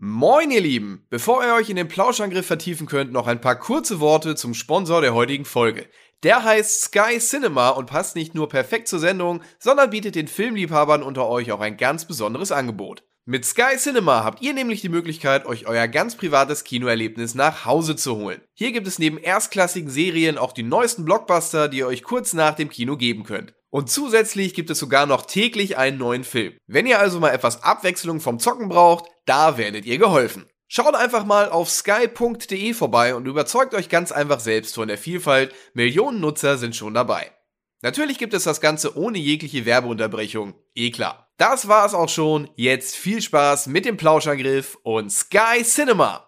Moin ihr Lieben! Bevor ihr euch in den Plauschangriff vertiefen könnt, noch ein paar kurze Worte zum Sponsor der heutigen Folge. Der heißt Sky Cinema und passt nicht nur perfekt zur Sendung, sondern bietet den Filmliebhabern unter euch auch ein ganz besonderes Angebot. Mit Sky Cinema habt ihr nämlich die Möglichkeit, euch euer ganz privates Kinoerlebnis nach Hause zu holen. Hier gibt es neben erstklassigen Serien auch die neuesten Blockbuster, die ihr euch kurz nach dem Kino geben könnt. Und zusätzlich gibt es sogar noch täglich einen neuen Film. Wenn ihr also mal etwas Abwechslung vom Zocken braucht, da werdet ihr geholfen. Schaut einfach mal auf sky.de vorbei und überzeugt euch ganz einfach selbst von der Vielfalt. Millionen Nutzer sind schon dabei. Natürlich gibt es das Ganze ohne jegliche Werbeunterbrechung. Eh klar. Das war es auch schon. Jetzt viel Spaß mit dem Plauschangriff und Sky Cinema.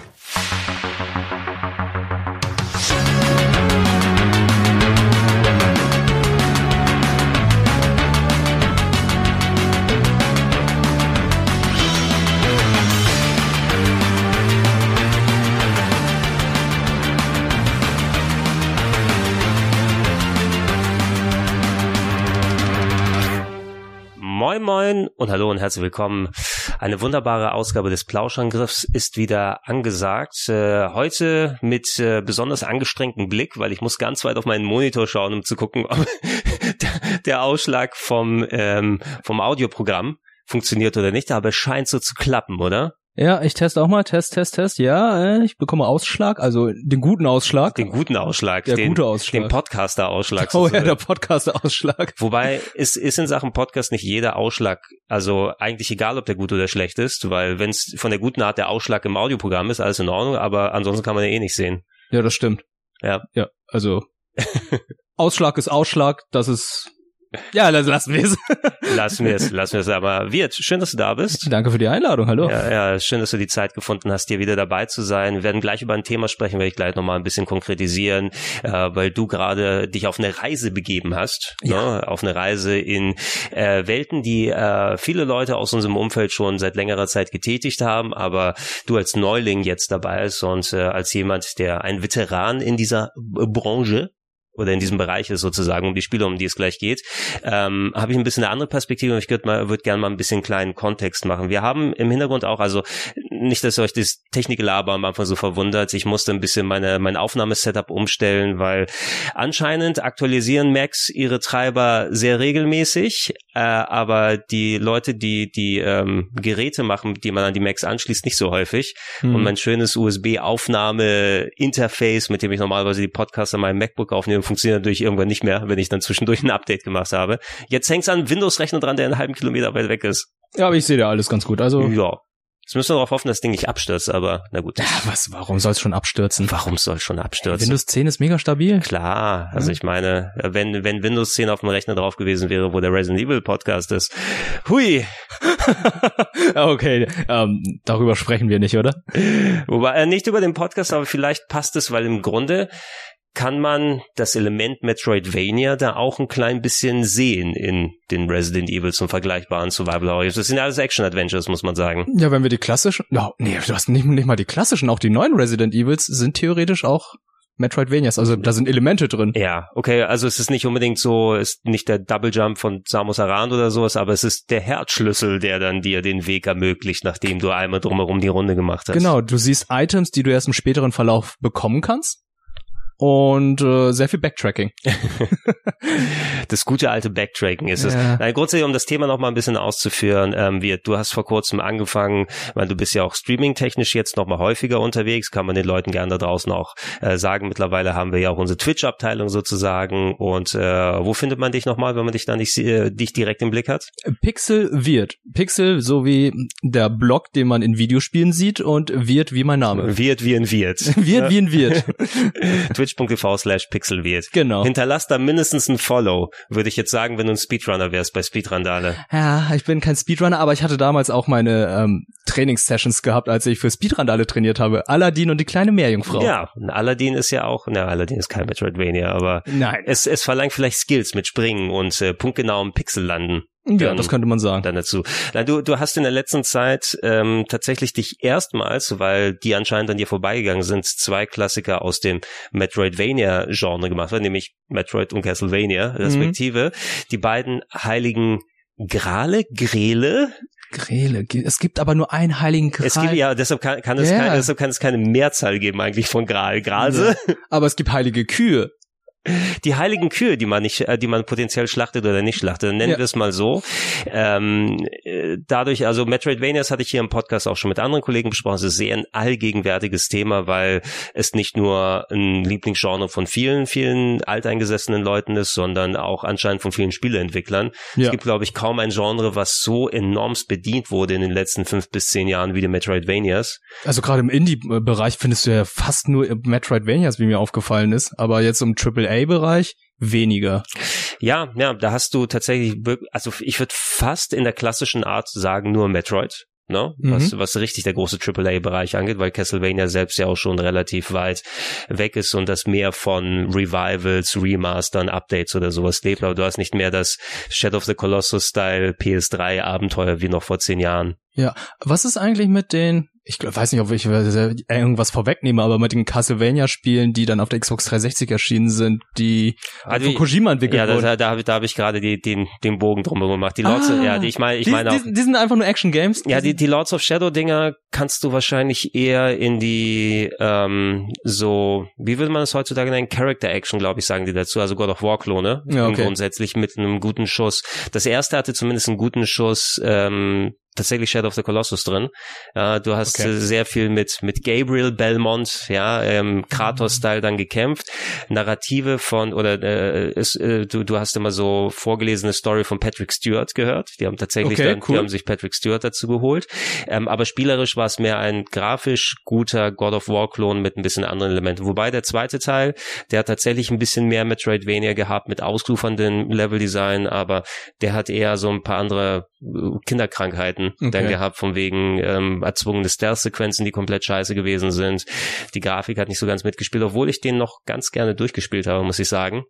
Moin Moin und hallo und herzlich willkommen. Eine wunderbare Ausgabe des Plauschangriffs ist wieder angesagt. Äh, heute mit äh, besonders angestrengtem Blick, weil ich muss ganz weit auf meinen Monitor schauen, um zu gucken, ob der, Ausschlag vom, ähm, vom Audioprogramm funktioniert oder nicht. Aber es scheint so zu klappen, oder? Ja, ich teste auch mal. Test, Test, Test. Ja, äh, ich bekomme Ausschlag, also den guten Ausschlag. Den guten Ausschlag. Der den, gute Ausschlag. Den Podcaster-Ausschlag. Oh ja, der Podcaster-Ausschlag. Wobei es ist in Sachen Podcast nicht jeder Ausschlag, also eigentlich egal, ob der gut oder schlecht ist, weil wenn es von der guten Art der Ausschlag im Audioprogramm ist, alles in Ordnung, aber ansonsten kann man ja eh nicht sehen. Ja, das stimmt. Ja. Ja, also Ausschlag ist Ausschlag, das ist ja, las- lassen wir es. Lassen wir es, lassen wir es. Aber Wirt, schön, dass du da bist. Danke für die Einladung, hallo. Ja, ja, schön, dass du die Zeit gefunden hast, hier wieder dabei zu sein. Wir werden gleich über ein Thema sprechen, werde ich gleich nochmal ein bisschen konkretisieren, äh, weil du gerade dich auf eine Reise begeben hast. Ne? Auf eine Reise in äh, Welten, die äh, viele Leute aus unserem Umfeld schon seit längerer Zeit getätigt haben, aber du als Neuling jetzt dabei bist und äh, als jemand, der ein Veteran in dieser Branche oder in diesem Bereich ist sozusagen, um die Spiele, um die es gleich geht, ähm, habe ich ein bisschen eine andere Perspektive und ich würde mal, würde gerne mal ein bisschen kleinen Kontext machen. Wir haben im Hintergrund auch, also nicht, dass euch das Technikgelaber am Anfang so verwundert, ich musste ein bisschen meine, mein Aufnahmesetup umstellen, weil anscheinend aktualisieren Macs ihre Treiber sehr regelmäßig, äh, aber die Leute, die die ähm, Geräte machen, die man an die Macs anschließt, nicht so häufig. Hm. Und mein schönes USB-Aufnahme-Interface, mit dem ich normalerweise die Podcasts an meinem MacBook aufnehme, funktioniert natürlich irgendwann nicht mehr, wenn ich dann zwischendurch ein Update gemacht habe. Jetzt hängt's an Windows-Rechner dran, der einen halben Kilometer weit weg ist. Ja, aber ich sehe da alles ganz gut. Also, Ja. Jetzt müssen wir darauf hoffen, dass das Ding nicht abstürzt, aber na gut. ja, was, warum soll es schon abstürzen? Warum soll schon abstürzen? Windows 10 ist mega stabil. Klar, also Mhm. ich meine, wenn, wenn Windows 10 auf dem Rechner drauf gewesen wäre, wo der Resident Evil Podcast ist. Hui! Okay, ähm, darüber sprechen wir nicht, oder? Wobei, äh, nicht über den Podcast, aber vielleicht passt es, weil im Grunde kann man das Element Metroidvania da auch ein klein bisschen sehen in den Resident Evils und vergleichbaren Survival Horrors. Das sind ja alles Action-Adventures, muss man sagen. Ja, wenn wir die klassischen, no, nee, du hast nicht, nicht mal die klassischen, auch die neuen Resident Evils sind theoretisch auch Metroidvanias, also da sind Elemente drin. Ja, okay, also es ist nicht unbedingt so, ist nicht der Double Jump von Samus Aran oder sowas, aber es ist der Herzschlüssel, der dann dir den Weg ermöglicht, nachdem du einmal drumherum die Runde gemacht hast. Genau, du siehst Items, die du erst im späteren Verlauf bekommen kannst. Und äh, sehr viel Backtracking. Das gute alte Backtracking ist es. Ja. Nein, grundsätzlich, um das Thema noch mal ein bisschen auszuführen, ähm, wir, du hast vor kurzem angefangen, weil du bist ja auch streaming-technisch jetzt noch mal häufiger unterwegs, kann man den Leuten gerne da draußen auch äh, sagen. Mittlerweile haben wir ja auch unsere Twitch-Abteilung sozusagen. Und äh, wo findet man dich noch mal, wenn man dich da nicht äh, dich direkt im Blick hat? Pixel wird. Pixel so wie der Block, den man in Videospielen sieht und wird wie mein Name. Wird wie ein Wirt. Wird wie ein Wirt. Twitch.tv slash pixelwirt. Genau. Hinterlass da mindestens ein Follow, würde ich jetzt sagen, wenn du ein Speedrunner wärst bei Speedrandale. Ja, ich bin kein Speedrunner, aber ich hatte damals auch meine ähm, Trainingssessions gehabt, als ich für Speedrandale trainiert habe. Aladdin und die kleine Meerjungfrau. Ja, Aladdin ist ja auch, na, Aladdin ist kein Metroidvania, aber Nein. es, es verlangt vielleicht Skills mit Springen und äh, punktgenauem Pixel landen. Ja, dann- das könnte man sagen. dann dazu. Na, du, du hast in der letzten Zeit ähm, tatsächlich dich erstmals, weil die anscheinend an dir vorbeigegangen sind, zwei Klassiker aus dem Metroidvania-Genre gemacht, nämlich Metroid und Castlevania, respektive. Die beiden heiligen Grale, Grele. Grele. Es gibt aber nur einen heiligen Gral. Es gibt ja, deshalb kann, kann es Ja. kein, deshalb kann es keine Mehrzahl geben eigentlich von Gral. Gralse. aber es gibt heilige Kühe. Die heiligen Kühe, die man nicht, äh, die man potenziell schlachtet oder nicht schlachtet, nennen Ja. wir es mal so. Ähm, äh, dadurch, also Metroidvanias hatte ich hier im Podcast auch schon mit anderen Kollegen besprochen, es ist sehr ein allgegenwärtiges Thema, weil es nicht nur ein Lieblingsgenre von vielen, vielen alteingesessenen Leuten ist, sondern auch anscheinend von vielen Spieleentwicklern. Es Ja. gibt, glaube ich, kaum ein Genre, was so enormst bedient wurde in den letzten fünf bis zehn Jahren wie die Metroidvanias. Also gerade im Indie-Bereich findest du ja fast nur Metroidvanias, wie mir aufgefallen ist. Aber jetzt im AAA-Bereich weniger. Ja, ja, da hast du tatsächlich, also ich würde fast in der klassischen Art sagen, nur Metroid. Ne? Was, Mhm. was richtig der große AAA-Bereich angeht, weil Castlevania selbst ja auch schon relativ weit weg ist und das mehr von Revivals, Remastern, Updates oder sowas lebt. Aber du hast nicht mehr das Shadow of the Colossus-Style PS3-Abenteuer wie noch vor zehn Jahren. Ja, was ist eigentlich mit den, ich glaub, weiß nicht, ob ich äh, irgendwas vorwegnehme, aber mit den Castlevania-Spielen, die dann auf der Xbox 360 erschienen sind, die Also von Kojima entwickelt Ja, da, wurden. da, da, hab- da habe ich gerade die, den, den Bogen drum gemacht. Die Lords, Ah, ja, die, ich meine, ich die, meine auch, die, die sind einfach nur Action-Games. Ja, die, die Lords of Shadow Dinger kannst du wahrscheinlich eher in die ähm, so, wie würde man das heutzutage nennen? Character Action, glaube ich, sagen die dazu. Also God of War Klone. Ja, okay. Grundsätzlich mit einem guten Schuss. Das erste hatte zumindest einen guten Schuss. Ähm, tatsächlich Shadow of the Colossus drin. Ja, du hast Okay. äh, sehr viel mit mit Gabriel Belmont, ja, ähm, Kratos-Style dann gekämpft. Narrative von oder äh, ist, äh, du du hast immer so vorgelesene Story von Patrick Stewart gehört. Die haben tatsächlich Okay, dann, cool. die haben sich Patrick Stewart dazu geholt. Ähm, aber spielerisch war es mehr ein grafisch guter God of War Klon mit ein bisschen anderen Elementen. Wobei der zweite Teil, der hat tatsächlich ein bisschen mehr Metroidvania gehabt mit ausuferndem Leveldesign, aber der hat eher so ein paar andere äh, Kinderkrankheiten dann Okay. gehabt, von wegen ähm, erzwungene Stealth-Sequenzen, die komplett scheiße gewesen sind. Die Grafik hat nicht so ganz mitgespielt, obwohl ich den noch ganz gerne durchgespielt habe, muss ich sagen.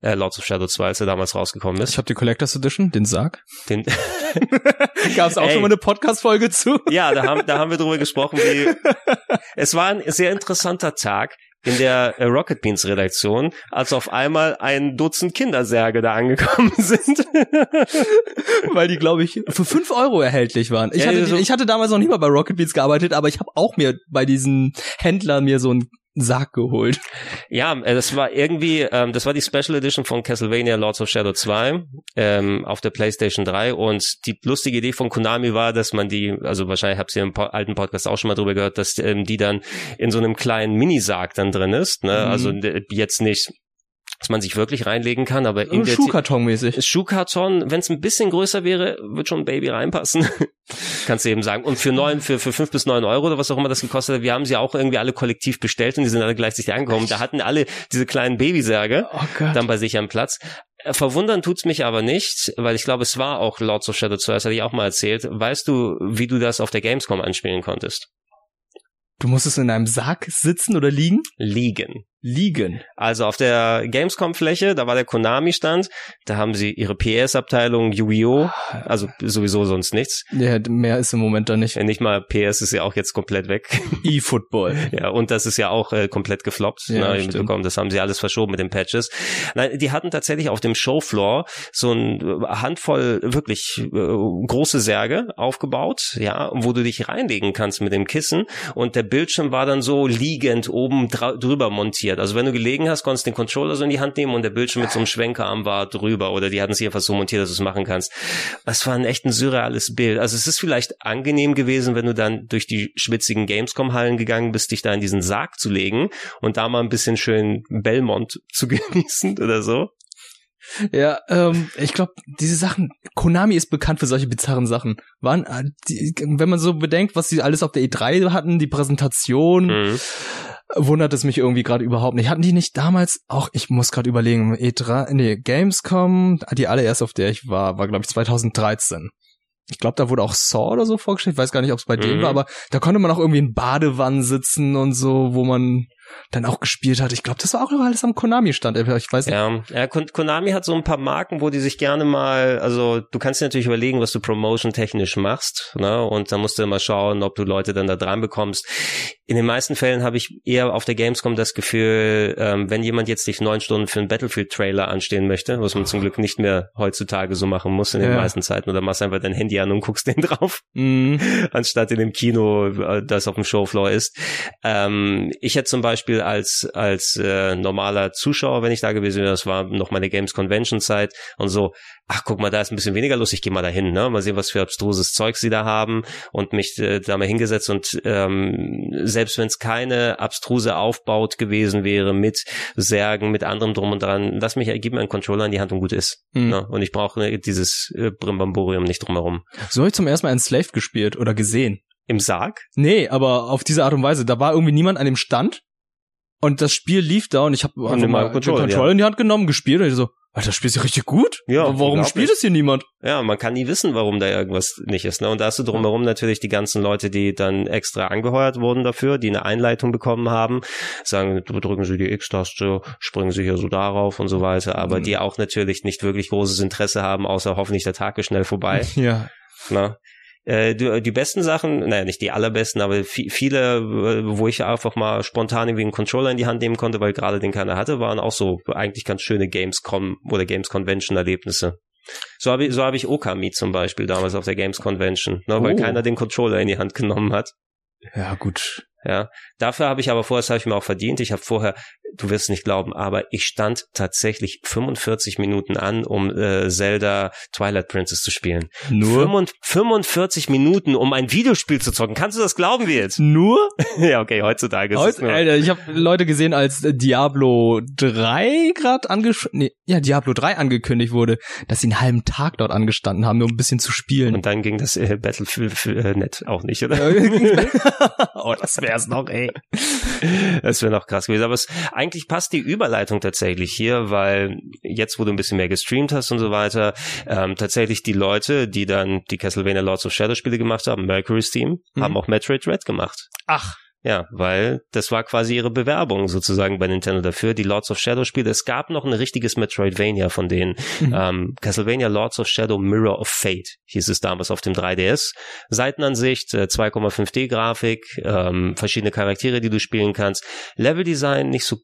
Äh, Lords of Shadow 2, als er damals rausgekommen Ich ist. habe die Collectors Edition, den Sarg. Den, Gab es auch Ey. schon mal eine Podcast-Folge zu? Ja, da haben, da haben wir drüber gesprochen, wie es war ein sehr interessanter Tag in der äh, Rocket Beans Redaktion, als auf einmal ein Dutzend Kindersärge da angekommen sind. Weil die, glaube ich, für fünf Euro erhältlich waren. Ich, Ja, hatte, so- ich hatte damals noch nicht mal bei Rocket Beats gearbeitet, aber ich habe auch mir bei diesen Händlern mir so einen Sarg geholt. ja, äh, das war irgendwie, ähm, das war die Special Edition von Castlevania Lords of Shadow 2 ähm, auf der PlayStation 3 und die lustige Idee von Konami war, dass man die, also wahrscheinlich habt ihr im alten Podcast auch schon mal drüber gehört, dass ähm, die dann in so einem kleinen Minisarg dann drin ist, ne? Mhm. also jetzt nicht dass man sich wirklich reinlegen kann, aber in der Schuhkarton-mäßig. Schuhkarton, wenn es ein bisschen größer wäre, wird schon ein Baby reinpassen. Kannst du eben sagen. Und für neun, für, für fünf bis neun Euro oder was auch immer das gekostet hat, wir haben sie auch irgendwie alle kollektiv bestellt und die sind alle gleichzeitig angekommen. Da hatten alle diese kleinen Babysärge Oh dann bei sich am Platz. Äh, Verwundern tut's mich aber nicht, weil ich glaube, es war auch Lords of Shadow 2, das hatte ich auch mal erzählt. Weißt du, wie du das auf der Gamescom anspielen konntest? Du musstest in einem Sarg sitzen oder liegen? Liegen. Liegen. Also auf der Gamescom-Fläche, da war der Konami-Stand, da haben sie ihre PS-Abteilung Yu-Gi-Oh!, also sowieso sonst nichts. Ja, mehr ist im Moment da nicht. Nicht mal PS ist ja auch jetzt komplett weg. E-Football. ja, und das ist ja auch äh, komplett gefloppt. Ja, ne, mitbekommen. Das haben sie alles verschoben mit den Patches. Nein, die hatten tatsächlich auf dem Showfloor so ein äh, Handvoll wirklich äh, große Särge aufgebaut, ja, wo du dich reinlegen kannst mit dem Kissen und der Bildschirm war dann so liegend oben drüber montiert. Also wenn du gelegen hast, konntest du den Controller so in die Hand nehmen und der Bildschirm mit so einem Schwenkerarm war drüber oder die hatten es einfach so montiert, dass du es machen kannst. Das war ein echt ein surreales Bild. Also es ist vielleicht angenehm gewesen, wenn du dann durch die schwitzigen Gamescom-Hallen gegangen bist, dich da in diesen Sarg zu legen und da mal ein bisschen schön Belmont zu genießen oder so. Ja, ähm, ich glaube, diese Sachen, Konami ist bekannt für solche bizarren Sachen. Waren, äh, die, wenn man so bedenkt, was sie alles auf der E3 hatten, die Präsentation, Mhm. Wundert es mich irgendwie gerade überhaupt nicht. Hatten die nicht damals auch, ich muss gerade überlegen, E3, nee, Gamescom, die allererste, auf der ich war, war glaube ich 2013. Ich glaube, da wurde auch Saw oder so vorgestellt. Ich weiß gar nicht, ob es bei dem Mhm. war, aber da konnte man auch irgendwie in Badewannen sitzen und so, wo man dann auch gespielt hat. Ich glaube, das war auch noch alles am Konami-Stand. Ich weiß nicht. Ja, ja, Konami hat so ein paar Marken, wo die sich gerne mal, also du kannst dir natürlich überlegen, was du promotion-technisch machst, ne? Und dann musst du mal schauen, ob du Leute dann da dran bekommst. In den meisten Fällen habe ich eher auf der Gamescom das Gefühl, ähm, wenn jemand jetzt dich neun Stunden für einen Battlefield-Trailer anstehen möchte, was man zum Glück nicht mehr heutzutage so machen muss in den Ja. meisten Zeiten, oder machst einfach dein Handy an und guckst den drauf Mhm. anstatt in dem Kino, äh, das auf dem Showfloor ist. Ähm, ich hätte zum Beispiel als als äh, normaler Zuschauer, wenn ich da gewesen wäre, das war noch meine Games Convention Zeit und so, ach guck mal, da ist ein bisschen weniger los, ich gehe mal dahin, ne, mal sehen, was für abstruses Zeug sie da haben und mich äh, da mal hingesetzt und ähm, selbst wenn es keine abstruse Aufbaut gewesen wäre mit Särgen, mit anderem drum und dran, lass mich, gib mir einen Controller in die Hand und gut ist. Mhm. Ne? Und ich brauche ne, dieses äh, Brimbamborium nicht drumherum. So habe ich zum ersten Mal Enslaved gespielt oder gesehen. Im Sarg? Nee, aber auf diese Art und Weise. Da war irgendwie niemand an dem Stand und das Spiel lief da und ich habe einfach mal den Controller, Controller in die Hand genommen, gespielt und ich so, Alter, das Spiel ist ja richtig gut. Ja, warum spielt es hier niemand? Ja, man kann nie wissen, warum da irgendwas nicht ist. Ne? Und da hast du drumherum natürlich die ganzen Leute, die dann extra angeheuert wurden dafür, die eine Einleitung bekommen haben, sagen, drücken Sie die X-Taste, springen Sie hier so darauf und so weiter, aber die auch natürlich nicht wirklich großes Interesse haben, außer hoffentlich der Tag ist schnell vorbei. Ja. Ne? Äh, die, die besten Sachen, naja, nicht die allerbesten, aber vi- viele, äh, wo ich einfach mal spontan irgendwie einen Controller in die Hand nehmen konnte, weil gerade den keiner hatte, waren auch so eigentlich ganz schöne Gamescom oder Games Convention Erlebnisse. So habe ich, so habe ich Okami zum Beispiel damals auf der Games Convention, ne, weil Oh. keiner den Controller in die Hand genommen hat. Ja, gut. Ja, dafür habe ich aber vorher, das habe ich mir auch verdient. Ich habe vorher, du wirst nicht glauben, aber ich stand tatsächlich 45 Minuten an, um äh, Zelda Twilight Princess zu spielen. Nur? 45 45 Minuten, um ein Videospiel zu zocken. Kannst du das glauben wir jetzt? Nur? ja, okay, heutzutage ist es Heute, nur. Alter, ich habe Leute gesehen, als äh, Diablo 3 gerade angesch nee, ja, Diablo 3 angekündigt wurde, dass sie einen halben Tag dort angestanden haben, nur um ein bisschen zu spielen. Und dann ging das äh, Battlefield-Net auch nicht, oder? oh, das wär's noch, ey. Das wäre noch krass gewesen. Aber es, eigentlich passt die Überleitung tatsächlich hier, weil jetzt, wo du ein bisschen mehr gestreamt hast und so weiter, ähm, tatsächlich die Leute, die dann die Castlevania Lords of Shadow Spiele gemacht haben, Mercury's Team, Mhm. haben auch Metroid Red gemacht. Ach, Ja, weil das war quasi ihre Bewerbung sozusagen bei Nintendo dafür, die Lords of Shadow Spiele. Es gab noch ein richtiges Metroidvania von denen. Mhm. Ähm, Castlevania Lords of Shadow Mirror of Fate hieß es damals auf dem 3DS. Seitenansicht, äh, 2,5D Grafik, ähm, verschiedene Charaktere, die du spielen kannst. Leveldesign nicht so äh,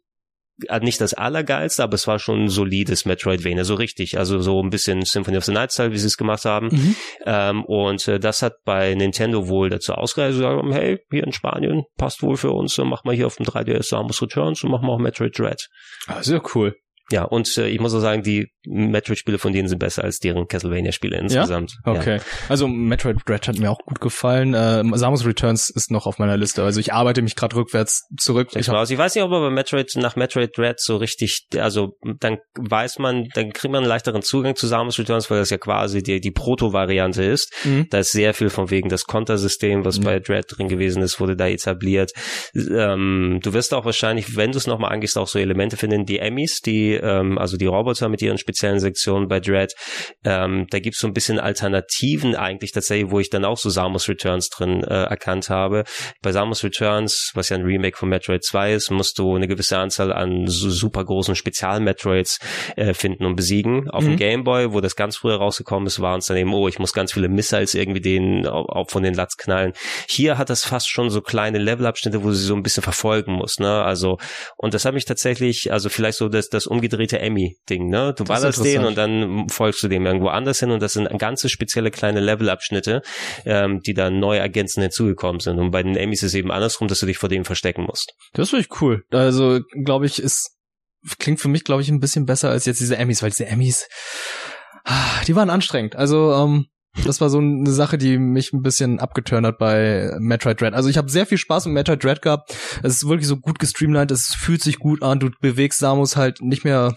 nicht das allergeilste, aber es war schon ein solides Metroidvania, so richtig. Also so ein bisschen Symphony of the Night Style, wie sie es gemacht haben. Mhm. Ähm, und äh, das hat bei Nintendo wohl dazu ausgereicht, gesagt haben, hey, hier in Spanien, passt wohl für uns, dann machen wir hier auf dem 3DS Samus Returns und machen wir auch Metroid Dread. ah, sehr cool. Ja, und äh, ich muss auch sagen, die Metroid-Spiele von denen sind besser als deren Castlevania-Spiele insgesamt. Okay. Also Metroid Dread hat mir auch gut gefallen. Äh, Samus Returns ist noch auf meiner Liste. Also ich arbeite mich gerade rückwärts zurück. Ich, Ich hab, ich weiß nicht, ob er bei Metroid nach Metroid Dread so richtig, also dann weiß man, dann kriegt man einen leichteren Zugang zu Samus Returns, weil das ja quasi die, die Proto-Variante ist. Mhm. Da ist sehr viel von wegen das Kontersystem, was Ja. bei Dread drin gewesen ist, wurde da etabliert. Ähm, du wirst auch wahrscheinlich, wenn du es nochmal angehst, auch so Elemente finden, die Emmys, die, ähm, also die Roboter mit ihren speziellen Sektionen bei Dread. Ähm, da gibt's so ein bisschen Alternativen eigentlich tatsächlich, wo ich dann auch so Samus Returns drin äh, erkannt habe. Bei Samus Returns, was ja ein Remake von Metroid 2 ist, musst du eine gewisse Anzahl an so super großen Spezial-Metroids äh, finden und besiegen. Auf dem Mhm. Game Boy, wo das ganz früher rausgekommen ist, waren es dann eben, oh, ich muss ganz viele Missiles irgendwie den auch, von den Latz knallen. Hier hat das fast schon so kleine Levelabschnitte, wo sie so ein bisschen verfolgen muss, ne? Also, und das hat mich tatsächlich, also vielleicht so das, das umgedrehte Emmy-Ding, ne? Du Das ballerst den und dann folgst du dem irgendwo anders hin und das sind ganze spezielle kleine Levelabschnitte, ähm, die dann neu ergänzend hinzugekommen sind. Und bei den Emmys ist eben andersrum, dass du dich vor dem verstecken musst. Das finde ich cool. Also, glaube ich, ist klingt für mich, glaube ich, ein bisschen besser als jetzt diese Emmys, weil diese Emmys, ah, die waren anstrengend. Also, ähm, das war so eine Sache, die mich ein bisschen abgeturnt hat bei Metroid Dread. Also ich habe sehr viel Spaß mit Metroid Dread gehabt. Es ist wirklich so gut gestreamlined, es fühlt sich gut an. Du bewegst Samus halt nicht mehr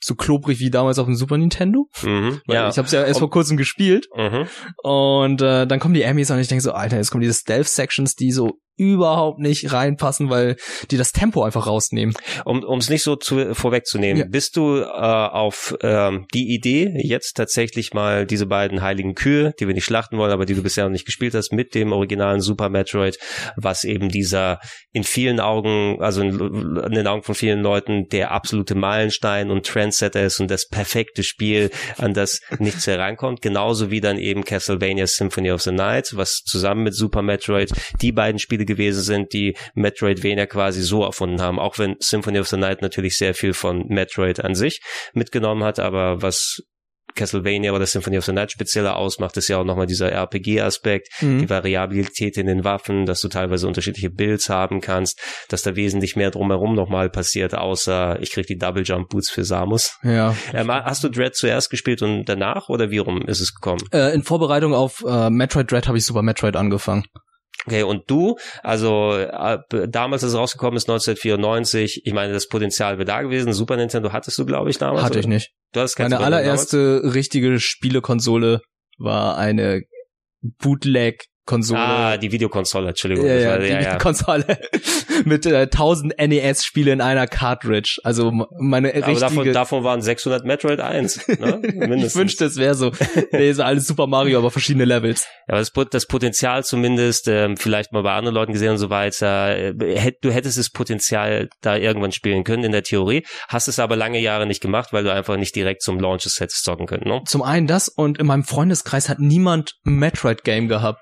so klobrig wie damals auf dem Super Nintendo. Mhm. Weil Ja. Ich habe es ja erst vor kurzem gespielt Mhm. und äh, dann kommen die Emmys und ich denke so, Alter, jetzt kommen diese Stealth-Sections, die so überhaupt nicht reinpassen, weil die das Tempo einfach rausnehmen. Um es nicht so zu, vorwegzunehmen, ja. bist du äh, auf ähm, die Idee, jetzt tatsächlich mal diese beiden heiligen Kühe, die wir nicht schlachten wollen, aber die du bisher noch nicht gespielt hast, mit dem originalen Super Metroid, was eben dieser in vielen Augen, also in, in den Augen von vielen Leuten, der absolute Meilenstein und Trendsetter ist und das perfekte Spiel, an das nichts herankommt, genauso wie dann eben Castlevania Symphony of the Night, was zusammen mit Super Metroid die beiden Spiele gewesen sind, die Metroidvania quasi so erfunden haben. Auch wenn Symphony of the Night natürlich sehr viel von Metroid an sich mitgenommen hat, aber was Castlevania oder Symphony of the Night spezieller ausmacht, ist ja auch nochmal dieser RPG-Aspekt, mhm. die Variabilität in den Waffen, dass du teilweise unterschiedliche Builds haben kannst, dass da wesentlich mehr drumherum nochmal passiert, außer ich krieg die Double Jump Boots für Samus. Ja. Ähm, hast du Dread zuerst gespielt und danach oder wie rum ist es gekommen? Äh, in Vorbereitung auf äh, Metroid Dread habe ich Super Metroid angefangen. Okay, und du, also äh, damals, als es rausgekommen ist, 1994, ich meine, das Potenzial wäre da gewesen. Super Nintendo hattest du, glaube ich, damals? Hatte oder? ich nicht. Du hast Meine allererste damals? richtige Spielekonsole war eine Bootleg Konsole. Ah, die Videokonsole, Entschuldigung. Ja, ja, die ja, Konsole mit äh, 1000 NES-Spiele in einer Cartridge. Also meine richtige... Aber davon, davon waren 600 Metroid 1, ne? ich wünschte, es wäre so. nee, so alles Super Mario, aber verschiedene Levels. Ja, aber das, das Potenzial zumindest, ähm, vielleicht mal bei anderen Leuten gesehen und so weiter, äh, du hättest das Potenzial da irgendwann spielen können in der Theorie, hast es aber lange Jahre nicht gemacht, weil du einfach nicht direkt zum Launches hättest zocken können, ne? Zum einen das und in meinem Freundeskreis hat niemand ein Metroid-Game gehabt.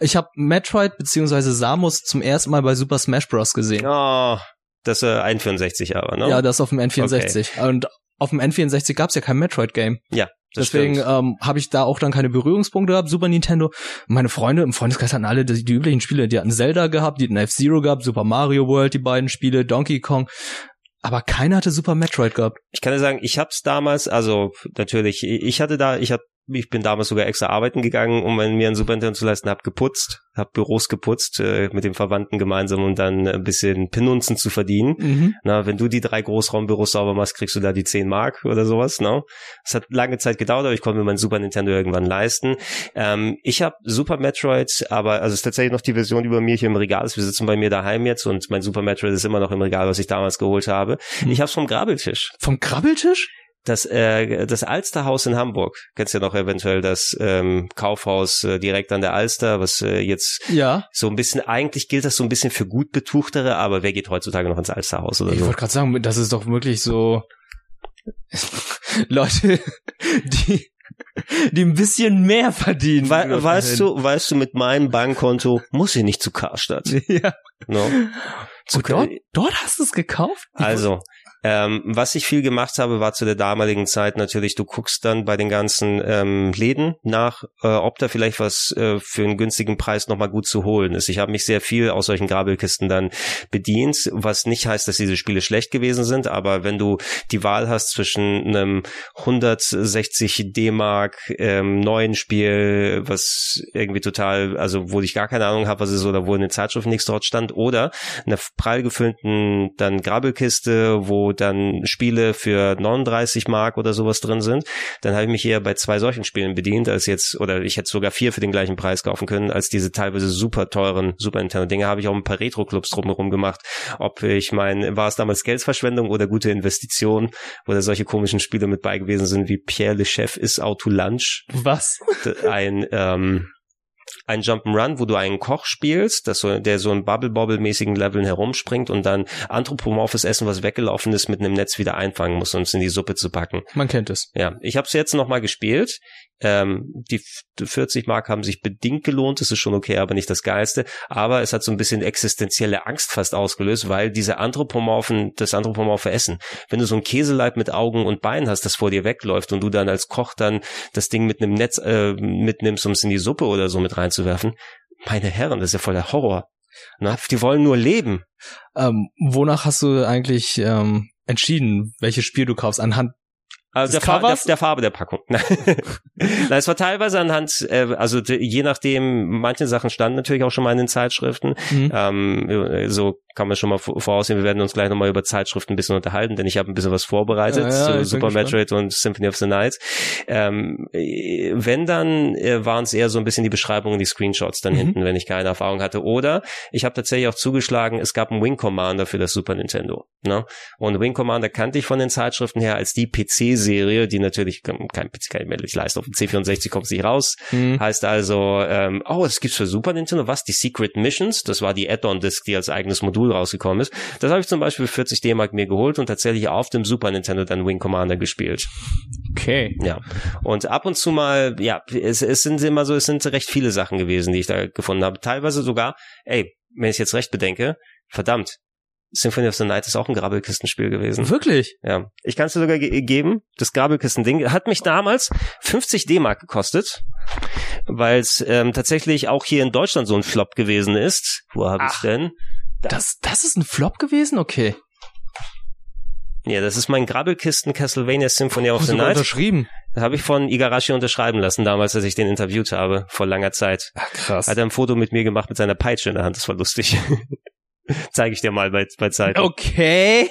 Ich habe Metroid beziehungsweise Samus zum ersten Mal bei Super Smash Bros. gesehen. Oh, das äh, N64 aber, ne? Ja, das auf dem N64. Okay. Und auf dem N64 gab's ja kein Metroid-Game. Ja. Deswegen ähm, habe ich da auch dann keine Berührungspunkte gehabt, Super Nintendo. Meine Freunde im Freundeskreis hatten alle die, die üblichen Spiele. Die hatten Zelda gehabt, die hatten F-Zero gehabt, Super Mario World, die beiden Spiele, Donkey Kong. Aber keiner hatte Super Metroid gehabt. Ich kann dir sagen, ich hab's damals, also natürlich, ich hatte da, ich hab ich bin damals sogar extra arbeiten gegangen, um mir einen Super Nintendo zu leisten, hab geputzt, hab Büros geputzt äh, mit dem Verwandten gemeinsam, um dann ein bisschen Pinunzen zu verdienen. Mhm. Na, wenn du die drei Großraumbüros sauber machst, kriegst du da die 10 Mark oder sowas. Ne? Es hat lange Zeit gedauert, aber ich konnte mir meinen Super Nintendo irgendwann leisten. Ähm, ich habe Super Metroid, aber also es ist tatsächlich noch die Version, die bei mir hier im Regal ist. Wir sitzen bei mir daheim jetzt und mein Super Metroid ist immer noch im Regal, was ich damals geholt habe. Mhm. Ich habe es vom Grabbeltisch. Vom Grabbeltisch? Das, äh, das Alsterhaus in Hamburg. Kennst ja noch eventuell das ähm, Kaufhaus äh, direkt an der Alster, was äh, jetzt ja. so ein bisschen, eigentlich gilt das so ein bisschen für gut Betuchtere, aber wer geht heutzutage noch ins Alsterhaus oder ich so? Ich wollte gerade sagen, das ist doch wirklich so Leute, die die ein bisschen mehr verdienen. We weißt du, weißt du, mit meinem Bankkonto muss ich nicht zu Karstadt. Ja. No. Zu dort, dort hast du es gekauft? Also, ähm, was ich viel gemacht habe, war zu der damaligen Zeit natürlich, du guckst dann bei den ganzen ähm, Läden nach, äh, ob da vielleicht was äh, für einen günstigen Preis nochmal gut zu holen ist. Ich habe mich sehr viel aus solchen Grabelkisten dann bedient, was nicht heißt, dass diese Spiele schlecht gewesen sind, aber wenn du die Wahl hast zwischen einem 160 D-Mark ähm, neuen Spiel, was irgendwie total, also wo ich gar keine Ahnung habe, was es ist oder wo in den Zeitschriften nichts dort stand, oder einer prall gefüllten dann Grabelkiste, wo dann Spiele für 39 Mark oder sowas drin sind, dann habe ich mich eher bei zwei solchen Spielen bedient, als jetzt, oder ich hätte sogar vier für den gleichen Preis kaufen können, als diese teilweise super teuren Super Nintendo Dinge, habe ich auch ein paar Retro-Clubs drumherum gemacht. Ob ich mein, war es damals Geldverschwendung oder gute Investition, wo da solche komischen Spiele mit bei gewesen sind, wie Pierre Le Chef ist Auto Lunch. Was? Ein, ähm, ein Jump'n'Run, wo du einen Koch spielst, das so, der so in Bubble-Bobble-mäßigen Leveln herumspringt und dann anthropomorphes Essen, was weggelaufen ist, mit einem Netz wieder einfangen muss, um es in die Suppe zu packen. Man kennt es. Ja, ich habe es jetzt nochmal gespielt. Ähm, die 40 Mark haben sich bedingt gelohnt, das ist schon okay, aber nicht das Geilste. Aber es hat so ein bisschen existenzielle Angst fast ausgelöst, weil diese Anthropomorphen, das anthropomorphe Essen, wenn du so ein Käseleib mit Augen und Beinen hast, das vor dir wegläuft und du dann als Koch dann das Ding mit einem Netz äh, mitnimmst, um es in die Suppe oder so mit reinzuwerfen, meine Herren, das ist ja voll der Horror. Na, die wollen nur leben. Ähm, wonach hast du eigentlich ähm, entschieden, welches Spiel du kaufst? Anhand also der, Fa der, der, Farbe der Packung. Nein, es war teilweise anhand, äh, also je nachdem, manche Sachen standen natürlich auch schon mal in den Zeitschriften. Mhm. Ähm, so kann man schon mal voraussehen, wir werden uns gleich nochmal über Zeitschriften ein bisschen unterhalten, denn ich habe ein bisschen was vorbereitet ja, ja, zu Super Metroid und Symphony of the Night. Ähm, wenn dann äh, waren es eher so ein bisschen die Beschreibungen, die Screenshots dann mhm. hinten, wenn ich keine Erfahrung hatte. Oder ich habe tatsächlich auch zugeschlagen, es gab einen Wing Commander für das Super Nintendo. Ne? Und Wing Commander kannte ich von den Zeitschriften her als die PC-Serie, die natürlich kein PC kann ich mir nicht leisten. Auf dem C64 kommt sie raus. Mhm. Heißt also, ähm, oh, es gibt's für Super Nintendo was? Die Secret Missions. Das war die Add-on-Disc, die als eigenes Modul rausgekommen ist. Das habe ich zum Beispiel für 40 D-Mark mir geholt und tatsächlich auf dem Super Nintendo dann Wing Commander gespielt. Okay. Ja. Und ab und zu mal, ja, es, es sind immer so, es sind recht viele Sachen gewesen, die ich da gefunden habe. Teilweise sogar, ey, wenn ich jetzt recht bedenke, verdammt, Symphony of the Night ist auch ein Grabbelkistenspiel gewesen. Wirklich? Ja. Ich kann es dir sogar ge geben. Das Grabbelkisten-Ding hat mich damals 50 D-Mark gekostet, weil es ähm, tatsächlich auch hier in Deutschland so ein Flop gewesen ist. Wo habe ich denn? Da. Das, das ist ein Flop gewesen? Okay. Ja, das ist mein Grabbelkisten Castlevania Symphony of the Night. unterschrieben. Das habe ich von Igarashi unterschreiben lassen, damals, als ich den interviewt habe, vor langer Zeit. Ach, krass. Hat er ein Foto mit mir gemacht mit seiner Peitsche in der Hand, das war lustig. Zeige ich dir mal bei, bei Zeit. Okay.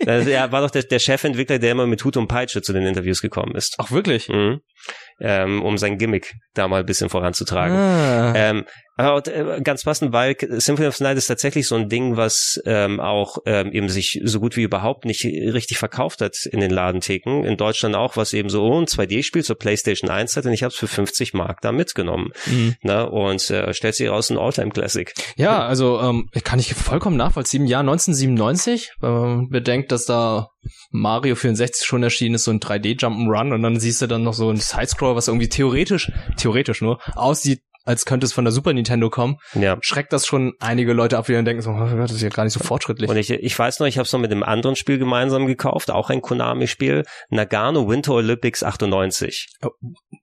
er war doch der, der Chefentwickler, der immer mit Hut und Peitsche zu den Interviews gekommen ist. Ach, wirklich? Mhm. Ähm, um sein Gimmick da mal ein bisschen voranzutragen. Ah. Ähm, aber äh, ganz passend, weil Symphony of the Night ist tatsächlich so ein Ding, was ähm, auch ähm, eben sich so gut wie überhaupt nicht richtig verkauft hat in den Ladentheken. In Deutschland auch, was eben so ein 2D-Spiel zur PlayStation 1 hat und ich habe es für 50 Mark da mitgenommen. Mhm. Ne? und äh, stellt sich raus ein Alltime-Classic. Ja, also ähm, kann ich vollkommen nachvollziehen. Jahr 1997, wenn man bedenkt, dass da Mario 64 schon erschienen ist, so ein 3D-Jump'n'Run und dann siehst du dann noch so ein Sidescroller, was irgendwie theoretisch, theoretisch nur, aussieht als könnte es von der Super Nintendo kommen, ja. schreckt das schon einige Leute ab, die dann denken so, oh Gott, das ist ja gar nicht so fortschrittlich. Und ich, ich weiß noch, ich habe es noch mit einem anderen Spiel gemeinsam gekauft, auch ein Konami-Spiel, Nagano Winter Olympics 98. Oh,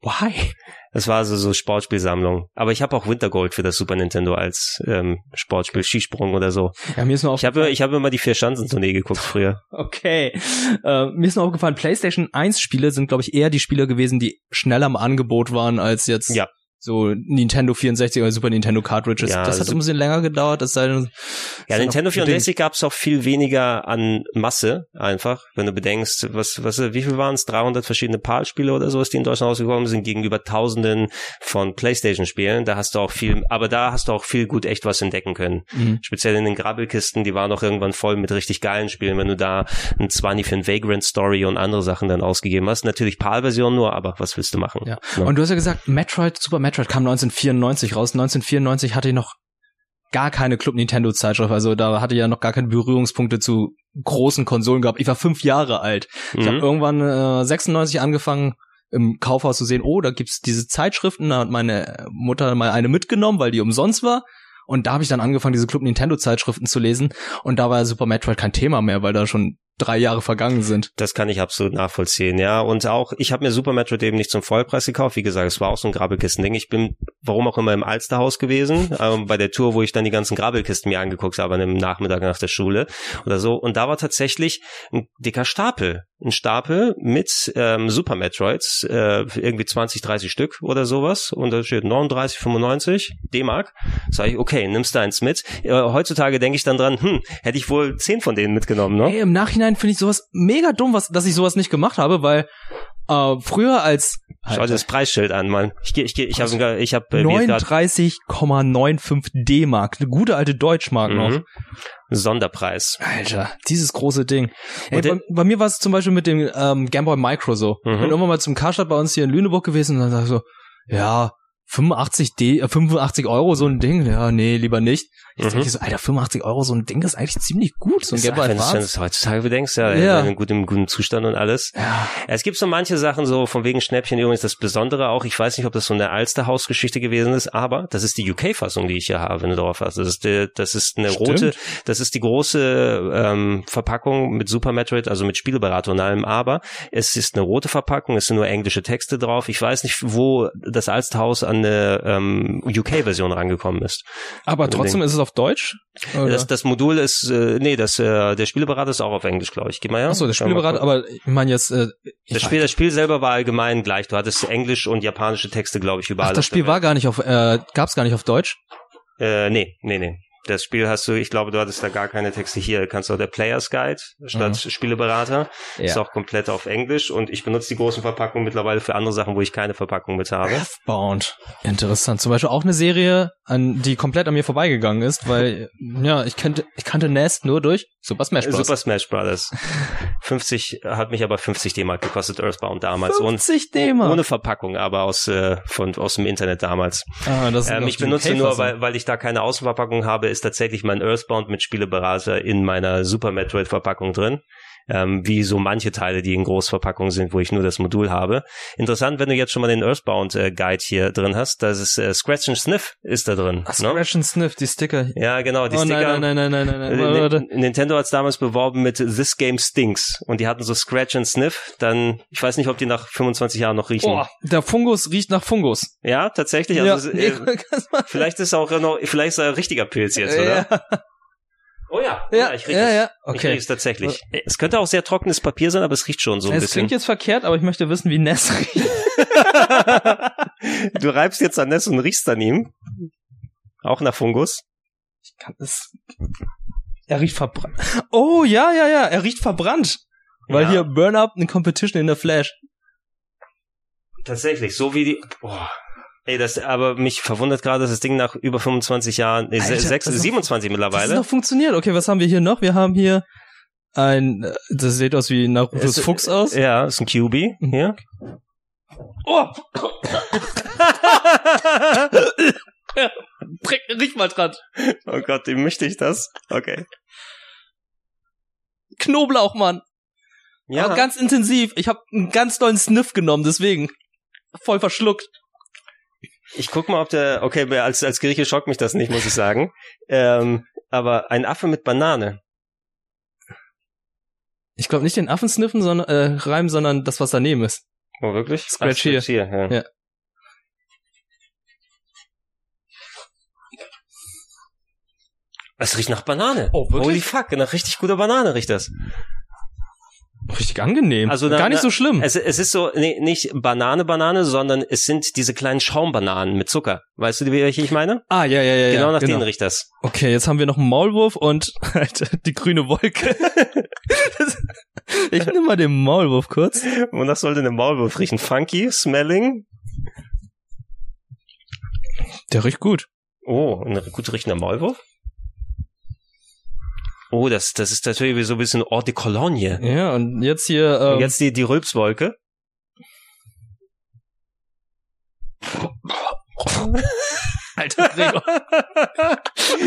why? Das war also so Sportspielsammlung. Aber ich habe auch Winter Gold für das Super Nintendo als ähm, Sportspiel, Skisprung oder so. Ja, mir ist nur ich habe ich habe immer die vier Schanzentournee geguckt früher. Okay. Äh, mir ist nur aufgefallen, PlayStation 1 Spiele sind glaube ich eher die Spiele gewesen, die schneller im Angebot waren als jetzt ja so Nintendo 64 oder Super Nintendo Cartridges. Ja, das hat ein bisschen länger gedauert. Das sei dann, ja, Nintendo 64 gab es auch viel weniger an Masse einfach, wenn du bedenkst, was, was, wie viel waren es? 300 verschiedene PAL-Spiele oder sowas, die in Deutschland rausgekommen sind, gegenüber Tausenden von PlayStation-Spielen. Da hast du auch viel, aber da hast du auch viel gut echt was entdecken können. Mhm. Speziell in den Grabbelkisten, die waren auch irgendwann voll mit richtig geilen Spielen, wenn du da ein 20 für ein Vagrant Story und andere Sachen dann ausgegeben hast. Natürlich PAL-Version nur, aber was willst du machen? Ja. ja. Und du hast ja gesagt, Metroid, Super Metroid Metroid kam 1994 raus. 1994 hatte ich noch gar keine Club Nintendo Zeitschrift, also da hatte ich ja noch gar keine Berührungspunkte zu großen Konsolen gehabt. Ich war fünf Jahre alt. Mhm. Ich habe irgendwann äh, 96 angefangen im Kaufhaus zu sehen, oh, da gibt's diese Zeitschriften, da hat meine Mutter mal eine mitgenommen, weil die umsonst war. Und da habe ich dann angefangen, diese Club Nintendo Zeitschriften zu lesen. Und da war Super Metroid kein Thema mehr, weil da schon drei Jahre vergangen sind. Das kann ich absolut nachvollziehen, ja. Und auch, ich habe mir Super Metroid eben nicht zum Vollpreis gekauft. Wie gesagt, es war auch so ein Grabbelkisten-Ding. Ich bin, warum auch immer, im Alsterhaus gewesen, ähm, bei der Tour, wo ich dann die ganzen Grabbelkisten mir angeguckt habe, an einem Nachmittag nach der Schule oder so. Und da war tatsächlich ein dicker Stapel. Ein Stapel mit ähm, Super Metroids, äh, irgendwie 20, 30 Stück oder sowas. Und da steht 39, 95 D-Mark. Sag ich, okay, nimmst du eins mit. Äh, heutzutage denke ich dann dran, hm, hätte ich wohl zehn von denen mitgenommen, ne? Hey, im Nachhinein Nachhinein finde ich sowas mega dumm, was, dass ich sowas nicht gemacht habe, weil äh, früher als Schau dir das Preisschild an, Mann. Ich gehe, ich gehe, ich habe, ich habe 39,95 D-Mark, eine gute alte Deutschmark mhm. noch. Sonderpreis. Alter, dieses große Ding. Ey, bei, bei, mir war es zum Beispiel mit dem ähm, Gameboy Micro so. Mhm. Ich bin irgendwann mal zum Karstadt bei uns hier in Lüneburg gewesen und dann sag ich so, ja, 85 D, äh, 85 Euro so ein Ding, ja, nee, lieber nicht. Jetzt mhm. denke ich so, Alter, 85 Euro so ein Ding ist eigentlich ziemlich gut, so ein Advance. Wenn du es heutzutage bedenkst, ja, ja. in gutem, guten Zustand und alles. Ja. Es gibt so manche Sachen, so von wegen Schnäppchen übrigens das Besondere auch, ich weiß nicht, ob das so eine Alsterhaus-Geschichte gewesen ist, aber das ist die UK-Fassung, die ich hier habe, wenn du darauf hast. Das ist, die, das ist eine Stimmt. rote, das ist die große ähm, Verpackung mit Super Metroid, also mit Spielberater und allem, aber es ist eine rote Verpackung, es sind nur englische Texte drauf. Ich weiß nicht, wo das Alsterhaus an eine ähm, UK-Version rangekommen ist. Aber trotzdem ist es auf Deutsch? Das, das Modul ist, äh, nee, das, äh, der Spieleberater ist auch auf Englisch, glaube ich. Geh mal ja. Achso, der Spieleberater, aber ich meine jetzt. Äh, das Spiel, das Spiel selber war allgemein gleich. Du hattest Englisch und japanische Texte, glaube ich, überall. Ach, das Spiel war gar nicht auf, äh, gab's gar nicht auf Deutsch? Äh, nee, nee, nee. Das Spiel hast du, ich glaube, du hattest da gar keine Texte hier. Kannst du auch der Players Guide statt Spieleberater. Ja. Ist auch komplett auf Englisch und ich benutze die großen Verpackungen mittlerweile für andere Sachen, wo ich keine Verpackung mit habe. Earthbound. Interessant. Zum Beispiel auch eine Serie, an die komplett an mir vorbeigegangen ist, weil, ja, ich kannte, ich kannte Nest nur durch Super Smash Bros. Super Smash Brothers. 50 hat mich aber 50 D-Mark gekostet, Earthbound damals. 50 Und D-Mark. ohne Verpackung, aber aus, äh, von, aus dem Internet damals. Ah, das sind Ähm, ich benutze nur, weil, weil ich da keine Außenverpackung habe, ist tatsächlich mein Earthbound mit Spieleberater in meiner Super Metroid Verpackung drin. Ähm, wie so manche Teile, die in Großverpackungen sind, wo ich nur das Modul habe. Interessant, wenn du jetzt schon mal den Earthbound äh, Guide hier drin hast, das ist äh, Scratch and Sniff ist da drin. Ach, ne? Scratch and Sniff, die Sticker. Ja, genau, die oh Sticker. nein, nein, nein, nein, nein, nein, nein. Warte, N- Nintendo hat es damals beworben mit This Game Stinks und die hatten so Scratch and Sniff. Dann, ich weiß nicht, ob die nach 25 Jahren noch riechen. Boah, der Fungus riecht nach Fungus. Ja, tatsächlich. Also, ja, äh, vielleicht ist auch noch, vielleicht ist er ein richtiger Pilz jetzt, oder? Ja, Oh ja, ja, ich riech ja, es. ja. Ich Okay. riech es tatsächlich. Es könnte auch sehr trockenes Papier sein, aber es riecht schon so ein Es bisschen. klingt jetzt verkehrt, aber ich möchte wissen, wie Ness riecht. du reibst jetzt an Ness und riechst an ihm. Auch nach Fungus. Kann es- Er riecht verbrannt. Oh, ja, ja, ja, er riecht verbrannt. Weil Ja. hier Burn Up eine Competition in der Flash. Tatsächlich, so wie die. Boah. Ey, das, aber mich verwundert gerade, dass das Ding nach über 25 Jahren, nee, Alter, sechs, das ist- 27 Das ist mittlerweile. noch funktioniert. Okay, was haben wir hier noch? Wir haben hier ein, äh, das sieht aus wie Narutos Es- Fuchs aus. Ja, ist ein QB hier. Oh! Riech mal dran. Oh Gott, wie möchte ich das? Okay. Knoblauch, Mann. Ja, Aber ganz intensiv. Ich habe einen ganz dollen Sniff genommen, deswegen. Voll verschluckt. Ich guck mal, ob der, okay, als, als Grieche schockt mich das nicht, muss ich sagen. Ähm, aber ein Affe mit Banane. Ich glaube nicht den Affen sniffen, sondern äh, reimen, sondern das, was daneben ist. Oh, wirklich? Scratch Ach, hier. ja. Ja. Es riecht nach Banane. Oh, wirklich? Holy fuck, nach richtig guter Banane riecht das. Richtig angenehm. Also na- gar nicht na- so schlimm. Es, es ist so, nee, nicht Banane, Banane, sondern es sind diese kleinen Schaumbananen mit Zucker. Weißt du, welche ich meine? ah, ja, ja, ja. genau nach denen riecht das. Okay, jetzt haben wir noch einen Maulwurf und die grüne Wolke. Das- ich nehme mal den Maulwurf kurz. Wonach soll denn der Maulwurf riechen? Funky, smelling? Der riecht gut. Oh, ein gut riechender Maulwurf? Oh, das, das ist natürlich wie so ein bisschen Eau de Cologne. Ja, und jetzt hier. Ähm, Und jetzt die, die Rülpswolke. Alter, Gregor.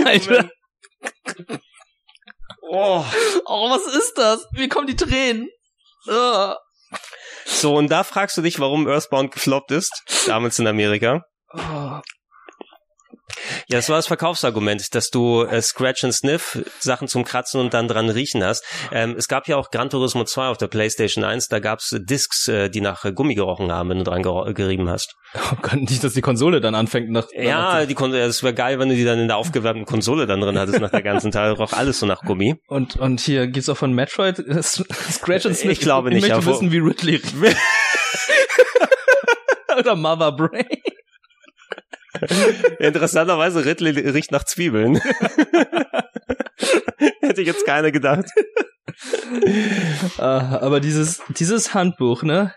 Alter. Oh. Oh, was ist das? Wie kommen die Tränen? Ah. So, und da fragst du dich, warum Earthbound gefloppt ist, damals in Amerika. Oh. Ja, das war das Verkaufsargument, dass du äh, Scratch and Sniff, Sachen zum Kratzen und dann dran riechen hast. Ähm, es gab ja auch Gran Turismo 2 auf der PlayStation 1, da gab's Discs, äh, die nach äh, Gummi gerochen haben, wenn du dran gerieben hast. oh Gott, nicht, dass die Konsole dann anfängt nach. Ja, die Kon es wäre geil, wenn du die dann in der aufgewärmten Konsole dann drin hattest nach der ganzen Teil, roch alles so nach Gummi. Und, und hier gibt's auch von Metroid äh, Scratch and Sniff. Ich glaube ich nicht, möchte aber- wissen, wie Ridley. Oder Mother Brain. Interessanterweise, Ridley riecht nach Zwiebeln. Hätte ich jetzt keiner gedacht. Ah, aber dieses, dieses Handbuch, ne?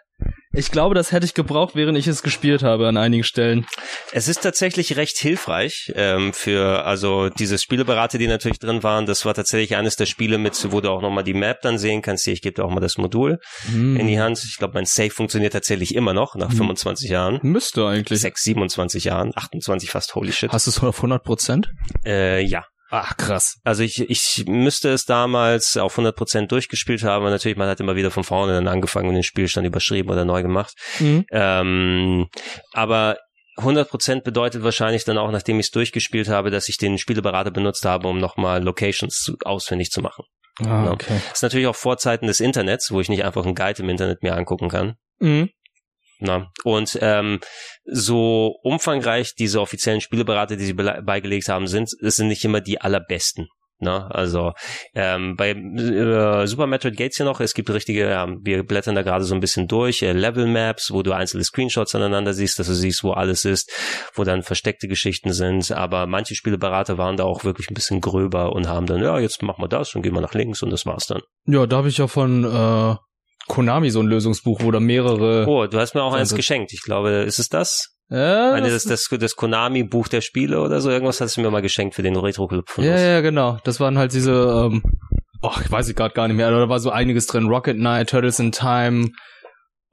Ich glaube, das hätte ich gebraucht, während ich es gespielt habe an einigen Stellen. Es ist tatsächlich recht hilfreich ähm, für also diese Spieleberater, die natürlich drin waren. Das war tatsächlich eines der Spiele mit, wo du auch nochmal die Map dann sehen kannst. Hier, ich gebe dir auch mal das Modul Hm. in die Hand. Ich glaube, mein Safe funktioniert tatsächlich immer noch nach 25 Jahren. Müsste eigentlich. 6, 27 Jahren, 28 fast, holy shit. Hast du es auf 100 Prozent? Äh, ja. Ach, krass. Also ich, ich müsste es damals auf 100% durchgespielt haben. aber Natürlich, man hat immer wieder von vorne dann angefangen und den Spielstand überschrieben oder neu gemacht. Mhm. Ähm, aber 100% bedeutet wahrscheinlich dann auch, nachdem ich es durchgespielt habe, dass ich den Spieleberater benutzt habe, um nochmal Locations zu, ausfindig zu machen. Ah, okay. Das ist natürlich auch Vorzeiten des Internets, wo ich nicht einfach einen Guide im Internet mir angucken kann. Mhm. Na, und ähm, so umfangreich diese offiziellen Spieleberater, die sie bele- beigelegt haben, sind, es sind nicht immer die allerbesten. Ne? Also ähm, bei äh, Super Metroid geht's hier noch. Es gibt richtige, ja, wir blättern da gerade so ein bisschen durch, äh, Level Maps, wo du einzelne Screenshots aneinander siehst, dass du siehst, wo alles ist, wo dann versteckte Geschichten sind. Aber manche Spieleberater waren da auch wirklich ein bisschen gröber und haben dann, ja, jetzt machen wir das und gehen wir nach links und das war's dann. Ja, da habe ich ja von äh, Konami so ein Lösungsbuch, wo da mehrere. Oh, du hast mir auch eins Also- geschenkt. Ich glaube, ist es das? Ja, Eine, das, das, das, Konami-Buch der Spiele oder so? Irgendwas hast du mir mal geschenkt für den Retro-Club von ja, uns. ja, genau. Das waren halt diese, ähm, oh, ich weiß ich gerade gar nicht mehr, da war so einiges drin. Rocket Knight, Turtles in Time,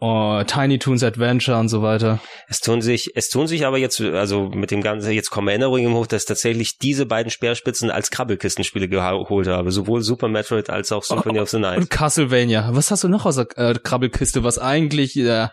oh, Tiny Toons Adventure und so weiter. Es tun sich, es tun sich aber jetzt, also mit dem Ganzen, jetzt kommen Erinnerungen im Hoch, dass ich tatsächlich diese beiden Speerspitzen als Krabbelkistenspiele geholt habe. Sowohl Super Metroid als auch Symphony of the Night. Und Castlevania. Was hast du noch aus der äh, Krabbelkiste, was eigentlich äh,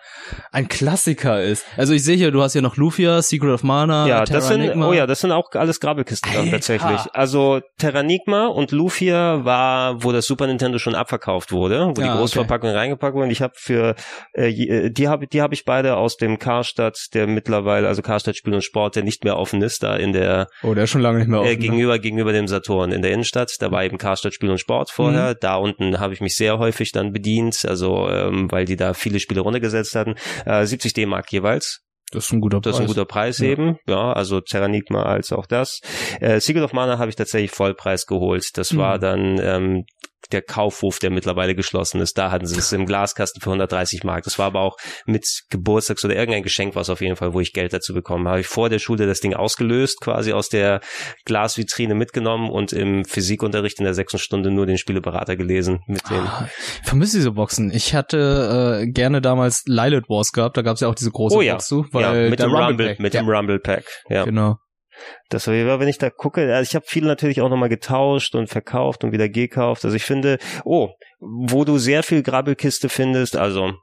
ein Klassiker ist? Also ich sehe hier, du hast hier noch Lufia, Secret of Mana, Ja, Terra das sind, Enigma. oh ja, das sind auch alles Grabbelkisten dann tatsächlich. Also Terranigma und Lufia war, wo das Super Nintendo schon abverkauft wurde, wo Ja, die Großverpackung reingepackt wurde. Und ich habe für äh, äh, die habe die habe ich beide aus dem Karstadt, der mittlerweile, also Karstadt Spiel und Sport, der nicht mehr offen ist, da in der Oh, der ist schon lange nicht mehr offen. äh, ne? gegenüber gegenüber dem Saturn in der Innenstadt. Da war eben Karstadt Spiel und Sport vorher. Mhm. Da unten habe ich mich sehr häufig dann bedient, also ähm, weil die da viele Spiele runtergesetzt hatten. Äh, 70 D-Mark jeweils. Das ist ein guter Das Preis. ist ein guter Preis Ja. eben. Ja, also Terranigma als auch das. Äh, Secret of Mana habe ich tatsächlich Vollpreis geholt. Das Mhm. war dann ähm, der Kaufhof, der mittlerweile geschlossen ist. Da hatten sie es im Glaskasten für 130 Mark. Das war aber auch mit Geburtstags- oder irgendein Geschenk was auf jeden Fall, wo ich Geld dazu bekommen habe. Ich vor der Schule das Ding ausgelöst, quasi aus der Glasvitrine mitgenommen und im Physikunterricht in der sechsten Stunde nur den Spieleberater gelesen mit dem. Ah, Ich vermisse diese Boxen. Ich hatte äh, gerne damals Lilith Wars gehabt, da gab es ja auch diese große Oh ja. Box zu, ja, weil mit der dem Rumble, Pack- mit ja, dem Rumble Pack. Ja. Genau. Das war, wenn ich da gucke, also ich habe viele natürlich auch nochmal getauscht und verkauft und wieder gekauft. Also ich finde, oh, wo du sehr viel Grabbelkiste findest, also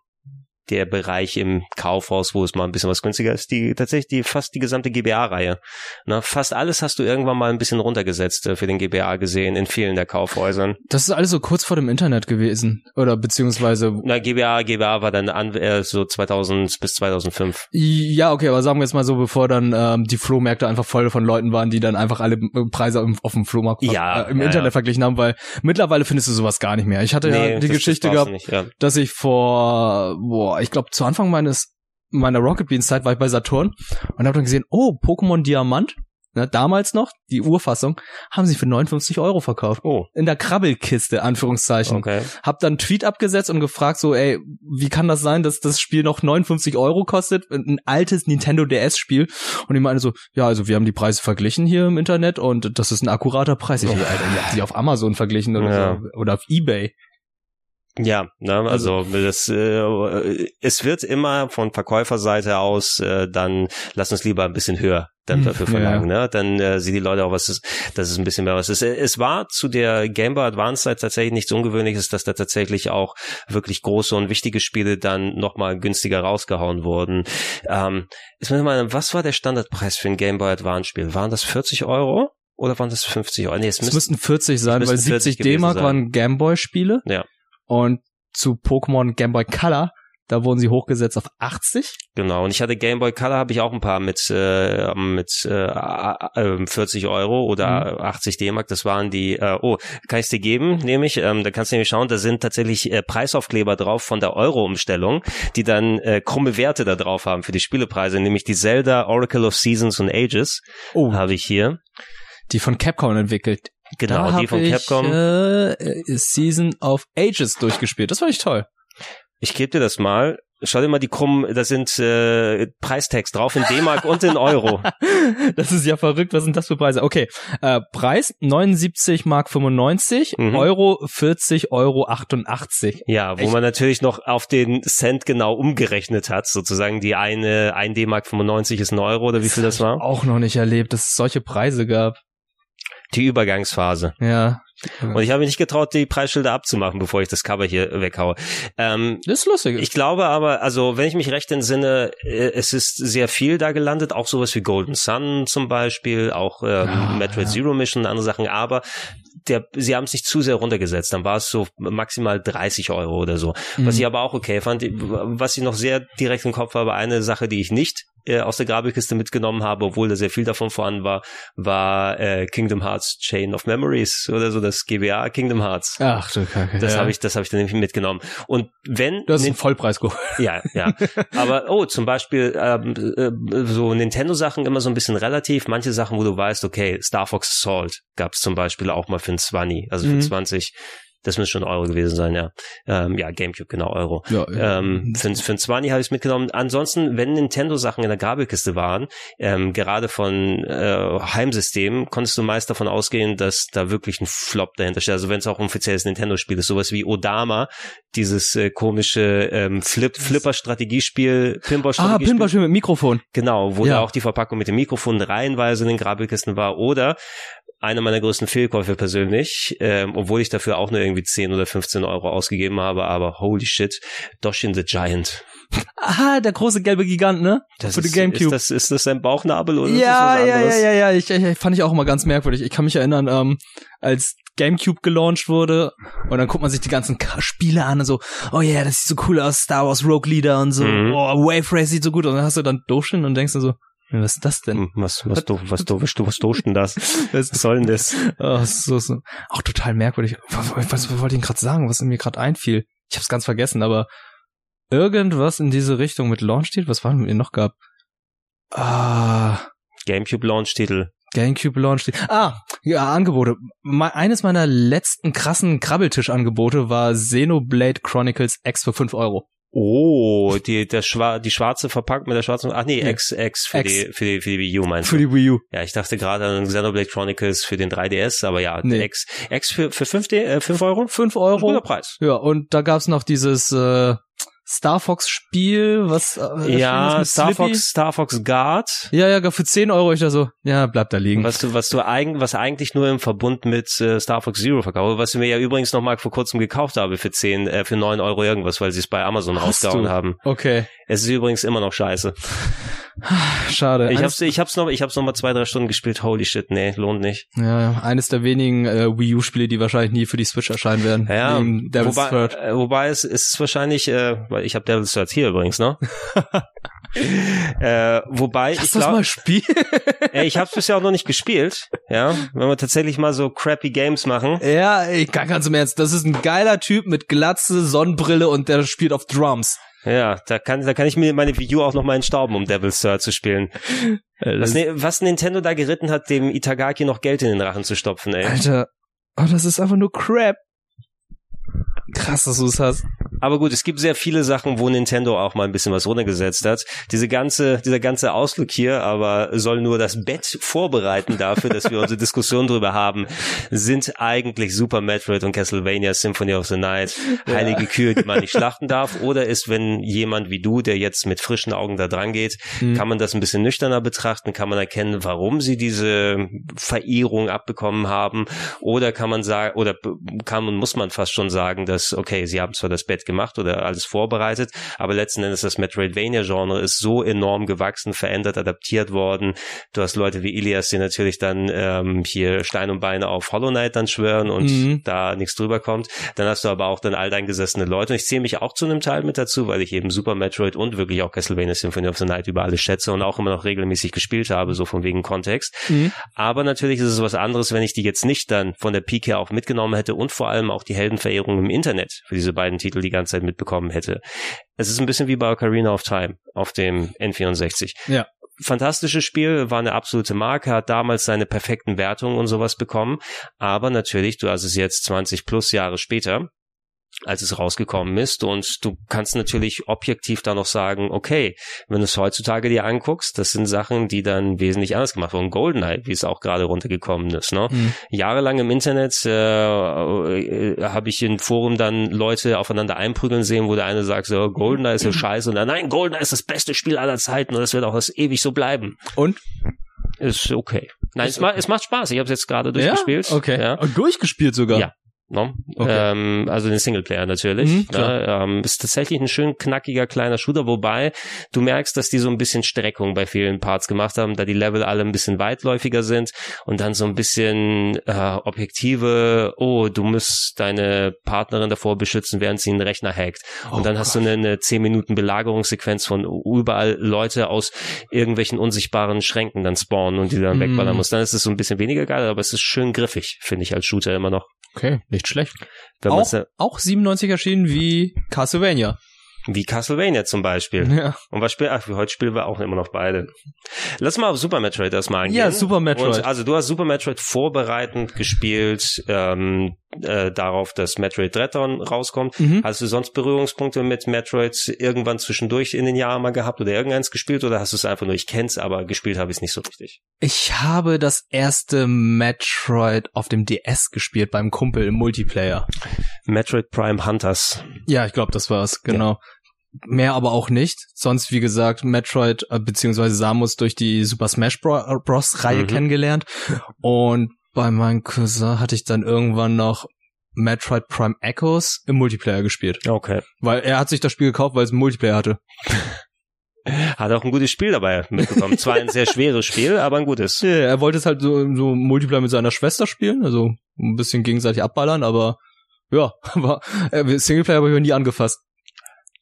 der Bereich im Kaufhaus, wo es mal ein bisschen was günstiger ist, die tatsächlich die fast die gesamte GBA-Reihe. Na, fast alles hast du irgendwann mal ein bisschen runtergesetzt äh, für den GBA gesehen in vielen der Kaufhäusern. Das ist alles so kurz vor dem Internet gewesen. Oder beziehungsweise Na, GBA, GBA war dann an, äh, so 2000 bis 2005. Ja, okay, aber sagen wir jetzt mal so, bevor dann ähm, die Flohmärkte einfach voll von Leuten waren, die dann einfach alle äh, Preise im, auf dem Flohmarkt Ja, äh, im ja, Internet ja. verglichen haben, weil mittlerweile findest du sowas gar nicht mehr. Ich hatte ja die Geschichte gehabt, Nicht, dass ich vor, boah, ich glaube zu Anfang meines meiner Rocket Beans Zeit war ich bei Saturn und habe dann gesehen, oh, Pokémon Diamant, ne, damals noch, die Urfassung, haben sie für 59 Euro verkauft. Oh, In der Krabbelkiste, Anführungszeichen. okay. Hab dann einen Tweet abgesetzt und gefragt so, ey, wie kann das sein, dass das Spiel noch 59 Euro kostet? Ein altes Nintendo DS-Spiel. Und ich meine so, ja, also wir haben die Preise verglichen hier im Internet und das ist ein akkurater Preis. Ich so, Alter, ihr habt die auf Amazon verglichen oder Ja. so. Oder auf Ebay. Ja, ne, also das, äh, es wird immer von Verkäuferseite aus äh, dann lass uns lieber ein bisschen höher dann Hm, dafür ja, verlangen, ne? Dann äh, sehen die Leute auch, was ist, dass es ein bisschen mehr was ist. Äh, Es war zu der Game Boy Advance Zeit tatsächlich nichts Ungewöhnliches, dass da tatsächlich auch wirklich große und wichtige Spiele dann nochmal günstiger rausgehauen wurden. Ähm, ich muss mal, was war der Standardpreis für ein Game Boy Advance Spiel? Waren das 40 Euro? Oder waren das 50 Euro? Nee, es Es müsste, müssten 40 sein, weil müssten 40 70 D-Mark gewesen sein. waren Gameboy-Spiele. Ja. Und zu Pokémon Gameboy Color, da wurden sie hochgesetzt auf 80. Genau, und ich hatte Game Boy Color, habe ich auch ein paar mit äh, mit äh, äh, 40 Euro oder 80 D-Mark. Das waren die. Äh, oh, kann ich dir geben? Nämlich, ähm, da kannst du nämlich schauen. Da sind tatsächlich äh, Preisaufkleber drauf von der Euro-Umstellung, die dann äh, krumme Werte da drauf haben für die Spielepreise. Nämlich die Zelda Oracle of Seasons and Ages Oh, habe ich hier. die von Capcom entwickelt. Genau, da die von hab ich, Capcom. Äh, Season of Ages durchgespielt. Das fand ich toll. Ich gebe dir das mal. Schau dir mal die krummen. Da sind äh, Preistext drauf in D-Mark und in Euro. Das ist ja verrückt. Was sind das für Preise? Okay, äh, Preis 79 Mark 95, Mhm. Euro 40 Euro 88. Ja, wo Echt? man natürlich noch auf den Cent genau umgerechnet hat, sozusagen die eine, ein D-Mark 95 ist ein Euro oder wie viel das war? Auch noch nicht erlebt, dass es solche Preise gab. Die Übergangsphase. Ja. Und ich habe mich nicht getraut, die Preisschilder abzumachen, bevor ich das Cover hier weghaue. Ähm, Das ist lustig. ich glaube aber, also wenn ich mich recht entsinne, äh, es ist sehr viel da gelandet, auch sowas wie Golden Sun zum Beispiel, auch ähm, Ah, Metroid ja. Zero Mission und andere Sachen, aber der, sie haben es nicht zu sehr runtergesetzt. Dann war es so maximal 30 Euro oder so. Was Mhm. ich aber auch okay fand, was ich noch sehr direkt im Kopf habe, eine Sache, die ich nicht äh, aus der Grabekiste mitgenommen habe, obwohl da sehr viel davon vorhanden war, war äh, Kingdom Hearts Chain of Memories oder so das GBA Kingdom Hearts. Ach du Kacke. Das ja. habe ich, das habe ich dann nämlich mitgenommen. Und wenn Du hast einen Vollpreis geholt. ja, ja. Aber oh, zum Beispiel ähm, äh, so Nintendo-Sachen immer so ein bisschen relativ. Manche Sachen, wo du weißt, okay, Star Fox Assault gab es zum Beispiel auch mal für ein 20, also für Mhm. 20. Das müsste schon Euro gewesen sein, ja. Ähm, ja, Gamecube, genau, Euro. Ja, Ähm, für, für ein 20 habe ich mitgenommen. Ansonsten, wenn Nintendo-Sachen in der Gabelkiste waren, ähm, gerade von äh, Heimsystemen, konntest du meist davon ausgehen, dass da wirklich ein Flop dahinter steht. Also wenn es auch ein offizielles Nintendo-Spiel ist, sowas wie Odama, dieses äh, komische ähm, Flip Flipper-Strategiespiel, Ah, Pinball-Strategiespiel. Pinballspiel mit Mikrofon. Genau, wo Ja. da auch die Verpackung mit dem Mikrofon reihenweise in den Grabelkisten war. Oder einer meiner größten Fehlkäufe persönlich, ähm, obwohl ich dafür auch nur irgendwie 10 oder 15 Euro ausgegeben habe, aber holy shit, Doshin the Giant. Ah, der große gelbe Gigant, ne? Das Für die ist, Gamecube. Ist das, ist das ein Bauchnabel oder ist Ja, das was ja, ja, anderes? ja, ja, ich, ich, fand ich auch immer ganz merkwürdig. Ich kann mich erinnern, ähm, als Gamecube gelauncht wurde und dann guckt man sich die ganzen Spiele an und so, oh ja, yeah, das sieht so cool aus, Star Wars Rogue Leader und so, Mhm. oh, Wave Race sieht so gut aus. Und dann hast du dann Doshin und denkst du so, was ist das denn? Hm, Was, was, du, was, du, was, du, was tust denn das? Was soll denn das? Oh, so, so. Auch total merkwürdig. Was, was, was wollte ich denn gerade sagen, was mir gerade einfiel? Ich hab's ganz vergessen, aber irgendwas in diese Richtung mit Launch-Titel, was war denn mir noch gab? Ah, Gamecube Launch-Titel. Gamecube Launch. Ah, ja, Angebote. Me eines meiner letzten krassen Krabbeltisch-Angebote war Xenoblade Chronicles X für 5 Euro. Oh, die, der Schwa die schwarze Verpackung mit der schwarzen, ach nee. X, X für X. die, für die, für die Wii U meinst Für du? die Wii U. Ja, ich dachte gerade an Xenoblade Chronicles für den 3DS, aber ja, Nee. X, X für, für 5, äh, 5 Euro? 5 Ein guter Euro. Preis. Ja, und da gab's noch dieses äh, Star Fox Spiel, was äh, Ja, Star. Fox, Star Fox Guard. Ja, ja, für 10 Euro ich da so, ja, bleibt da liegen. Was du, was du eigentlich, was eigentlich nur im Verbund mit äh, Star Fox Zero verkaufe, was ich mir ja übrigens noch mal vor kurzem gekauft habe für 10, äh, für 9 Euro irgendwas, weil sie es bei Amazon Hast rausgehauen du? haben. Okay, Es ist übrigens immer noch scheiße. schade. Ich hab's, ich hab's noch, ich hab's noch mal zwei, drei Stunden gespielt. Holy shit, nee, lohnt nicht. Ja, ja, eines der wenigen äh, Wii U-Spiele, die wahrscheinlich nie für die Switch erscheinen werden. Ja, wobei, Third. äh, wobei es ist wahrscheinlich, äh, weil ich habe Devil's Third hier übrigens, ne? äh, wobei Lass ich das glaube, mal spielen. Ey, ich habe es bisher auch noch nicht gespielt. Ja, wenn wir tatsächlich mal so crappy Games machen. ja, ey, ganz im Ernst. Das ist ein geiler Typ mit Glatze, Sonnenbrille und der spielt auf Drums. Ja, da kann, da kann ich mir meine Wii U auch noch mal entstauben, um Devil's Third zu spielen. Was, ne, was Nintendo da geritten hat, dem Itagaki noch Geld in den Rachen zu stopfen, ey. Alter, oh, das ist einfach nur Crap. Krass, dass du es hast. Aber gut, es gibt sehr viele Sachen, wo Nintendo auch mal ein bisschen was runtergesetzt hat. Diese ganze, dieser ganze Ausflug hier, aber soll nur das Bett vorbereiten dafür, dass wir unsere Diskussion drüber haben, sind eigentlich Super Metroid und Castlevania Symphony of the Night heilige Kühe, die man nicht schlachten darf. Oder ist, wenn jemand wie du, der jetzt mit frischen Augen da dran geht, Hm. kann man das ein bisschen nüchterner betrachten, kann man erkennen, warum sie diese Verehrung abbekommen haben, oder kann man sagen, oder kann und muss man fast schon sagen, dass, okay, sie haben zwar das Bett gemacht oder alles vorbereitet, aber letzten Endes das Metroidvania-Genre ist so enorm gewachsen, verändert, adaptiert worden. Du hast Leute wie Ilias, die natürlich dann ähm, hier Stein und Beine auf Hollow Knight dann schwören und Mhm. da nichts drüber kommt. Dann hast du aber auch dann alteingesessene Leute und ich zähle mich auch zu einem Teil mit dazu, weil ich eben Super Metroid und wirklich auch Castlevania Symphony of the Night über alles schätze und auch immer noch regelmäßig gespielt habe, so von wegen Kontext. Mhm. Aber natürlich ist es was anderes, wenn ich die jetzt nicht dann von der Pike auch mitgenommen hätte und vor allem auch die Heldenverehrung im Internet für diese beiden Titel die ganze Zeit mitbekommen hätte. Es ist ein bisschen wie bei Ocarina of Time auf dem N64. Ja. Fantastisches Spiel, war eine absolute Marke, hat damals seine perfekten Wertungen und sowas bekommen. Aber natürlich, du hast es jetzt 20 plus Jahre später, als es rausgekommen ist. Und du kannst natürlich objektiv da noch sagen, okay, wenn du es heutzutage dir anguckst, das sind Sachen, die dann wesentlich anders gemacht wurden. GoldenEye, wie es auch gerade runtergekommen ist. Ne? Mhm. Jahrelang im Internet äh, äh, habe ich in Forum dann Leute aufeinander einprügeln sehen, wo der eine sagt, so, GoldenEye ist ja scheiße und dann, nein, GoldenEye ist das beste Spiel aller Zeiten und das wird auch das ewig so bleiben. Und? Ist okay. Nein, es, ma es macht Spaß. Ich habe es jetzt gerade durchgespielt. Ja? Okay. Ja. Und durchgespielt sogar. Ja. No? Okay. Ähm, also den Singleplayer natürlich. Mhm, klar. ne? ähm, ist tatsächlich ein schön knackiger kleiner Shooter, wobei du merkst, dass die so ein bisschen Streckung bei vielen Parts gemacht haben, da die Level alle ein bisschen weitläufiger sind und dann so ein bisschen äh, objektive, oh, du musst deine Partnerin davor beschützen, während sie einen Rechner hackt. Und Oh dann hast du eine, eine 10 Minuten Belagerungssequenz von überall Leute aus irgendwelchen unsichtbaren Schränken dann spawnen und die dann Mhm. wegballern musst. Dann ist es so ein bisschen weniger geil, aber es ist schön griffig, finde ich als Shooter immer noch. Okay, nicht schlecht. Wenn Auch, äh, auch 97 erschienen wie Castlevania. Wie Castlevania zum Beispiel. Ja, Und was spielen, ach, für heute spielen wir auch immer noch beide. Lass mal auf Super Metroid erstmal eingehen. Ja, Super Metroid. Und, also du hast Super Metroid vorbereitend gespielt, ähm, äh, darauf, dass Metroid Dreadon rauskommt. Mhm. Hast du sonst Berührungspunkte mit Metroid irgendwann zwischendurch in den Jahren mal gehabt oder irgendeins gespielt oder hast du es einfach nur, ich kenn's, aber gespielt habe ich es nicht so richtig? Ich habe das erste Metroid auf dem DS gespielt beim Kumpel im Multiplayer. Metroid Prime Hunters. Ja, ich glaube, das war's, genau. Mehr aber auch nicht. Sonst, wie gesagt, Metroid äh, beziehungsweise Samus durch die Super Smash Bro Bros. Reihe Mhm. kennengelernt. Und bei meinem Cousin hatte ich dann irgendwann noch Metroid Prime Echoes im Multiplayer gespielt. Okay. Weil er hat sich das Spiel gekauft, weil es einen Multiplayer hatte. Hat auch ein gutes Spiel dabei mitbekommen. Zwar ein sehr schweres Spiel, aber ein gutes. Ja, er wollte es halt so, so Multiplayer mit seiner Schwester spielen, also ein bisschen gegenseitig abballern, aber ja, aber äh, Singleplayer habe ich noch nie angefasst.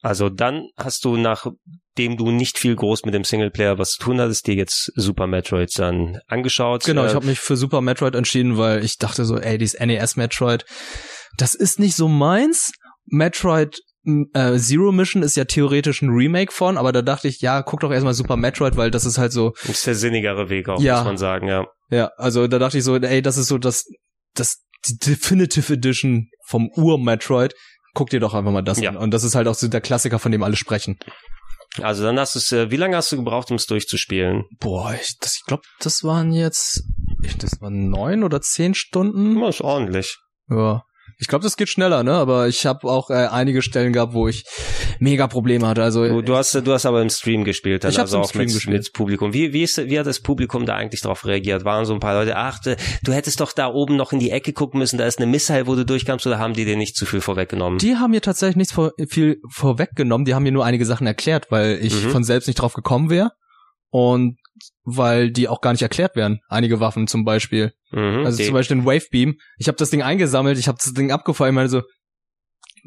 Also dann hast du, nachdem du nicht viel groß mit dem Singleplayer was zu tun hattest, dir jetzt Super Metroid dann angeschaut. Genau, ich Äh, habe mich für Super Metroid entschieden, weil ich dachte so, ey, dieses NES Metroid, das ist nicht so meins. Metroid äh, Zero Mission ist ja theoretisch ein Remake von, aber da dachte ich, ja, guck doch erstmal Super Metroid, weil das ist halt so, ist der sinnigere Weg auch, Ja. muss man sagen, ja. ja, also da dachte ich so, ey, das ist so das, das die Definitive Edition vom Ur-Metroid. Guck dir doch einfach mal das Ja. an. Und das ist halt auch so der Klassiker, von dem alle sprechen. Also dann hast du es, äh, wie lange hast du gebraucht, um es durchzuspielen? Boah, ich, das, ich glaube, das waren jetzt, ich, das waren neun oder zehn Stunden. Das ist ordentlich. Ja. Ich glaube, das geht schneller, ne? Aber ich habe auch äh, einige Stellen gehabt, wo ich mega Probleme hatte. Also Du, du hast, du hast aber im Stream gespielt, dann Ich also im auch Stream mit, gespielt. mit Publikum. Wie, wie, ist, wie hat das Publikum da eigentlich darauf reagiert? Waren so ein paar Leute, ach, du, du hättest doch da oben noch in die Ecke gucken müssen, da ist eine Missile, wo du durchkamst, oder haben die dir nicht zu viel vorweggenommen? die haben mir tatsächlich nicht vor, viel vorweggenommen. Die haben mir nur einige Sachen erklärt, weil ich Mhm. von selbst nicht drauf gekommen wäre. Und weil die auch gar nicht erklärt werden. Einige Waffen zum Beispiel. Mhm, Also zum Beispiel den Wavebeam. Ich habe das Ding eingesammelt, ich habe das Ding ich meine so,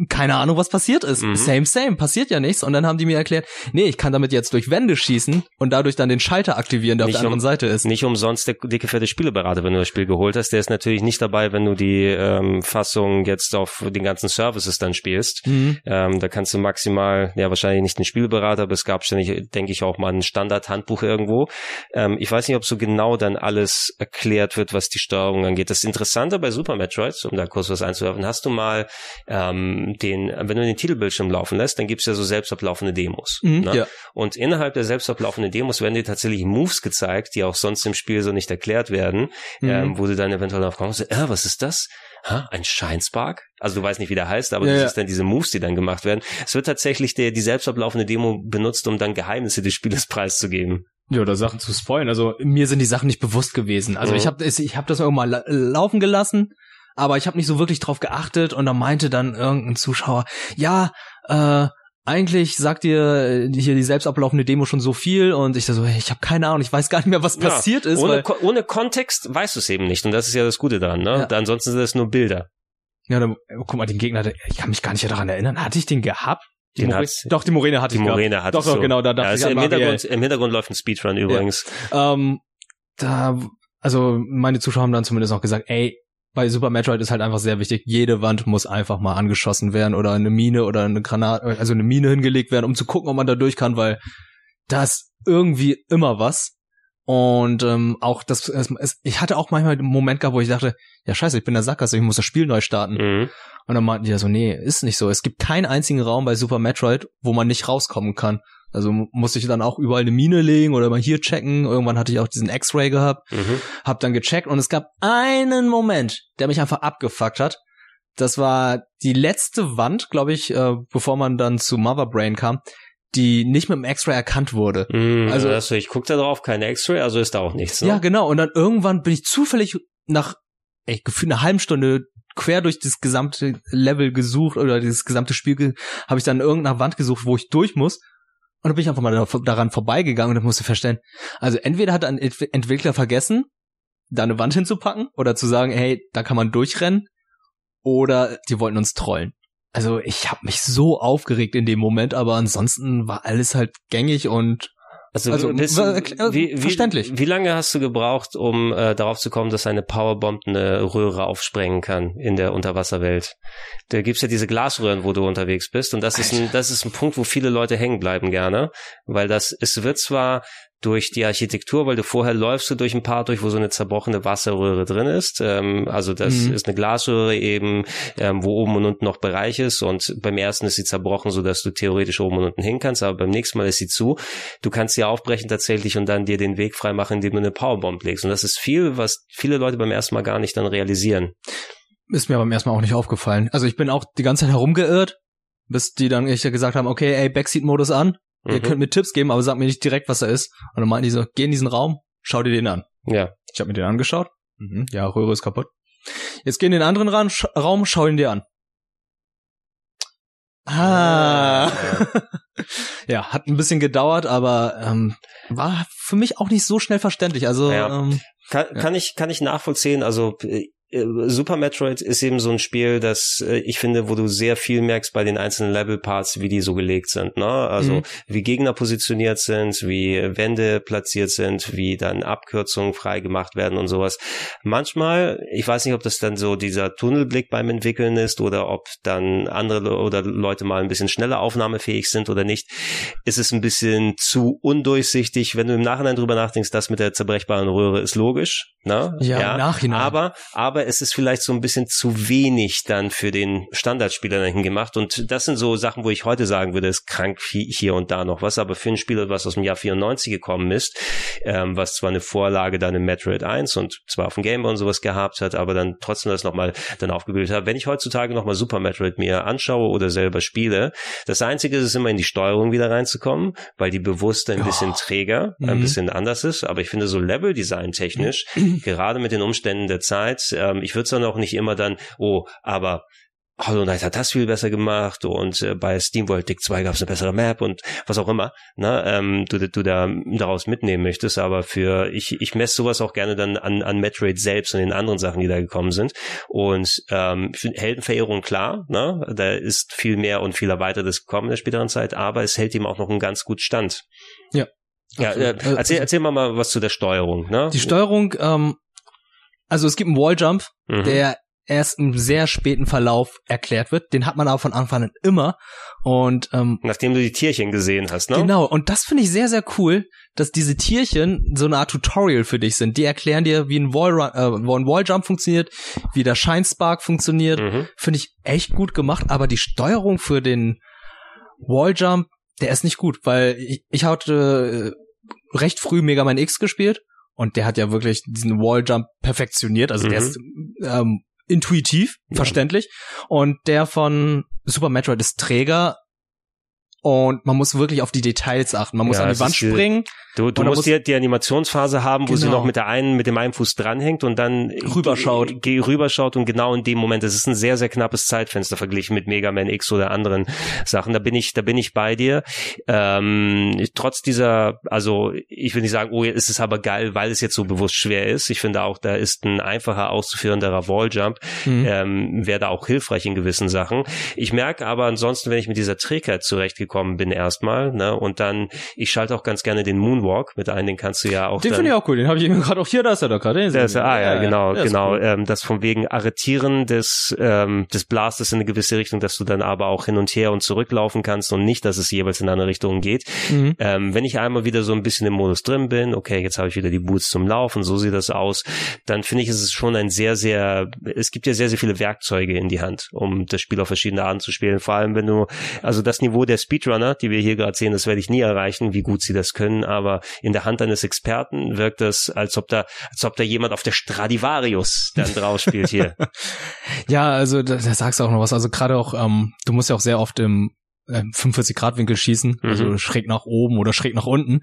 keine Ahnung, was passiert ist. Mhm. Same, same, passiert ja nichts. Und dann haben die mir erklärt, nee, ich kann damit jetzt durch Wände schießen und dadurch dann den Schalter aktivieren, der Nicht auf der anderen um- Seite ist. Nicht umsonst der dicke fette Spieleberater, wenn du das Spiel geholt hast. Der ist natürlich nicht dabei, wenn du die ähm, Fassung jetzt auf den ganzen Services dann spielst. Mhm. Ähm, da kannst du maximal, ja wahrscheinlich nicht einen Spielberater, aber es gab ständig, denke ich, auch mal ein Standard-Handbuch irgendwo. Ähm, ich weiß nicht, ob so genau dann alles erklärt wird, was die Steuerung angeht. Das Interessante bei Super Metroid, um da kurz was einzuwerfen, hast du mal ähm, den, wenn du den Titelbildschirm laufen lässt, dann gibt's ja so selbstablaufende Demos. Mhm, ne? ja. Und innerhalb der selbstablaufenden Demos werden dir tatsächlich Moves gezeigt, die auch sonst im Spiel so nicht erklärt werden, Mhm. ähm, wo du dann eventuell darauf kommst, äh, was ist das? Ha, ein Shinespark? Also du weißt nicht, wie der heißt, aber Ja, das ja. ist dann diese Moves, die dann gemacht werden. Es wird tatsächlich der, die selbstablaufende Demo benutzt, um dann Geheimnisse des Spieles preiszugeben. Ja, oder Sachen zu spoilen. Also mir sind die Sachen nicht bewusst gewesen. Also Mhm. ich habe ich hab das irgendwann la laufen gelassen, aber ich habe nicht so wirklich drauf geachtet und da meinte dann irgendein Zuschauer, ja, äh, eigentlich sagt dir äh, hier die selbst ablaufende Demo schon so viel und ich da so, ich habe keine Ahnung, ich weiß gar nicht mehr, was Ja, passiert ist. Ohne, Ko- ohne Kontext weißt du es eben nicht und das ist ja das Gute daran. Ne? Ja. Ansonsten sind das nur Bilder. ja, dann, äh, guck mal, den Gegner, ich kann mich gar nicht daran erinnern. Hatte ich den gehabt? Die Den hat's- doch, die Moräne hatte Die ich Morene gehabt. hat Doch, doch, so. genau, da dachte ja, ich ist an im. Hintergrund, Im Hintergrund läuft ein Speedrun übrigens. Ähm, da, also meine Zuschauer haben dann zumindest auch gesagt, ey, bei Super Metroid ist halt einfach sehr wichtig, jede Wand muss einfach mal angeschossen werden oder eine Mine oder eine Granate, also eine Mine hingelegt werden, um zu gucken, ob man da durch kann, weil da ist irgendwie immer was. Und ähm, auch das, es, ich hatte auch manchmal einen Moment gehabt, wo ich dachte, ja scheiße, ich bin der Sackgasse, ich muss das Spiel neu starten. Mhm. Und dann meinten die ja so, nee, ist nicht so. Es gibt keinen einzigen Raum bei Super Metroid, wo man nicht rauskommen kann. Also mu- musste ich dann auch überall eine Mine legen oder mal hier checken. Irgendwann hatte ich auch diesen X-Ray gehabt, Mhm. hab dann gecheckt und es gab einen Moment, der mich einfach abgefuckt hat. Das war die letzte Wand, glaube ich, äh, bevor man dann zu Mother Brain kam, die nicht mit dem X-Ray erkannt wurde. Mhm. Also- Also, ich guck da drauf, keine X-Ray, also ist da auch nichts. Ne? Ja, genau. Und dann irgendwann bin ich zufällig nach ey, gefühlt einer halben Stunde quer durch das gesamte Level gesucht oder dieses gesamte Spiel habe ich dann irgendeiner Wand gesucht, wo ich durch muss. Und dann bin ich einfach mal daran vorbeigegangen und musste verstehen. Also entweder hat ein Entwickler vergessen, da eine Wand hinzupacken oder zu sagen, hey, da kann man durchrennen, oder die wollten uns trollen. Also ich habe mich so aufgeregt in dem Moment, aber ansonsten war alles halt gängig und also, also bist, wie, verständlich. Wie, wie, lange hast du gebraucht, um äh, darauf zu kommen, dass eine Powerbomb eine Röhre aufsprengen kann in der Unterwasserwelt? Da gibt's ja diese Glasröhren, wo du unterwegs bist, und das ist ein, das ist ein Punkt, wo viele Leute hängen bleiben gerne, weil das es wird zwar durch die Architektur, weil du vorher läufst du durch ein Part durch, wo so eine zerbrochene Wasserröhre drin ist. Ähm, also das mhm. ist eine Glasröhre eben, ähm, wo oben und unten noch Bereich ist und beim ersten ist sie zerbrochen, so dass du theoretisch oben und unten hin kannst, aber beim nächsten Mal ist sie zu. Du kannst sie aufbrechen tatsächlich und dann dir den Weg freimachen, indem du eine Powerbomb legst. Und das ist viel, was viele Leute beim ersten Mal gar nicht dann realisieren. Ist mir beim ersten Mal auch nicht aufgefallen. Also ich bin auch die ganze Zeit herumgeirrt, bis die dann echt gesagt haben, okay, ey, Backseat-Modus an. Ihr mhm. könnt mir Tipps geben, aber sagt mir nicht direkt, was da ist. Und dann meinten die so, geh in diesen Raum, schau dir den an. Ja. Ich habe mir den angeschaut. Mhm. Ja, Röhre ist kaputt. Jetzt geh in den anderen Raum, sch Raum schau ihn dir an. Ah. Ja. ja, hat ein bisschen gedauert, aber ähm, war für mich auch nicht so schnell verständlich. Also ja. ähm, kann, kann ja. ich kann ich nachvollziehen. Also äh, Super Metroid ist eben so ein Spiel, das äh, ich finde, wo du sehr viel merkst bei den einzelnen Level-Parts, wie die so gelegt sind. Ne? Also mhm. wie Gegner positioniert sind, wie Wände platziert sind, wie dann Abkürzungen freigemacht werden und sowas. Manchmal, ich weiß nicht, ob das dann so dieser Tunnelblick beim Entwickeln ist oder ob dann andere oder Leute mal ein bisschen schneller aufnahmefähig sind oder nicht, ist es ein bisschen zu undurchsichtig. Wenn du im Nachhinein drüber nachdenkst, das mit der zerbrechbaren Röhre ist logisch. Ne? Ja, ja, im Nachhinein. Aber, aber es ist vielleicht so ein bisschen zu wenig dann für den Standardspieler dahin gemacht. Und das sind so Sachen, wo ich heute sagen würde, ist krank hier und da noch was. Aber für ein Spieler, was aus dem Jahr 94 gekommen ist, ähm, was zwar eine Vorlage dann im Metroid 1 und zwar auf dem Game Boy und sowas gehabt hat, aber dann trotzdem das nochmal dann aufgebildet hat. Wenn ich heutzutage nochmal Super Metroid mir anschaue oder selber spiele, das Einzige ist es immer in die Steuerung wieder reinzukommen, weil die bewusst ein bisschen oh. träger, ein mhm. bisschen anders ist. Aber ich finde so Level-Design technisch, gerade mit den Umständen der Zeit, ähm, ich würde es dann auch nicht immer dann, oh, aber Hollow Knight hat das viel besser gemacht und äh, bei SteamWorld Dick 2 gab es eine bessere Map und was auch immer, ne, ähm, du, du da daraus mitnehmen möchtest, aber für ich, ich messe sowas auch gerne dann an, an Metroid selbst und den anderen Sachen, die da gekommen sind. Und ähm, Heldenverehrung, klar, ne, da ist viel mehr und viel erweitertes gekommen in der späteren Zeit, aber es hält ihm auch noch einen ganz gut Stand. Ja. Ja, äh, erzähl, also erzähl mal, mal was zu der Steuerung. Ne? Die Steuerung, ähm, also es gibt einen Walljump, mhm. der erst im sehr späten Verlauf erklärt wird. Den hat man aber von Anfang an immer. Und ähm, nachdem du die Tierchen gesehen hast, ne? Genau. Und das finde ich sehr sehr cool, dass diese Tierchen so eine Art Tutorial für dich sind. Die erklären dir, wie ein, Wall äh, ein Walljump funktioniert, wie der Shine Spark funktioniert. Mhm. Finde ich echt gut gemacht. Aber die Steuerung für den Walljump, der ist nicht gut, weil ich, ich hatte äh, recht früh Mega Man X gespielt und der hat ja wirklich diesen Walljump perfektioniert. Also mhm. der ist ähm, intuitiv, ja. verständlich. Und der von Super Metroid ist Träger und man muss wirklich auf die Details achten. Man muss ja, an die Wand springen. Du, du musst die, die Animationsphase haben, wo genau. sie noch mit der einen, mit dem einen Fuß dranhängt und dann rüberschaut. Ge, rüberschaut und genau in dem Moment, das ist ein sehr, sehr knappes Zeitfenster verglichen mit Mega Man X oder anderen Sachen. Da bin ich, da bin ich bei dir. Ähm, trotz dieser, also ich will nicht sagen, oh, ist es aber geil, weil es jetzt so bewusst schwer ist. Ich finde auch, da ist ein einfacher auszuführenderer Walljump, mhm. ähm, wäre da auch hilfreich in gewissen Sachen. Ich merke aber ansonsten, wenn ich mit dieser Trägheit zurechtgekommen bin erstmal, ne, und dann, ich schalte auch ganz gerne den Moon Moonwalk mit ein, den kannst du ja auch. Den finde ich auch cool, den habe ich eben gerade auch hier, da ist er doch gerade. Ah ja, genau, genau. Cool. Ähm, das von wegen Arretieren des, ähm, des Blastes in eine gewisse Richtung, dass du dann aber auch hin und her und zurücklaufen kannst und nicht, dass es jeweils in eine Richtung geht. Mhm. Ähm, wenn ich einmal wieder so ein bisschen im Modus drin bin, okay, jetzt habe ich wieder die Boots zum Laufen, so sieht das aus, dann finde ich, ist es schon ein sehr, sehr, es gibt ja sehr, sehr viele Werkzeuge in die Hand, um das Spiel auf verschiedene Arten zu spielen. Vor allem, wenn du, also das Niveau der Speedrunner, die wir hier gerade sehen, das werde ich nie erreichen, wie gut sie das können, aber in der Hand eines Experten wirkt es, als ob da, als ob da jemand auf der Stradivarius dann drauf spielt hier. ja, also da, da sagst du auch noch was. Also gerade auch, ähm, du musst ja auch sehr oft im äh, 45 Grad Winkel schießen, also Mhm. schräg nach oben oder schräg nach unten.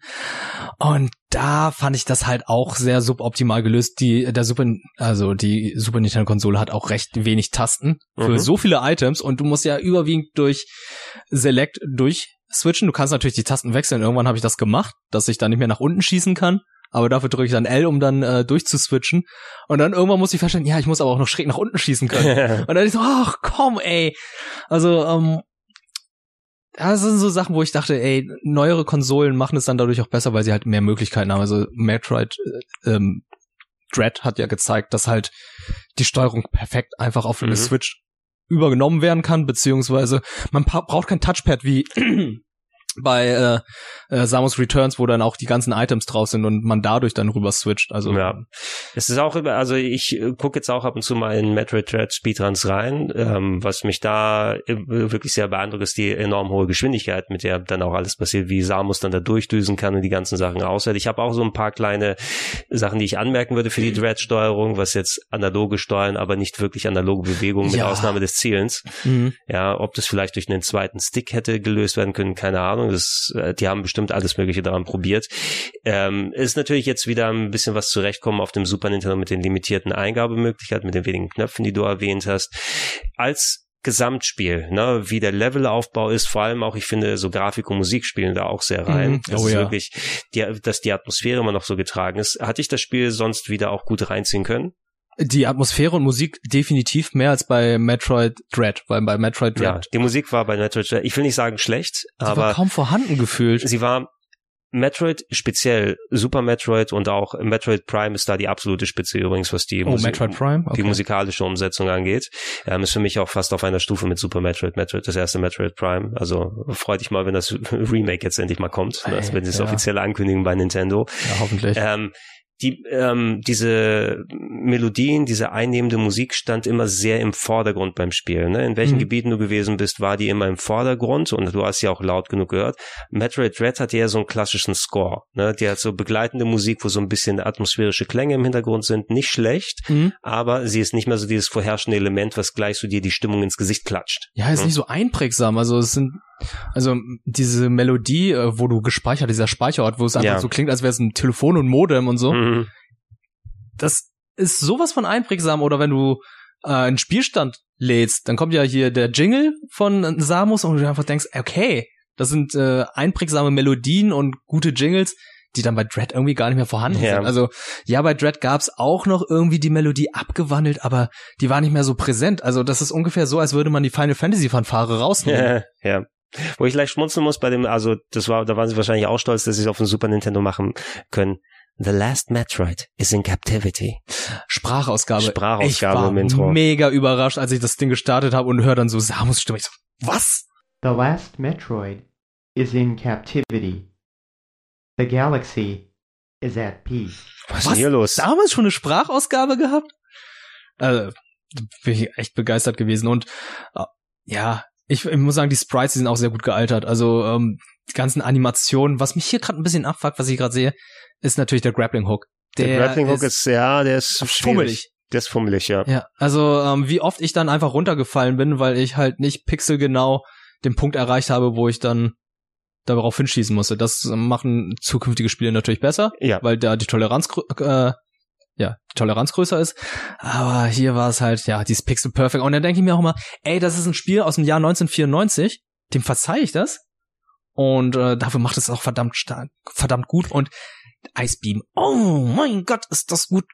Und da fand ich das halt auch sehr suboptimal gelöst. Die der Super also die Super Nintendo Konsole hat auch recht wenig Tasten für Mhm. so viele Items und du musst ja überwiegend durch Select durch switchen. Du kannst natürlich die Tasten wechseln. Irgendwann habe ich das gemacht, dass ich dann nicht mehr nach unten schießen kann. Aber dafür drücke ich dann L, um dann äh, durchzuswitchen. Und dann irgendwann muss ich feststellen, ja, ich muss aber auch noch schräg nach unten schießen können. Und dann ich so, ach komm, ey. Also, ähm, das sind so Sachen, wo ich dachte, ey, neuere Konsolen machen es dann dadurch auch besser, weil sie halt mehr Möglichkeiten haben. Also Metroid äh, ähm, Dread hat ja gezeigt, dass halt die Steuerung perfekt einfach auf eine Mhm. Switch übergenommen werden kann, beziehungsweise man braucht kein Touchpad wie bei äh, äh, Samus Returns, wo dann auch die ganzen Items drauf sind und man dadurch dann rüber switcht. Also Ja. Es ist auch über, also ich äh, gucke jetzt auch ab und zu mal in Metroid Dread Speedruns rein. Ähm, was mich da äh, wirklich sehr beeindruckt, ist die enorm hohe Geschwindigkeit, mit der dann auch alles passiert, wie Samus dann da durchdüsen kann und die ganzen Sachen aushält. Ich habe auch so ein paar kleine Sachen, die ich anmerken würde für die Dread-Steuerung, was jetzt analoge Steuern, aber nicht wirklich analoge Bewegungen mit Ja. Ausnahme des Zielens. mhm. Ja, ob das vielleicht durch einen zweiten Stick hätte gelöst werden können, keine Ahnung. Das, äh, die haben bestimmt alles Mögliche daran probiert. Ähm, ist natürlich jetzt wieder ein bisschen was zurechtkommen auf dem Super Nintendo mit den limitierten Eingabemöglichkeiten, mit den wenigen Knöpfen, die du erwähnt hast. Als Gesamtspiel, ne, wie der Levelaufbau ist, vor allem auch, ich finde, so Grafik und Musik spielen da auch sehr rein. Mhm. Das Oh ist ja. wirklich, die, dass die Atmosphäre immer noch so getragen ist. Hatte ich das Spiel sonst wieder auch gut reinziehen können? Die Atmosphäre und Musik definitiv mehr als bei Metroid Dread, weil bei Metroid Ja, Dread die Musik war bei Metroid, ich will nicht sagen schlecht, war aber kaum vorhanden gefühlt. sie war Metroid speziell, Super Metroid und auch Metroid Prime ist da die absolute Spitze übrigens, was die, Oh, Metroid Prime? die musikalische Umsetzung angeht. Ähm, ist für mich auch fast auf einer Stufe mit Super Metroid, Metroid, das erste Metroid Prime. Also freut dich mal, wenn das Remake jetzt endlich mal kommt, Ey, also wenn sie es ja. offiziell ankündigen bei Nintendo. Ja, hoffentlich. Ähm, die, ähm, diese Melodien, diese einnehmende Musik stand immer sehr im Vordergrund beim Spielen. Ne? In welchen Mhm. Gebieten du gewesen bist, war die immer im Vordergrund und du hast sie auch laut genug gehört. Metroid Dread hat ja so einen klassischen Score. Ne? Die hat so begleitende Musik, wo so ein bisschen atmosphärische Klänge im Hintergrund sind. Nicht schlecht, Mhm. aber sie ist nicht mehr so dieses vorherrschende Element, was gleich so dir die Stimmung ins Gesicht klatscht. Ja, ist Hm? nicht so einprägsam. Also es sind, also diese Melodie, äh, wo du gespeichert, dieser Speicherort, wo es einfach Ja. so klingt, als wäre es ein Telefon und Modem und so. Mhm. Das ist sowas von einprägsam. Oder wenn du äh, einen Spielstand lädst, dann kommt ja hier der Jingle von Samus und du einfach denkst, okay, das sind äh, einprägsame Melodien und gute Jingles, die dann bei Dread irgendwie gar nicht mehr vorhanden Ja. sind. Also ja, bei Dread gab's auch noch irgendwie die Melodie abgewandelt, aber die war nicht mehr so präsent. Also das ist ungefähr so, als würde man die Final Fantasy Fanfare rausnehmen. Ja, ja. Wo ich leicht schmunzeln muss bei dem, also das war, da waren sie wahrscheinlich auch stolz, dass sie es auf dem Super Nintendo machen können. The last Metroid is in captivity. Sprachausgabe. Sprachausgabe ich war im Intro. mega überrascht, als ich das Ding gestartet habe und höre dann so Samus Stimme. Ich so, was? The last Metroid is in captivity. The galaxy is at peace. Was ist denn hier los? Damals schon eine Sprachausgabe gehabt? Also, bin ich echt begeistert gewesen. Und äh, ja, ich, ich muss sagen, die Sprites die sind auch sehr gut gealtert. Also ähm, die ganzen Animationen. Was mich hier gerade ein bisschen abfuckt, was ich gerade sehe, ist natürlich der Grappling Hook. Der, Grappling Hook ist, ja, der ist fummelig. Der ist fummelig, ja. Ja, also ähm, wie oft ich dann einfach runtergefallen bin, weil ich halt nicht pixelgenau den Punkt erreicht habe, wo ich dann darauf hinschießen musste. Das machen zukünftige Spiele natürlich besser, Ja. weil da die Toleranz äh, ja, Toleranz größer ist. Aber hier war es halt, ja, dieses Pixel Perfect. Und dann denke ich mir auch immer, ey, das ist ein Spiel aus dem Jahr 1994, dem verzeih ich das. Und äh, dafür macht es auch verdammt stark, verdammt gut. Und Ice Beam, oh mein Gott, ist das gut.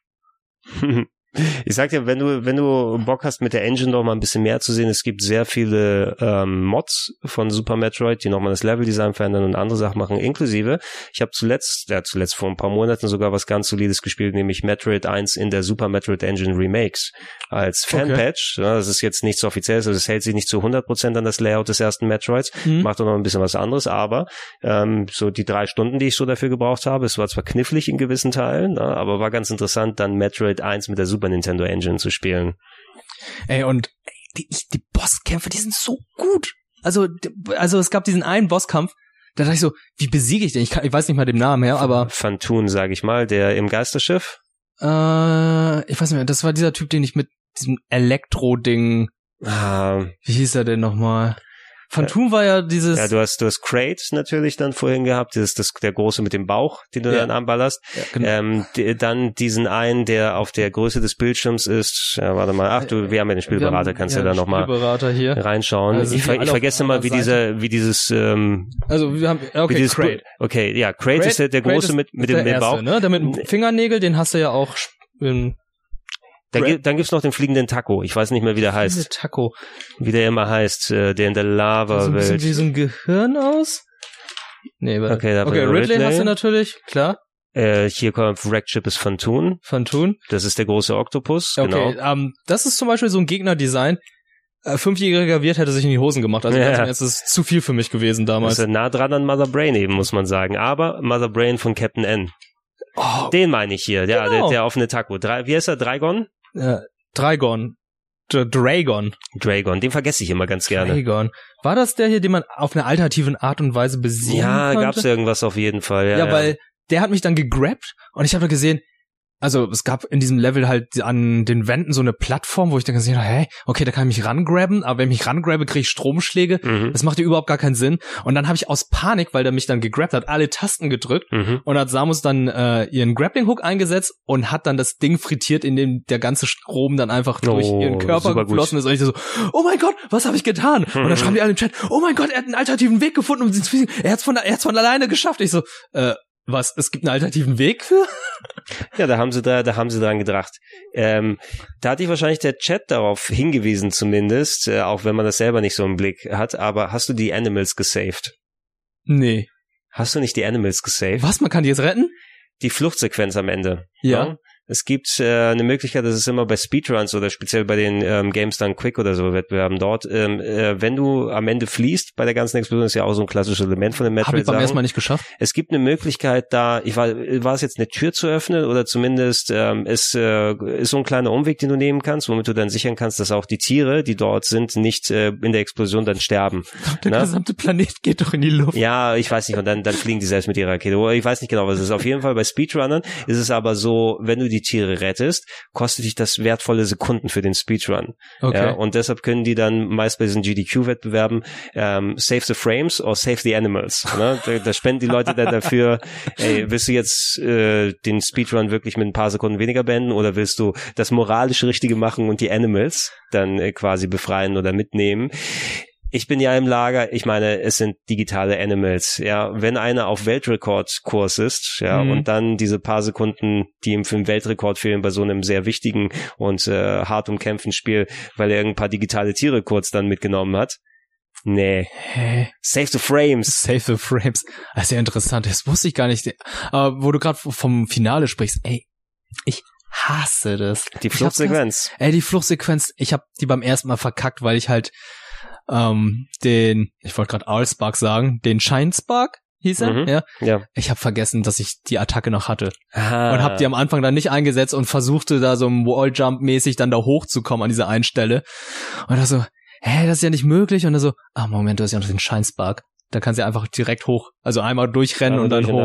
Ich sag dir, wenn du, wenn du Bock hast, mit der Engine noch mal ein bisschen mehr zu sehen, es gibt sehr viele ähm, Mods von Super Metroid, die nochmal das Leveldesign verändern und andere Sachen machen, inklusive. Ich habe zuletzt, ja zuletzt vor ein paar Monaten sogar was ganz Solides gespielt, nämlich Metroid 1 in der Super Metroid Engine Remakes als Okay. Fanpatch. Ja, das ist jetzt nichts Offizielles, also es hält sich nicht zu 100% an das Layout des ersten Metroids, Mhm. macht auch noch ein bisschen was anderes, aber ähm, so die drei Stunden, die ich so dafür gebraucht habe, es war zwar knifflig in gewissen Teilen, ne, aber war ganz interessant, dann Metroid 1 mit der Super Nintendo Engine zu spielen. Ey, und die, die Bosskämpfe, die sind so gut. Also, also es gab diesen einen Bosskampf, da dachte ich so, wie besiege ich den? Ich, kann, ich weiß nicht mal den Namen her, aber Fantun, sage ich mal, der im Geisterschiff. äh, ich weiß nicht mehr, das war dieser Typ, den ich mit diesem Elektro-Ding, Ah, wie hieß er denn nochmal? Phantom war ja dieses. Ja, du hast, du hast Crate natürlich dann vorhin gehabt, das ist das, der große mit dem Bauch, den du Ja. dann anballerst. ja, genau. Ähm, d- dann diesen einen, der auf der Größe des Bildschirms ist. Ja, warte mal. Ach, du, wir haben ja den Spielberater, haben- kannst ja, du da nochmal reinschauen. Also ich, ver die ich vergesse mal, wie dieser, wie dieses, ähm, Also wir haben, okay, dieses Crate. Okay, ja, Crate, ist der, der Crate große ist- mit, mit dem, mit Bauch. Ne? Der mit dem Fingernägel, den hast du ja auch in Da, Crate. gi- dann gibt's noch den fliegenden Taco. Ich weiß nicht mehr, wie der heißt. Taco. Wie der immer heißt, äh, der in der Lava So Welt. wie so ein Gehirn aus. Nee, warte. Okay, okay Ridley, Ridley. hast du natürlich, klar. Äh, hier kommt Wreckchip ist Phantoon. Phantom. Das ist der große Oktopus. Okay, Genau. ähm, das ist zum Beispiel so ein Gegnerdesign. Äh, Fünfjähriger Wirt hätte sich in die Hosen gemacht. Also Ja. das ist zu viel für mich gewesen Das damals. ist ja nah dran an Mother Brain eben, muss man sagen. Aber Mother Brain von Captain N. Oh, Den meine ich hier. Der, Genau. der, der offene Taco. Drei, wie heißt er? Dragon? Äh, Dragon. D Dragon. Dragon. Den vergesse ich immer ganz gerne. Dragon. War das der hier, den man auf eine alternative Art und Weise besiegen Ja, konnte? gab's irgendwas auf jeden Fall. Ja, Ja, ja. weil der hat mich dann gegrabt und ich habe gesehen, also es gab in diesem Level halt an den Wänden so eine Plattform, wo ich dann gesehen habe, hey, okay, da kann ich mich rangrabben, aber wenn ich mich rangrabbe, kriege ich Stromschläge. Mhm. Das macht ja überhaupt gar keinen Sinn. Und dann habe ich aus Panik, weil der mich dann gegrabt hat, alle Tasten gedrückt Mhm. und hat Samus dann äh, ihren Grappling-Hook eingesetzt und hat dann das Ding frittiert, in dem der ganze Strom dann einfach durch Oh, ihren Körper gut. geflossen ist. Und ich so, oh mein Gott, was habe ich getan? Und Mhm. dann schreiben die alle im Chat, oh mein Gott, er hat einen alternativen Weg gefunden, um sie zu besiegen. Er hat's von, er hat's von alleine geschafft. Ich so, äh, was, es gibt einen alternativen Weg für? Ja, da haben sie da, da haben sie dran gedacht. Ähm, da hat dich wahrscheinlich der Chat darauf hingewiesen zumindest, äh, auch wenn man das selber nicht so im Blick hat. Aber hast du die Animals gesaved? Nee. Hast du nicht die Animals gesaved? Was, man kann die jetzt retten? Die Fluchtsequenz am Ende. Ja. Ne? Es gibt äh, eine Möglichkeit, das ist immer bei Speedruns oder speziell bei den ähm, Games Done Quick oder so Wettbewerben dort, ähm, äh, wenn du am Ende fließt bei der ganzen Explosion, ist ja auch so ein klassisches Element von den Habe ich beim ersten Mal nicht geschafft. Es gibt eine Möglichkeit da, ich war, war es jetzt eine Tür zu öffnen oder zumindest ähm, es äh, ist so ein kleiner Umweg, den du nehmen kannst, womit du dann sichern kannst, dass auch die Tiere, die dort sind, nicht äh, in der Explosion dann sterben. Der Na? gesamte Planet geht doch in die Luft. Ja, ich weiß nicht, und dann, dann fliegen die selbst mit ihrer Rakete. Ich weiß nicht genau, was es ist. Auf jeden Fall bei Speedrunnern ist es aber so, wenn du die Tiere rettest, kostet dich das wertvolle Sekunden für den Speedrun. Okay. Ja, und deshalb können die dann meist bei diesen GDQ-Wettbewerben ähm, Save the Frames or Save the Animals. Ne? Da, da spenden die Leute dann dafür, ey, willst du jetzt äh, den Speedrun wirklich mit ein paar Sekunden weniger beenden oder willst du das moralisch Richtige machen und die Animals dann äh, quasi befreien oder mitnehmen? Ich bin ja im Lager, ich meine, es sind digitale Animals, ja. Wenn einer auf Weltrekordkurs ist, ja, Mhm. und dann diese paar Sekunden, die ihm für den Weltrekord fehlen bei so einem sehr wichtigen und äh, hart umkämpften Spiel, weil er ein paar digitale Tiere kurz dann mitgenommen hat. Nee. Hä? Save the frames. Save the Frames. Das ist ja interessant. Das wusste ich gar nicht. Aber wo du gerade vom Finale sprichst, ey, ich hasse das. Die Fluchtsequenz. Ey, die Fluchtsequenz, ich habe die beim ersten Mal verkackt, weil ich halt ähm, den, ich wollte gerade Allspark sagen, den Shinespark hieß er, Mhm. ja. Ja. Ich habe vergessen, dass ich die Attacke noch hatte Ah. und habe die am Anfang dann nicht eingesetzt und versuchte da so im Walljump mäßig dann da hochzukommen an dieser einen Stelle. Und da so, hä, das ist ja nicht möglich und dann so, ah Moment, du hast ja noch den Shinespark. Da kannst du ja einfach direkt hoch, also einmal durchrennen und dann hoch.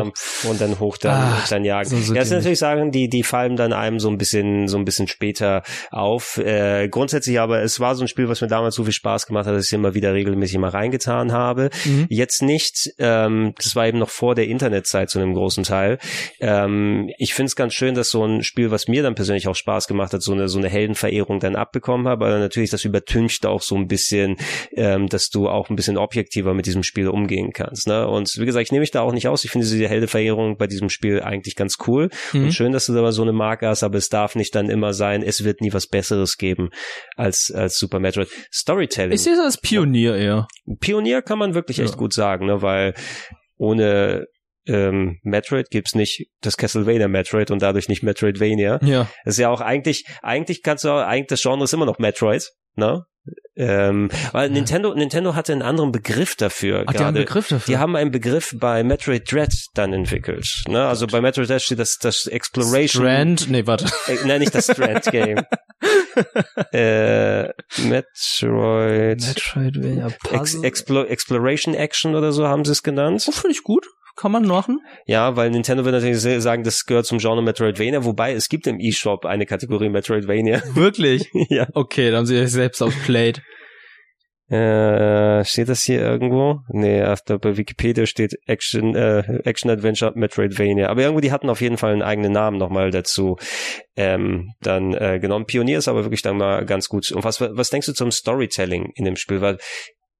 dann- und dann hoch dann, Ah, dann jagen. so- so ja, das sind natürlich Sachen, die die fallen dann einem so ein bisschen so ein bisschen später auf. Äh, grundsätzlich aber es war so ein Spiel, was mir damals so viel Spaß gemacht hat, dass ich immer wieder regelmäßig mal reingetan habe. Mhm. Jetzt nicht, ähm, das war eben noch vor der Internetzeit zu einem großen Teil. Ähm, ich finde es ganz schön, dass so ein Spiel, was mir dann persönlich auch Spaß gemacht hat, so eine so eine Heldenverehrung dann abbekommen habe, aber natürlich das übertüncht auch so ein bisschen, ähm, dass du auch ein bisschen objektiver mit diesem Spiel umgehen kannst. Ne? Und wie gesagt, ich nehme mich da auch nicht aus. Ich finde diese Heldenverehrung bei diesem Spiel eigentlich ganz cool Mhm. und schön, dass du da mal so eine Marke hast, aber es darf nicht dann immer sein, es wird nie was Besseres geben als als Super Metroid. Storytelling. Ich sehe es als Pionier eher. Pionier kann man wirklich echt Ja. gut sagen, ne? weil ohne ähm, Metroid gibt's nicht das Castlevania Metroid und dadurch nicht Metroidvania. Ja. Das ist ja auch eigentlich, eigentlich kannst du auch, eigentlich das Genre ist immer noch Metroid, ne? Ähm, weil Ja. Nintendo, Nintendo hatte einen anderen Begriff dafür. Ach, die haben einen. Begriff dafür. Die haben einen Begriff bei Metroid Dread dann entwickelt. Ne? Also bei Metroid Dread steht das, das Exploration. Strand, nee, warte. Äh, nein, nicht das Strand Game. äh, Metroid. Metroidvania Ex Puzzle. Explo Exploration Action oder so haben sie es genannt. Oh, finde ich gut. Kann man machen. Ja, weil Nintendo wird natürlich sagen, das gehört zum Genre Metroidvania, wobei es gibt im eShop eine Kategorie Metroidvania. Wirklich? ja. Okay, dann haben sie sich selbst outplayed. Äh, steht das hier irgendwo? Nee, auf der, bei Wikipedia steht Action, äh, Action Adventure Metroidvania. Aber irgendwo, die hatten auf jeden Fall einen eigenen Namen nochmal dazu ähm, dann äh, genommen. Pionier ist aber wirklich dann mal ganz gut. Und was, was denkst du zum Storytelling in dem Spiel? Weil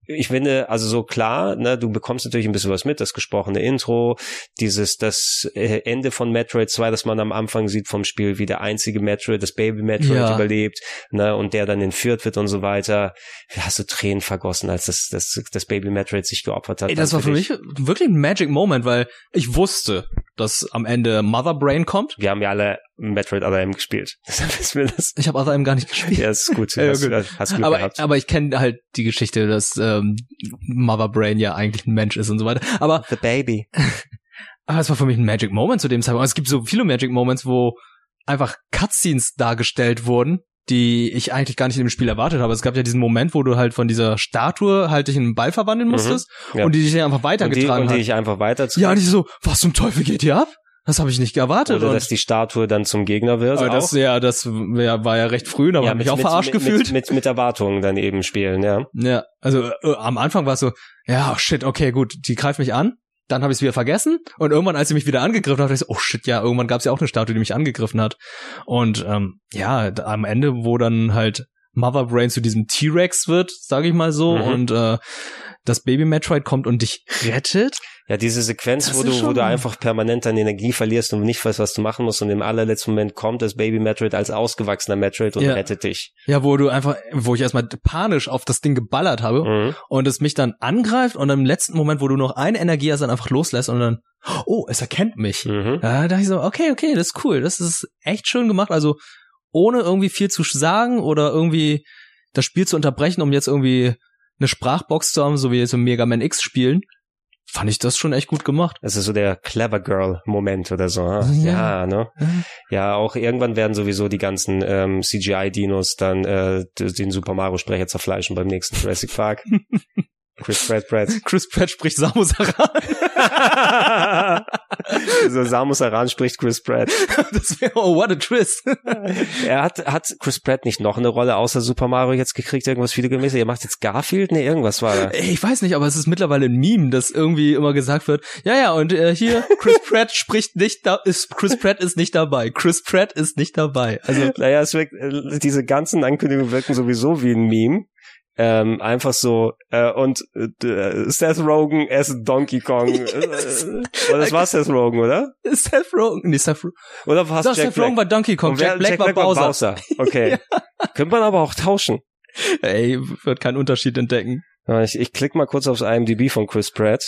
ich finde, also so klar, ne, du bekommst natürlich ein bisschen was mit, das gesprochene Intro, dieses, das äh, Ende von Metroid 2, das man am Anfang sieht vom Spiel, wie der einzige Metroid, das Baby Metroid Ja. überlebt, ne, und der dann entführt wird und so weiter. Hast du Tränen vergossen, als das, das, das Baby Metroid sich geopfert hat? Ey, das war für mich wirklich ein Magic Moment, weil ich wusste, dass am Ende Mother Brain kommt. Wir haben ja alle Metroid Other M gespielt. Deshalb das. Ich habe Other M gar nicht gespielt. Ja, ist gut. Ja, hast, gut. hast Glück aber, gehabt. aber ich kenne halt die Geschichte, dass ähm, Mother Brain ja eigentlich ein Mensch ist und so weiter. Aber, The Baby. aber es war für mich ein Magic Moment zu dem Zeitpunkt. Es gibt so viele Magic Moments, wo einfach Cutscenes dargestellt wurden, die ich eigentlich gar nicht in dem Spiel erwartet habe. Es gab ja diesen Moment, wo du halt von dieser Statue halt dich in einen Ball verwandeln musstest Mhm. ja. und die dich dann einfach Und die, weitergetragen und die hat. ich einfach weiter Ja, und ich so, was zum Teufel geht hier ab? Das habe ich nicht erwartet. Oder und dass die Statue dann zum Gegner wird. aber das, auch. ja, das ja, war ja recht früh, da habe ich mich auch verarscht mit, gefühlt. Mit, mit, mit Erwartungen dann eben spielen, ja. Ja, also äh, am Anfang war es so, ja, oh shit, okay, gut, die greift mich an. Dann habe ich es wieder vergessen und irgendwann, als sie mich wieder angegriffen hat, dachte ich so, oh shit, ja, irgendwann gab es ja auch eine Statue, die mich angegriffen hat. Und ähm, ja, am Ende, wo dann halt Mother Brain zu diesem T-Rex wird, sage ich mal so, Mhm. und äh, das Baby Metroid kommt und dich rettet. Ja, diese Sequenz, Das wo du, wo du einfach permanent deine Energie verlierst und nicht weißt, was du machen musst und im allerletzten Moment kommt das Baby Metroid als ausgewachsener Metroid und Ja. rettet dich. Ja, wo du einfach, wo ich erstmal panisch auf das Ding geballert habe Mhm. und es mich dann angreift und im letzten Moment, wo du noch eine Energie hast, dann einfach loslässt und dann, oh, es erkennt mich. Mhm. Da dachte ich so, okay, okay, das ist cool. Das ist echt schön gemacht. Also ohne irgendwie viel zu sagen oder irgendwie das Spiel zu unterbrechen, um jetzt irgendwie eine Sprachbox zu haben, so wie jetzt im Mega Man X spielen, fand ich das schon echt gut gemacht. Das ist so der Clever Girl Moment oder so. Ja. Ja, ne? Ja, auch irgendwann werden sowieso die ganzen ähm, CGI-Dinos dann äh, den Super Mario Sprecher zerfleischen beim nächsten Jurassic Park. Chris Pratt Pratt. Chris Pratt spricht Samus Aran. so Samus Aran spricht Chris Pratt. das wäre, oh, what a twist. Er hat, hat Chris Pratt nicht noch eine Rolle außer Super Mario jetzt gekriegt, irgendwas videomäßig? Er macht jetzt Garfield? Nee, irgendwas war da. Ich weiß nicht, aber es ist mittlerweile ein Meme, dass irgendwie immer gesagt wird, ja, ja, und äh, hier, Chris Pratt spricht nicht da, ist, Chris Pratt ist nicht dabei. Chris Pratt ist nicht dabei. Also, Naja, es wirkt, äh, diese ganzen Ankündigungen wirken sowieso wie ein Meme. Ähm, einfach so äh, und äh, Seth Rogen as Donkey Kong. Äh, oder das war Seth Rogen, oder? Seth Rogen, nee, Seth, Rogen. Oder war Doch, Jack Seth Rogen Black? war Donkey Kong, Und wer- Jack Black war Bowser. Okay. Könnte man aber auch tauschen. Ey, wird keinen Unterschied entdecken. Ja, Ich, ich klicke mal kurz aufs IMDb von Chris Pratt.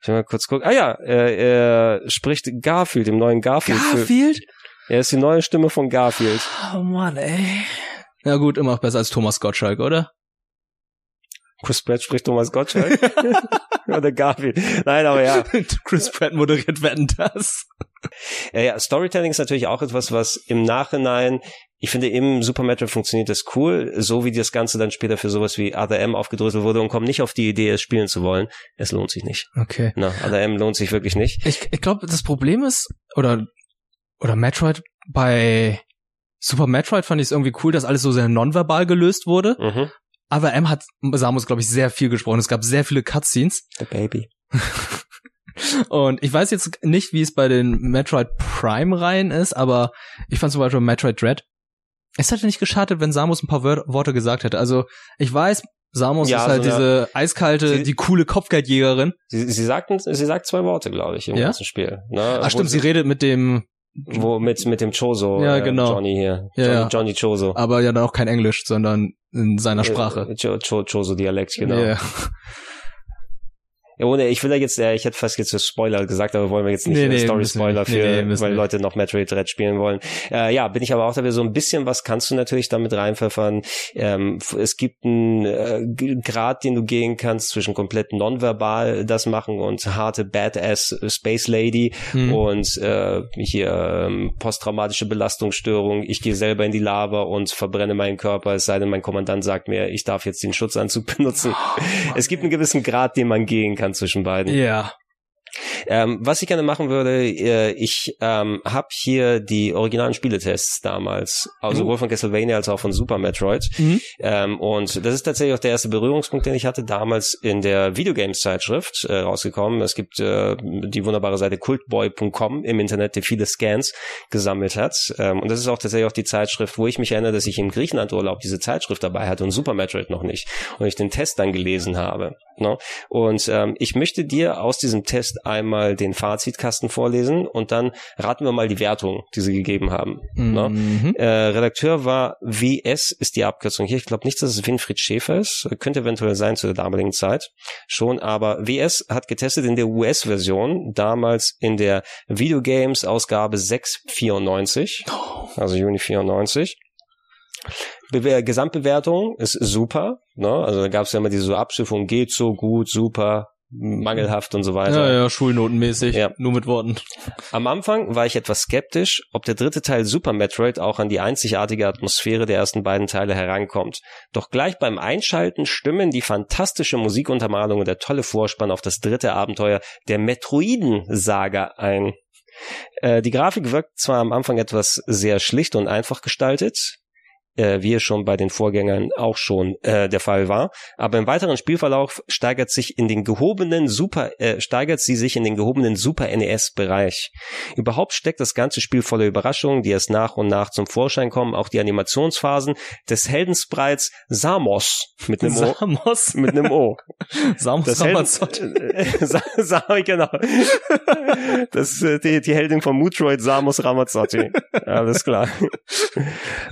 Ich will mal kurz gucken. Ah ja, er, er spricht Garfield, im neuen Garfield. Garfield? Er ist die neue Stimme von Garfield. Oh Mann, ey. Ja gut, immer noch besser als Thomas Gottschalk, oder? Chris Pratt spricht Thomas Gottschalk. Oder Garfield. Nein, aber ja. Chris Pratt moderiert Wetten das. Ja, ja, Storytelling ist natürlich auch etwas, was im Nachhinein, ich finde, im Super Metroid funktioniert das cool, so wie das Ganze dann später für sowas wie Other M aufgedröselt wurde und kommt nicht auf die Idee, es spielen zu wollen. Es lohnt sich nicht. Okay. Na, Other M lohnt sich wirklich nicht. Ich, ich glaube, das Problem ist, oder, oder Metroid, bei Super Metroid fand ich es irgendwie cool, dass alles so sehr nonverbal gelöst wurde. Mhm. Aber M hat Samus, glaube ich, sehr viel gesprochen. Es gab sehr viele Cutscenes. The Baby. Und ich weiß jetzt nicht, wie es bei den Metroid Prime-Reihen ist, aber ich fand zum Beispiel Metroid Dread. Es hätte nicht geschadet, wenn Samus ein paar Wör Worte gesagt hätte. Also ich weiß, Samus Ja, ist halt so diese eiskalte, Sie- die coole Kopfgeldjägerin. Sie, sie sagten, sie sagt zwei Worte, glaube ich, im Ja? ganzen Spiel. Ne? Ach stimmt, sie redet mit dem, wo mit mit dem Choso, Ja, äh, genau. Johnny hier, Ja, Johnny, ja. Johnny Choso, aber ja dann auch kein Englisch, sondern in seiner Sprache. Äh, Cho, Cho, Choso Dialekt, genau. Ja. Ohne, ich will da jetzt, äh, ich hätte fast jetzt so Spoiler gesagt, aber wollen wir jetzt nicht Nee, äh, nee, Story-Spoiler für. Nee, weil Leute noch Metroid Dread spielen wollen. Äh, ja, bin ich aber auch dabei, so ein bisschen was kannst du natürlich damit reinpfeffern. Ähm, es gibt einen äh, Grad, den du gehen kannst zwischen komplett nonverbal das machen und harte Badass Space Lady Hm. und äh, hier ähm, posttraumatische Belastungsstörung. Ich gehe selber in die Lava und verbrenne meinen Körper, es sei denn, mein Kommandant sagt mir, ich darf jetzt den Schutzanzug benutzen. es gibt einen gewissen Grad, den man gehen kann zwischen beiden. Ja. Ähm, was ich gerne machen würde, äh, ich ähm, habe hier die originalen Spieletests damals, also sowohl von Castlevania als auch von Super Metroid. Mhm. Ähm, und das ist tatsächlich auch der erste Berührungspunkt, den ich hatte, damals in der Videogames-Zeitschrift äh, rausgekommen. Es gibt äh, die wunderbare Seite cultboy.com im Internet, die viele Scans gesammelt hat. Ähm, und das ist auch tatsächlich auch die Zeitschrift, wo ich mich erinnere, dass ich im Griechenland-Urlaub diese Zeitschrift dabei hatte und Super Metroid noch nicht. Und ich den Test dann gelesen habe. Ne? Und ähm, ich möchte dir aus diesem Test einmal den Fazitkasten vorlesen und dann raten wir mal die Wertung, die sie gegeben haben. Ne? Mhm. Äh, Redakteur war WS, ist die Abkürzung hier. Ich glaube nicht, dass es Winfried Schäfer ist. Könnte eventuell sein zu der damaligen Zeit. Schon, aber WS hat getestet in der US-Version, damals in der Videogames-Ausgabe 694, also Juni 94. Bewer Gesamtbewertung ist super. Ne? Also da gab es ja immer diese so Abschiffung, geht so gut, super, mangelhaft und so weiter. Ja, ja, schulnotenmäßig. Ja. Nur mit Worten. Am Anfang war ich etwas skeptisch, ob der dritte Teil Super Metroid auch an die einzigartige Atmosphäre der ersten beiden Teile herankommt. Doch gleich beim Einschalten stimmen die fantastische Musikuntermalung und der tolle Vorspann auf das dritte Abenteuer der Metroiden-Saga ein. Äh, die Grafik wirkt zwar am Anfang etwas sehr schlicht und einfach gestaltet, äh, wie es schon bei den Vorgängern auch schon äh, der Fall war. Aber im weiteren Spielverlauf steigert sich in den gehobenen Super, äh, steigert sie sich in den gehobenen Super NES-Bereich. Überhaupt steckt das ganze Spiel voller Überraschungen, die erst nach und nach zum Vorschein kommen. Auch die Animationsphasen des Heldensprites Samos mit einem O. Samos. Mit einem O. Samos Das Ramazzotti. Helden, äh, Sa Sa genau. Das äh, die, die Heldin von Mutroid Samus Ramazzotti. Alles klar.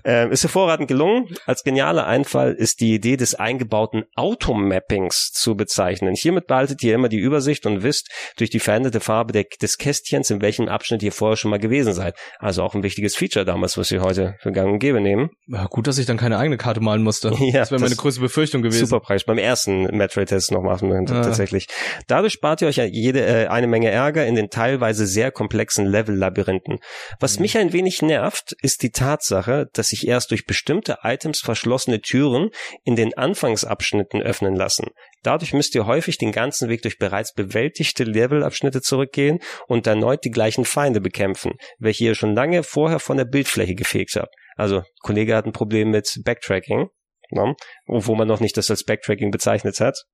Ähm, ist hervorragend gelungen. Als genialer Einfall ist die Idee des eingebauten Automappings zu bezeichnen. Hiermit behaltet ihr immer die Übersicht und wisst durch die veränderte Farbe der, des Kästchens, in welchem Abschnitt ihr vorher schon mal gewesen seid. Also auch ein wichtiges Feature damals, was wir heute für gang und gäbe nehmen. Ja, gut, dass ich dann keine eigene Karte malen musste. Ja, das wäre meine größte Befürchtung gewesen. Super Preis. Beim ersten Metroid-Test noch machen Ah. tatsächlich. Dadurch spart ihr euch jede, äh, eine Menge Ärger in den teilweise sehr komplexen Level-Labyrinthen. Was Mhm. mich ein wenig nervt, ist die Tatsache, dass sich erst durch bestimmte Items verschlossene Türen in den Anfangsabschnitten öffnen lassen. Dadurch müsst ihr häufig den ganzen Weg durch bereits bewältigte Levelabschnitte zurückgehen und erneut die gleichen Feinde bekämpfen, welche ihr schon lange vorher von der Bildfläche gefegt habt. Also, Kollege hat ein Problem mit Backtracking ne? wo man noch nicht das als Backtracking bezeichnet hat.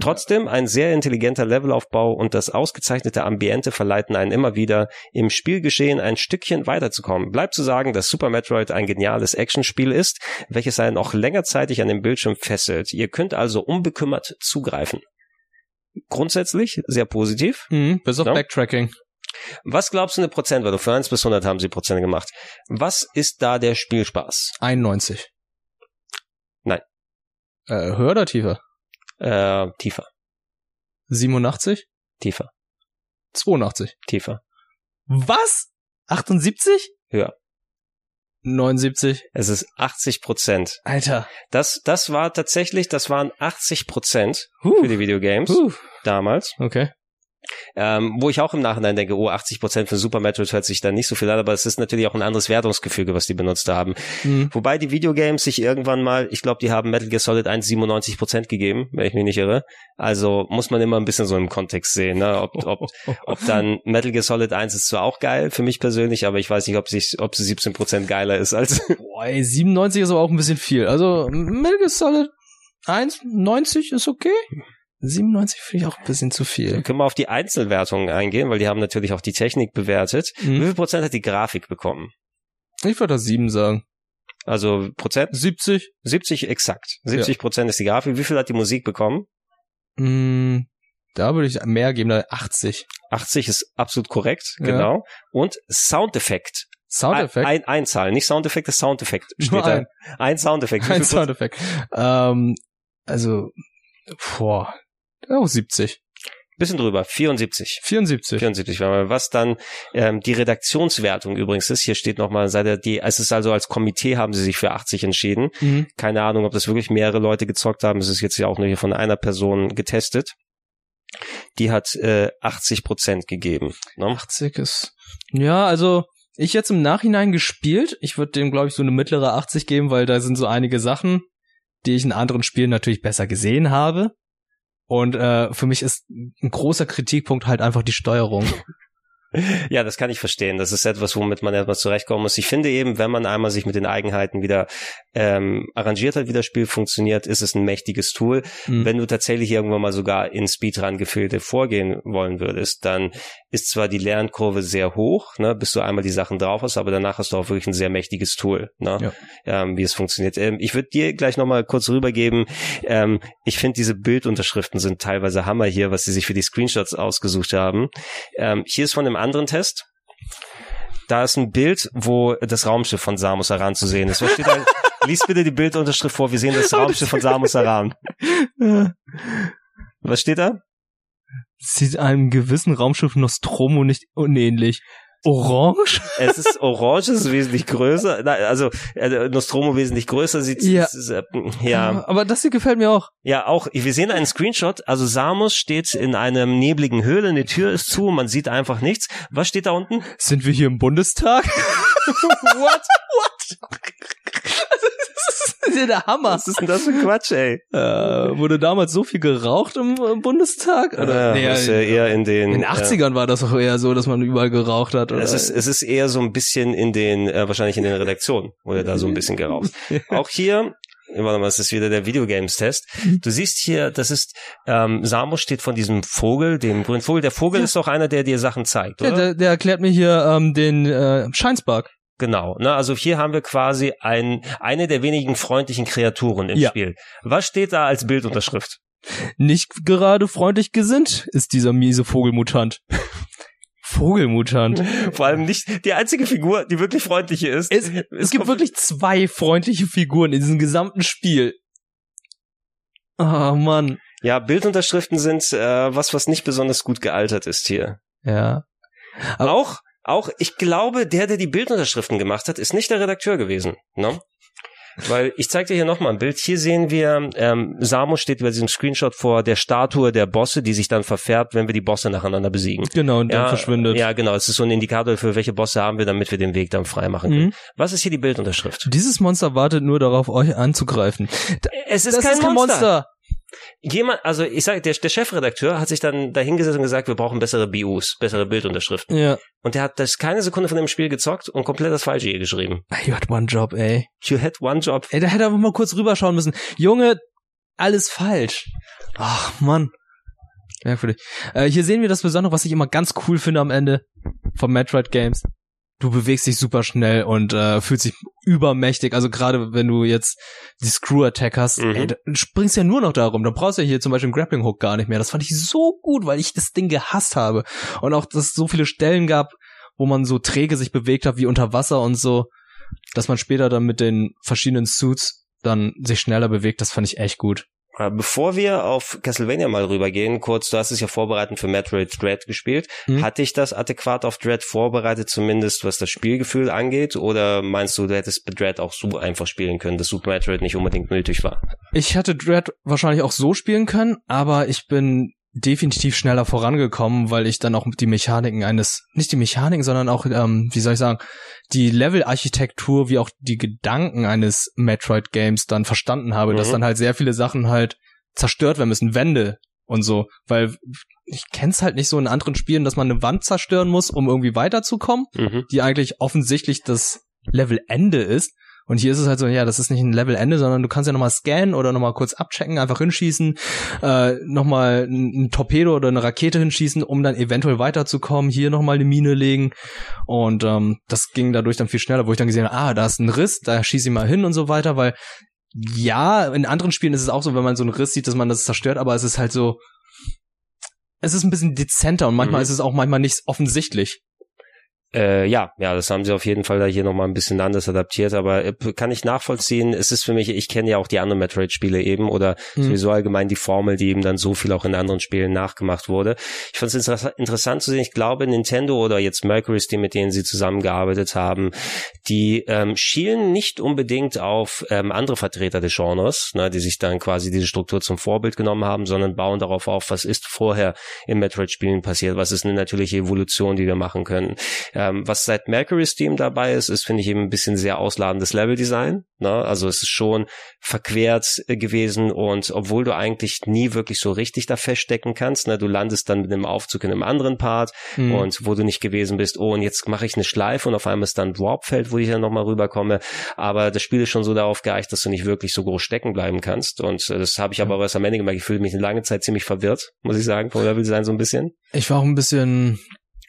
Trotzdem ein sehr intelligenter Levelaufbau und das ausgezeichnete Ambiente verleiten einen immer wieder, im Spielgeschehen ein Stückchen weiterzukommen. Bleibt zu sagen, dass Super Metroid ein geniales Actionspiel ist, welches einen auch längerzeitig an dem Bildschirm fesselt. Ihr könnt also unbekümmert zugreifen. Grundsätzlich sehr positiv. Mhm, bis auf Ja. Backtracking. Was glaubst du eine Prozentwertung? Für 1 bis 100 haben sie Prozent gemacht. Was ist da der Spielspaß? 91. Nein. Äh, höher oder tiefer? Äh, tiefer, 87? tiefer, 82. tiefer, Was? 78? höher. 79. Es ist 80 Prozent. Alter. Das, das war tatsächlich, das waren 80 Prozent für die Videogames Huh. damals. Okay. Ähm, wo ich auch im Nachhinein denke, oh, 80 Prozent für Super Metroid hört sich da nicht so viel an, aber es ist natürlich auch ein anderes Wertungsgefüge, was die benutzt haben. Mhm. Wobei die Videogames sich irgendwann mal, ich glaube, die haben Metal Gear Solid 1 97 Prozent gegeben, wenn ich mich nicht irre. Also muss man immer ein bisschen so im Kontext sehen, ne? ob, ob, ob dann Metal Gear Solid 1 ist zwar auch geil für mich persönlich, aber ich weiß nicht, ob, sich, ob sie 17 Prozent geiler ist als Boah, ey, 97 ist aber auch ein bisschen viel. Also, Metal Gear Solid 1, 90 ist okay. 97 finde ich auch ein bisschen zu viel. Können wir auf die Einzelwertungen eingehen, weil die haben natürlich auch die Technik bewertet. Wie Mhm. viel Prozent hat die Grafik bekommen? Ich würde da 7 sagen. Also Prozent? 70? 70 exakt. 70 Prozent ist die Grafik. Wie viel hat die Musik bekommen? Mm, da würde ich mehr geben, da 80. 80 ist absolut korrekt, Ja. genau. Und Soundeffekt. Soundeffekt? Ein, ein Zahl, nicht Soundeffekt, das Soundeffekt steht Nur da. ein. Ein Soundeffekt. Wie Ein? Soundeffekt. Ähm, also, boah, auch 70. Bisschen drüber, 74. 74. 74, weil was dann ähm, die Redaktionswertung übrigens ist, hier steht nochmal, seit er die, es ist also als Komitee haben sie sich für 80 entschieden. Mhm. Keine Ahnung, ob das wirklich mehrere Leute gezockt haben. Es ist jetzt ja auch nur hier von einer Person getestet. Die hat äh, 80 Prozent gegeben. Ne? 80 ist, ja, also, ich jetzt im Nachhinein gespielt. Ich würde dem, glaube ich, so eine mittlere 80 geben, weil da sind so einige Sachen, die ich in anderen Spielen natürlich besser gesehen habe. Und äh, für mich ist ein großer Kritikpunkt halt einfach die Steuerung. Ja, das kann ich verstehen. Das ist etwas, womit man erstmal zurechtkommen muss. Ich finde eben, wenn man einmal sich mit den Eigenheiten wieder ähm, arrangiert hat, wie das Spiel funktioniert, ist es ein mächtiges Tool. Mhm. Wenn du tatsächlich irgendwann mal sogar in Speedrun-Gefilde vorgehen wollen würdest, dann ist zwar die Lernkurve sehr hoch, ne, bis du einmal die Sachen drauf hast, aber danach hast du auch wirklich ein sehr mächtiges Tool, ne, ja. ähm, wie es funktioniert. Ähm, ich würde dir gleich nochmal kurz rübergeben. Ähm, ich finde, diese Bildunterschriften sind teilweise Hammer hier, was sie sich für die Screenshots ausgesucht haben. Ähm, hier ist von dem anderen Test. Da ist ein Bild, wo das Raumschiff von Samus Aran zu sehen ist. Was steht da? Lies bitte die Bildunterschrift vor. Wir sehen das Raumschiff von Samus Aran. Was steht da? Sieht einem gewissen Raumschiff Nostromo nicht unähnlich. Orange? Es ist orange, es ist wesentlich größer. Also äh, Nostromo wesentlich größer sieht ja. Ist, äh, ja. Aber das hier gefällt mir auch. Ja, auch. Wir sehen einen Screenshot. Also Samus steht in einem nebligen Höhle, die Tür ist zu, man sieht einfach nichts. Was steht da unten? Sind wir hier im Bundestag? What? What? Das ist ja der Hammer. Was ist denn das für Quatsch, ey? Äh, wurde damals so viel geraucht im, im Bundestag? Oder? Ja, nee, ist ja eher in den... In den 80ern ja. war das auch eher so, dass man überall geraucht hat. Oder? Es, ist, es ist eher so ein bisschen in den, äh, wahrscheinlich in den Redaktionen, wurde da so ein bisschen geraucht. Auch hier warte mal, das ist wieder der Videogames-Test. Du siehst hier, das ist, ähm, Samus steht von diesem Vogel, dem grünen Vogel. Der Vogel ja. ist doch einer, der dir Sachen zeigt, oder? Ja, der, der erklärt mir hier ähm, den äh, Scheinspark. Genau. Ne? Also hier haben wir quasi ein, eine der wenigen freundlichen Kreaturen im ja. Spiel. Was steht da als Bildunterschrift? Nicht gerade freundlich gesinnt ist dieser miese Vogelmutant. Vogelmutant. Vor allem nicht die einzige Figur, die wirklich freundlich hier ist. Es, es gibt wirklich zwei freundliche Figuren in diesem gesamten Spiel. Oh Mann. Ja, Bildunterschriften sind äh, was, was nicht besonders gut gealtert ist hier. Ja. Aber auch auch, ich glaube, der, der die Bildunterschriften gemacht hat, ist nicht der Redakteur gewesen. Ne? Weil ich zeige dir hier nochmal ein Bild. Hier sehen wir, ähm, Samus steht über diesem Screenshot vor der Statue der Bosse, die sich dann verfärbt, wenn wir die Bosse nacheinander besiegen. Genau, und dann ja, verschwindet. Ja, genau. Es ist so ein Indikator für welche Bosse haben wir, damit wir den Weg dann frei machen können. Mhm. Was ist hier die Bildunterschrift? Dieses Monster wartet nur darauf, euch anzugreifen. Es ist, das kein, ist kein Monster. Monster jemand, also ich sage, der, der Chefredakteur hat sich dann dahingesetzt und gesagt, wir brauchen bessere BUs, bessere Bildunterschriften. Ja. Und der hat das keine Sekunde von dem Spiel gezockt und komplett das Falsche hier geschrieben. You had one job, ey. You had one job. Ey, da hätte er mal kurz rüberschauen müssen. Junge, alles falsch. Ach, Mann. Merkwürdig. Äh, hier sehen wir das Besondere, was ich immer ganz cool finde am Ende von Metroid Games du bewegst dich super schnell und äh, fühlst dich übermächtig. Also gerade wenn du jetzt die Screw Attack hast, mhm. ey, springst ja nur noch darum. Da brauchst du ja hier zum Beispiel einen Grappling Hook gar nicht mehr. Das fand ich so gut, weil ich das Ding gehasst habe. Und auch, dass es so viele Stellen gab, wo man so träge sich bewegt hat wie unter Wasser und so, dass man später dann mit den verschiedenen Suits dann sich schneller bewegt. Das fand ich echt gut. Äh, bevor wir auf Castlevania mal rübergehen, kurz, du hast es ja vorbereitend für Metroid Dread gespielt. Mhm. Hatte ich das adäquat auf Dread vorbereitet, zumindest was das Spielgefühl angeht? Oder meinst du, du hättest Dread auch so einfach spielen können, dass Super Metroid nicht unbedingt nötig war? Ich hätte Dread wahrscheinlich auch so spielen können, aber ich bin definitiv schneller vorangekommen, weil ich dann auch die Mechaniken eines, nicht die Mechaniken, sondern auch, ähm, wie soll ich sagen, die Level-Architektur wie auch die Gedanken eines Metroid-Games dann verstanden habe, mhm. dass dann halt sehr viele Sachen halt zerstört werden müssen, Wände und so, weil ich kenn's halt nicht so in anderen Spielen, dass man eine Wand zerstören muss, um irgendwie weiterzukommen, mhm. die eigentlich offensichtlich das Levelende ist. Und hier ist es halt so, ja, das ist nicht ein Levelende, sondern du kannst ja nochmal scannen oder nochmal kurz abchecken, einfach hinschießen, äh, nochmal ein, Torpedo oder eine Rakete hinschießen, um dann eventuell weiterzukommen, hier nochmal eine Mine legen. Und ähm, das ging dadurch dann viel schneller, wo ich dann gesehen habe, ah, da ist ein Riss, da schieße ich mal hin und so weiter, weil ja, in anderen Spielen ist es auch so, wenn man so einen Riss sieht, dass man das zerstört, aber es ist halt so, es ist ein bisschen dezenter und manchmal mhm. ist es auch manchmal nicht offensichtlich. Äh, ja, ja, das haben sie auf jeden Fall da hier nochmal ein bisschen anders adaptiert, aber äh, kann ich nachvollziehen. Es ist für mich, ich kenne ja auch die anderen Metroid-Spiele eben oder mhm. sowieso allgemein die Formel, die eben dann so viel auch in anderen Spielen nachgemacht wurde. Ich fand es inter interessant zu sehen. Ich glaube, Nintendo oder jetzt Mercury Steam, mit denen sie zusammengearbeitet haben, die ähm, schielen nicht unbedingt auf ähm, andere Vertreter des Genres, ne, die sich dann quasi diese Struktur zum Vorbild genommen haben, sondern bauen darauf auf, was ist vorher in Metroid-Spielen passiert, was ist eine natürliche Evolution, die wir machen können Ähm, was seit Mercury's Team dabei ist, ist, finde ich, eben ein bisschen sehr ausladendes Leveldesign. Ne? Also es ist schon verquert äh, gewesen und obwohl du eigentlich nie wirklich so richtig da feststecken kannst, ne? du landest dann mit einem Aufzug in einem anderen Part Mhm. und wo du nicht gewesen bist, oh, und jetzt mache ich eine Schleife und auf einmal ist dann ein Warpfeld, wo ich dann nochmal rüberkomme. Aber das Spiel ist schon so darauf geeicht, dass du nicht wirklich so groß stecken bleiben kannst. Und äh, das habe ich aber erst am Ende gemerkt. Ich fühle mich eine lange Zeit ziemlich verwirrt, muss ich sagen, vom Leveldesign so ein bisschen. Ich war auch ein bisschen,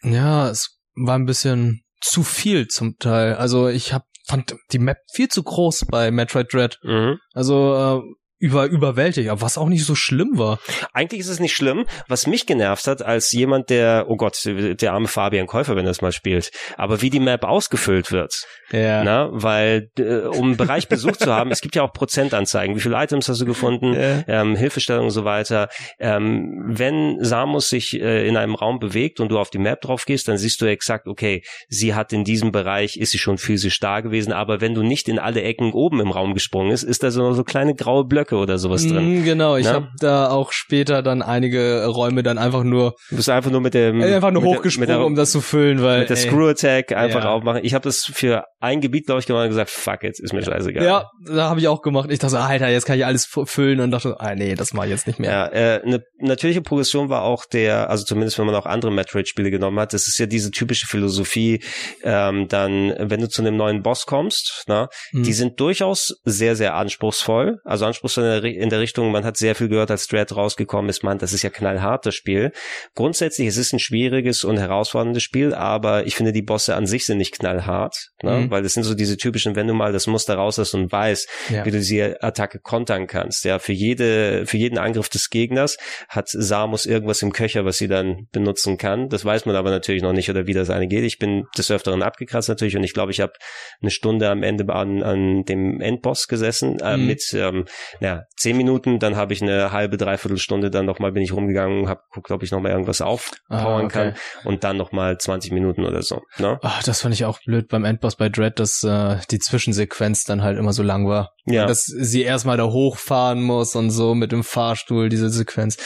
ja, es war ein bisschen zu viel zum Teil. Also ich hab, fand die Map viel zu groß bei Metroid Dread. Mhm. Also äh, über überwältigt, aber was auch nicht so schlimm war. Eigentlich ist es nicht schlimm. Was mich genervt hat, als jemand, der, oh Gott, der arme Fabian Käufer, wenn er das mal spielt, aber wie die Map ausgefüllt wird. Ja. Na, weil äh, um einen Bereich besucht zu haben, es gibt ja auch Prozentanzeigen. Wie viele Items hast du gefunden? Ja. Ähm, Hilfestellung und so weiter. Ähm, wenn Samus sich äh, in einem Raum bewegt und du auf die Map drauf gehst, dann siehst du exakt, okay, sie hat in diesem Bereich, ist sie schon physisch da gewesen, aber wenn du nicht in alle Ecken oben im Raum gesprungen ist, ist da so, so kleine graue Blöcke oder sowas drin. Mhm, genau, ich Ne? habe da auch später dann einige Räume dann einfach nur Du bist einfach nur mit dem äh, einfach nur der- hochgesprungen, der, um das zu füllen, weil mit der ey, Screw Attack einfach Ja. aufmachen. Ich habe das für ein Gebiet, glaube ich, gemacht und gesagt, fuck it, ist mir scheißegal. Ja, da habe ich auch gemacht. Ich dachte, Alter, jetzt kann ich alles füllen und dachte, ah nee, das mache ich jetzt nicht mehr. Ja, äh, eine natürliche Progression war auch der, also zumindest wenn man auch andere Metroid-Spiele genommen hat, das ist ja diese typische Philosophie, ähm, dann, wenn du zu einem neuen Boss kommst, na, Mhm. die sind durchaus sehr, sehr anspruchsvoll. Also anspruchsvoll in der, Ri- in der Richtung, man hat sehr viel gehört, als Dread rausgekommen ist, man, das ist ja knallhart, das Spiel. Grundsätzlich, es ist ein schwieriges und herausforderndes Spiel, aber ich finde, die Bosse an sich sind nicht knallhart, ne? Mhm. weil das sind so diese typischen, wenn du mal das Muster raus hast und weißt, Ja. wie du diese Attacke kontern kannst. Ja, für jede, für jeden Angriff des Gegners hat Samus irgendwas im Köcher, was sie dann benutzen kann. Das weiß man aber natürlich noch nicht oder wie das eine geht. Ich bin des Öfteren abgekratzt natürlich und ich glaube, ich habe eine Stunde am Ende an, an dem Endboss gesessen äh, Mhm. mit ähm, ja, zehn Minuten. Dann habe ich eine halbe, dreiviertel Stunde dann nochmal bin ich rumgegangen, habe geguckt, ob ich nochmal irgendwas aufpowern Ah, okay. kann und dann nochmal 20 Minuten oder so. Ne? Ach, das fand ich auch blöd beim Endboss bei Dread, dass äh, die Zwischensequenz dann halt immer so lang war. Ja. Dass sie erstmal da hochfahren muss und so mit dem Fahrstuhl, diese Sequenz.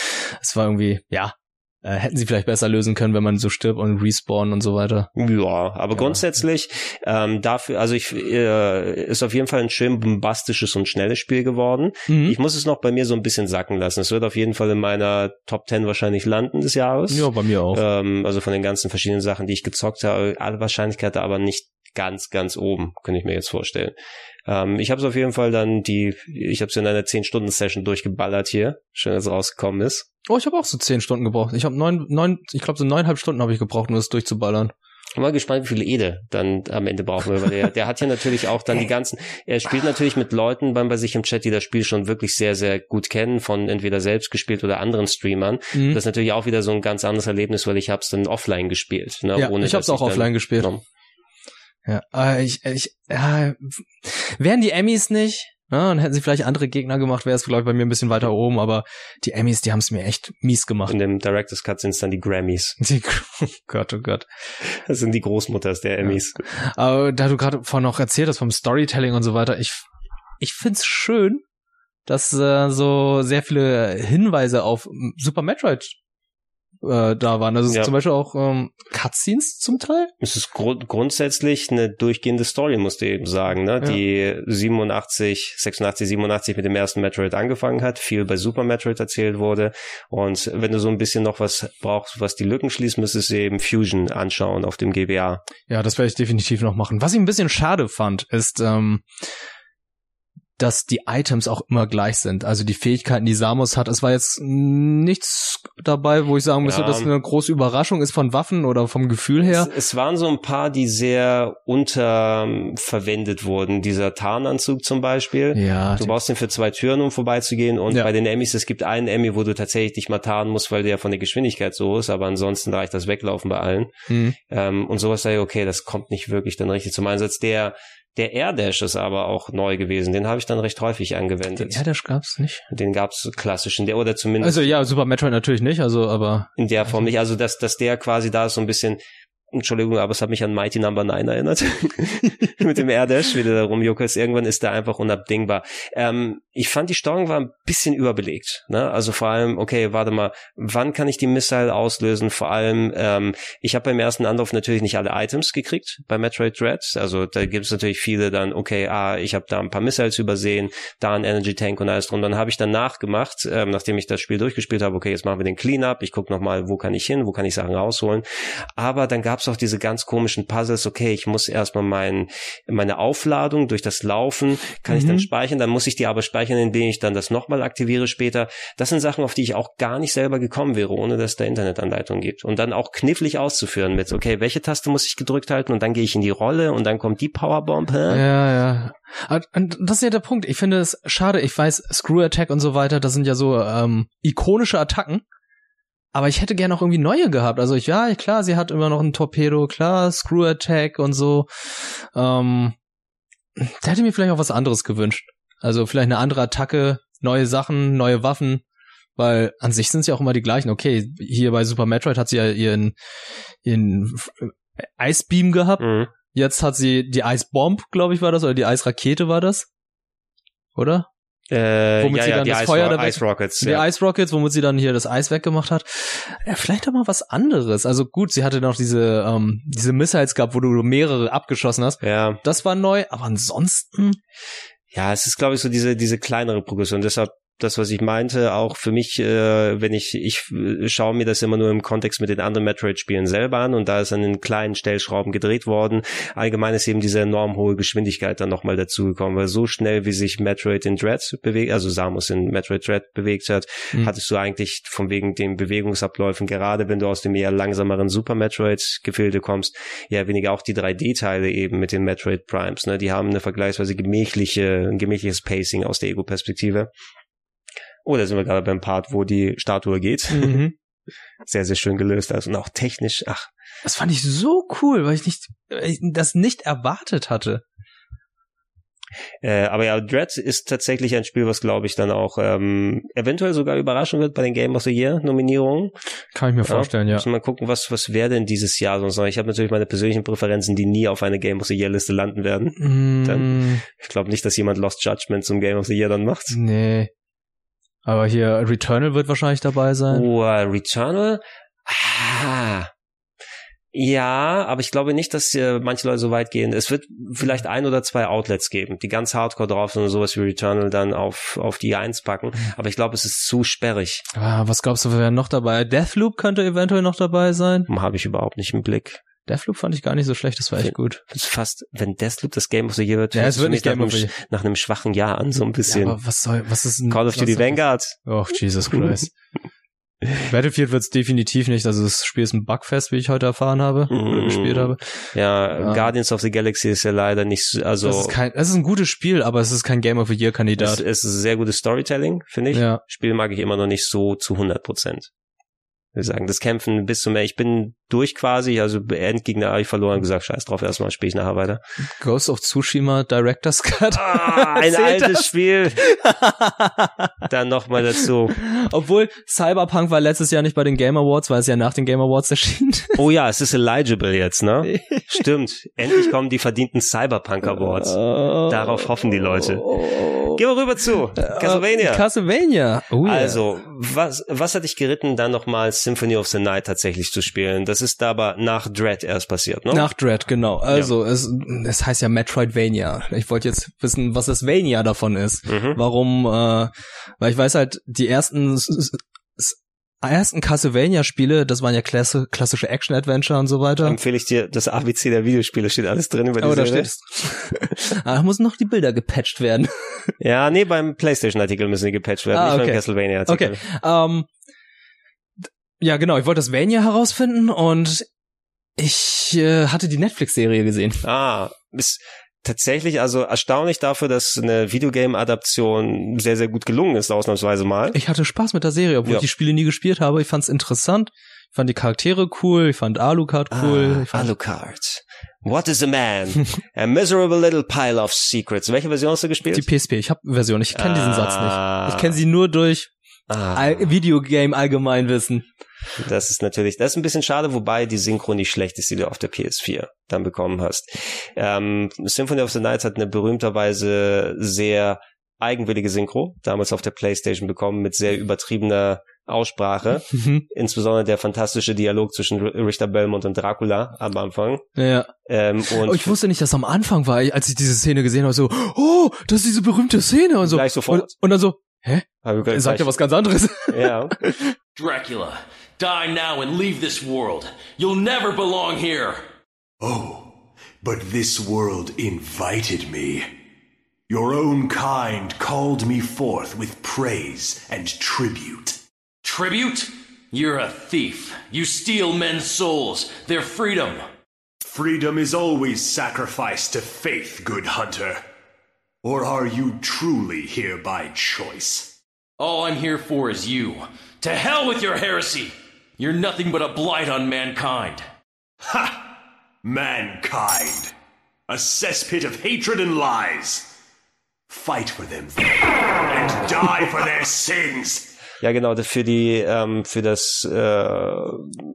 Es war irgendwie, ja, äh, hätten sie vielleicht besser lösen können, wenn man so stirbt und respawn und so weiter. Ja, aber Ja. grundsätzlich ähm, dafür, also ich äh, ist auf jeden Fall ein schön bombastisches und schnelles Spiel geworden. Mhm. Ich muss es noch bei mir so ein bisschen sacken lassen. Es wird auf jeden Fall in meiner Top 10 wahrscheinlich landen des Jahres. ja, bei mir auch. Ähm, also von den ganzen verschiedenen Sachen, die ich gezockt habe, alle Wahrscheinlichkeit aber nicht ganz, ganz oben, könnte ich mir jetzt vorstellen. Ähm, ich habe es auf jeden Fall dann die, ich habe es in einer 10-Stunden-Session durchgeballert hier, schön, dass es rausgekommen ist. Oh, ich habe auch so zehn Stunden gebraucht. Ich habe neun, neun, ich glaube so neuneinhalb Stunden habe ich gebraucht, um das durchzuballern. Ich bin mal gespannt, wie viele Ede dann am Ende brauchen wir, weil der, der hat ja natürlich auch dann die ganzen, er spielt natürlich mit Leuten bei, bei sich im Chat, die das Spiel schon wirklich sehr, sehr gut kennen, von entweder selbst gespielt oder anderen Streamern. Mhm. Das ist natürlich auch wieder so ein ganz anderes Erlebnis, weil ich habe es dann offline gespielt. Ne, ja, ohne ich habe es auch offline gespielt. Ne? Ja, äh, ich, ich, ja, wären die Emmys nicht, ja, dann hätten sie vielleicht andere Gegner gemacht, wäre es ich bei mir ein bisschen weiter oben, aber die Emmys, die haben es mir echt mies gemacht. In dem Director's Cut sind es dann die Grammys. Die, oh Gott, oh Gott. Das sind die Großmutters der Emmys. Aber da du gerade vorhin noch erzählt hast vom Storytelling und so weiter, ich, ich find's schön, dass äh, so sehr viele Hinweise auf Super Metroid äh, da waren. Also Ja. zum Beispiel auch ähm, Cutscenes zum Teil. Es ist grund grundsätzlich eine durchgehende Story, musst du eben sagen, ne? Ja. die 87, 86, 87 mit dem ersten Metroid angefangen hat, viel bei Super Metroid erzählt wurde. Und wenn du so ein bisschen noch was brauchst, was die Lücken schließt, müsstest du eben Fusion anschauen auf dem GBA. Ja, das werde ich definitiv noch machen. Was ich ein bisschen schade fand, ist, ähm, dass die Items auch immer gleich sind. Also die Fähigkeiten, die Samus hat. Es war jetzt nichts dabei, wo ich sagen müsste, Ja. dass eine große Überraschung ist von Waffen oder vom Gefühl her. Es, es waren so ein paar, die sehr unterverwendet wurden. Dieser Tarnanzug zum Beispiel. Ja, Du brauchst den für zwei Türen, um vorbeizugehen. Und Ja. bei den Emmys, es gibt einen Emmy, wo du tatsächlich dich mal tarnen musst, weil der von der Geschwindigkeit so ist. Aber ansonsten reicht das Weglaufen bei allen. hm. Ähm, und sowas sage ich, okay, das kommt nicht wirklich dann richtig zum Einsatz. Der, der Air Dash ist aber auch neu gewesen. Den habe ich dann recht häufig Den angewendet. Air Dash gab's nicht. Den gab's klassisch in der, oder zumindest Also ja, Super Metroid natürlich nicht, also aber in der Form nicht. Also, dass, dass der quasi da ist so ein bisschen, Entschuldigung, aber es hat mich an Mighty Number no. 9 erinnert. Mit dem Air-Dash, wie der da rumjuckelt. Irgendwann ist der einfach unabdingbar. Ähm, ich fand, die Steuerung war ein bisschen überbelegt. Ne? Also vor allem, okay, warte mal, wann kann ich die Missile auslösen? Vor allem, ähm, ich habe beim ersten Anlauf natürlich nicht alle Items gekriegt bei Metroid Dread. Also da gibt es natürlich viele dann, okay, ah, ich habe da ein paar Missiles übersehen, da ein Energy Tank und alles drum. Dann habe ich dann nachgemacht, ähm, nachdem ich das Spiel durchgespielt habe, okay, jetzt machen wir den Cleanup, ich gucke nochmal, wo kann ich hin, wo kann ich Sachen rausholen. Aber dann gab gab es auch diese ganz komischen Puzzles, okay, ich muss erstmal mein, meine Aufladung durch das Laufen, kann mhm. ich dann mhm. speichern, dann muss ich die aber speichern, indem ich dann das nochmal aktiviere später. Das sind Sachen, auf die ich auch gar nicht selber gekommen wäre, ohne dass es da Internetanleitung gibt. Und dann auch knifflig auszuführen mit, okay, welche Taste muss ich gedrückt halten und dann gehe ich in die Rolle und dann kommt die Powerbomb. Hä? Ja, ja. Und das ist ja der Punkt. Ich finde es schade, ich weiß, Screw Attack und so weiter, das sind ja so ähm, ikonische Attacken. Aber ich hätte gerne auch irgendwie neue gehabt. Also ich, ja, klar, sie hat immer noch ein Torpedo, klar, Screw Attack und so. Ähm, da hätte mir vielleicht auch was anderes gewünscht. Also vielleicht eine andere Attacke, neue Sachen, neue Waffen. Weil an sich sind sie auch immer die gleichen. Okay, hier bei Super Metroid hat sie ja ihren, ihren Eisbeam gehabt. Mhm. Jetzt hat sie die Eisbomb, glaube ich, war das, oder die Eisrakete war das. Oder? Äh, womit ja, sie dann ja, das Ice Feuer Ro Ice Rockets. Die ja. Ice Rockets, womit sie dann hier das Eis weggemacht hat. Ja, vielleicht doch mal was anderes. Also gut, sie hatte noch diese, ähm, diese Missiles gehabt, wo du mehrere abgeschossen hast. Ja. Das war neu, aber ansonsten. Ja, es ist, glaube ich, so diese, diese kleinere Progression. Deshalb das, was ich meinte, auch für mich, äh, wenn ich, ich schaue mir das immer nur im Kontext mit den anderen Metroid-Spielen selber an und da ist an den kleinen Stellschrauben gedreht worden. Allgemein ist eben diese enorm hohe Geschwindigkeit dann nochmal dazugekommen, weil so schnell, wie sich Metroid in Dread bewegt, also Samus in Metroid Dread bewegt hat, mhm. hattest du eigentlich von wegen den Bewegungsabläufen, gerade wenn du aus dem eher langsameren Super Metroid-Gefilde kommst, ja weniger auch die 3D-Teile eben mit den Metroid Primes, ne? Die haben eine vergleichsweise gemächliche, ein gemächliches Pacing aus der Ego-Perspektive. Oh, da sind wir gerade beim Part, wo die Statue geht. Mhm. Sehr, sehr schön gelöst. Also, und auch technisch, ach. Das fand ich so cool, weil ich nicht, ich das nicht erwartet hatte. Äh, aber ja, Dread ist tatsächlich ein Spiel, was glaube ich dann auch ähm, eventuell sogar überraschen wird bei den Game of the Year Nominierungen. Kann ich mir vorstellen, ja. Müssen mal gucken, was was wäre denn dieses Jahr sonst noch. Ich habe natürlich meine persönlichen Präferenzen, die nie auf eine Game of the Year Liste landen werden. Mm. Dann, ich glaube nicht, dass jemand Lost Judgment zum Game of the Year dann macht. Nee. Aber hier Returnal wird wahrscheinlich dabei sein. Oh, Returnal? Ah. Ja, aber ich glaube nicht, dass äh, manche Leute so weit gehen. Es wird vielleicht ein oder zwei Outlets geben, die ganz hardcore drauf sind und sowas wie Returnal dann auf, auf die Eins packen. Aber ich glaube, es ist zu sperrig. Ah, was glaubst du, wer wäre noch dabei? Deathloop könnte eventuell noch dabei sein. Habe ich überhaupt nicht im Blick. Deathloop fand ich gar nicht so schlecht, das war echt gut. Das ist fast, wenn Deathloop das Game of the Year wird, ja, es wird nicht Game nach, einem, nach einem schwachen Jahr an, so ein bisschen. Ja, aber was soll, was ist ein, Call of Duty Vanguard. Oh, Jesus Christ. Battlefield wird es definitiv nicht. Also das Spiel ist ein Bugfest, wie ich heute erfahren habe mm. oder gespielt habe. Ja, ja, Guardians of the Galaxy ist ja leider nicht also. Das ist kein, es ist ein gutes Spiel, aber es ist kein Game of the Year Kandidat. Es, es ist sehr gutes Storytelling, finde ich. Ja. Spiel mag ich immer noch nicht so zu 100 Prozent wir sagen, das Kämpfen bis zum, ich bin durch quasi, also Endgegner habe ich verloren, gesagt, scheiß drauf, erstmal spiele ich nachher weiter. Ghost of Tsushima Director's Cut. Ah, ein altes das? Spiel. Dann nochmal dazu. Obwohl Cyberpunk war letztes Jahr nicht bei den Game Awards, weil es ja nach den Game Awards erschien. Oh ja, es ist eligible jetzt, ne? Stimmt. Endlich kommen die verdienten Cyberpunk Awards. Darauf hoffen die Leute. Gehen wir rüber zu Castlevania. Castlevania. Oh, yeah. Also, was, was hat dich geritten, dann nochmals Symphony of the Night tatsächlich zu spielen. Das ist aber nach Dread erst passiert, ne? Nach Dread, genau. Also ja. es, es heißt ja Metroidvania. Ich wollte jetzt wissen, was das Vania davon ist. Mhm. Warum, äh, weil ich weiß halt, die ersten ersten Castlevania-Spiele, das waren ja klasse, klassische Action-Adventure und so weiter. Empfehle ich dir, das ABC der Videospiele steht alles drin über die oh, da steht Da müssen noch die Bilder gepatcht werden. Ja, nee, beim PlayStation-Artikel müssen die gepatcht werden, ah, okay. nicht beim Castlevania-Artikel. Okay, ähm, ja, genau, ich wollte das Vania herausfinden und ich äh, hatte die Netflix-Serie gesehen. Ah, ist tatsächlich also erstaunlich dafür, dass eine Videogame-Adaption sehr, sehr gut gelungen ist, ausnahmsweise mal. Ich hatte Spaß mit der Serie, obwohl ja. ich die Spiele nie gespielt habe. Ich fand es interessant. Ich fand die Charaktere cool. Ich fand Alucard cool. Ah, Alucard. What is a man? A miserable little pile of secrets. Welche Version hast du gespielt? Die PSP. Ich habe Version. Ich kenne ah. diesen Satz nicht. Ich kenne sie nur durch ah. Videogame Allgemeinwissen. Das ist natürlich, das ist ein bisschen schade, wobei die Synchro nicht schlecht ist, die du auf der PS4 dann bekommen hast. Ähm, Symphony of the Night hat eine berühmterweise sehr eigenwillige Synchro, damals auf der Playstation bekommen, mit sehr übertriebener Aussprache. Mhm. Insbesondere der fantastische Dialog zwischen Richter Belmont und Dracula am Anfang. Ja. Ähm, und Oh, ich wusste nicht, dass am Anfang war, als ich diese Szene gesehen habe, so, oh, das ist diese berühmte Szene und so. Gleich sofort. Und, und dann so, hä? Er sagt ja was ganz anderes. Ja. Dracula, die now and leave this world. You'll never belong here. Oh, but this world invited me. Your own kind called me forth with praise and tribute. Tribute? You're a thief. You steal men's souls, their freedom. Freedom is always sacrificed to faith, good hunter. Or are you truly here by choice? All I'm here for is you. To hell with your heresy! You're nothing but a blight on mankind. Ha! Mankind! A cesspit of hatred and lies! Fight for them and die for their sins! Ja, genau, für die, ähm, für das äh,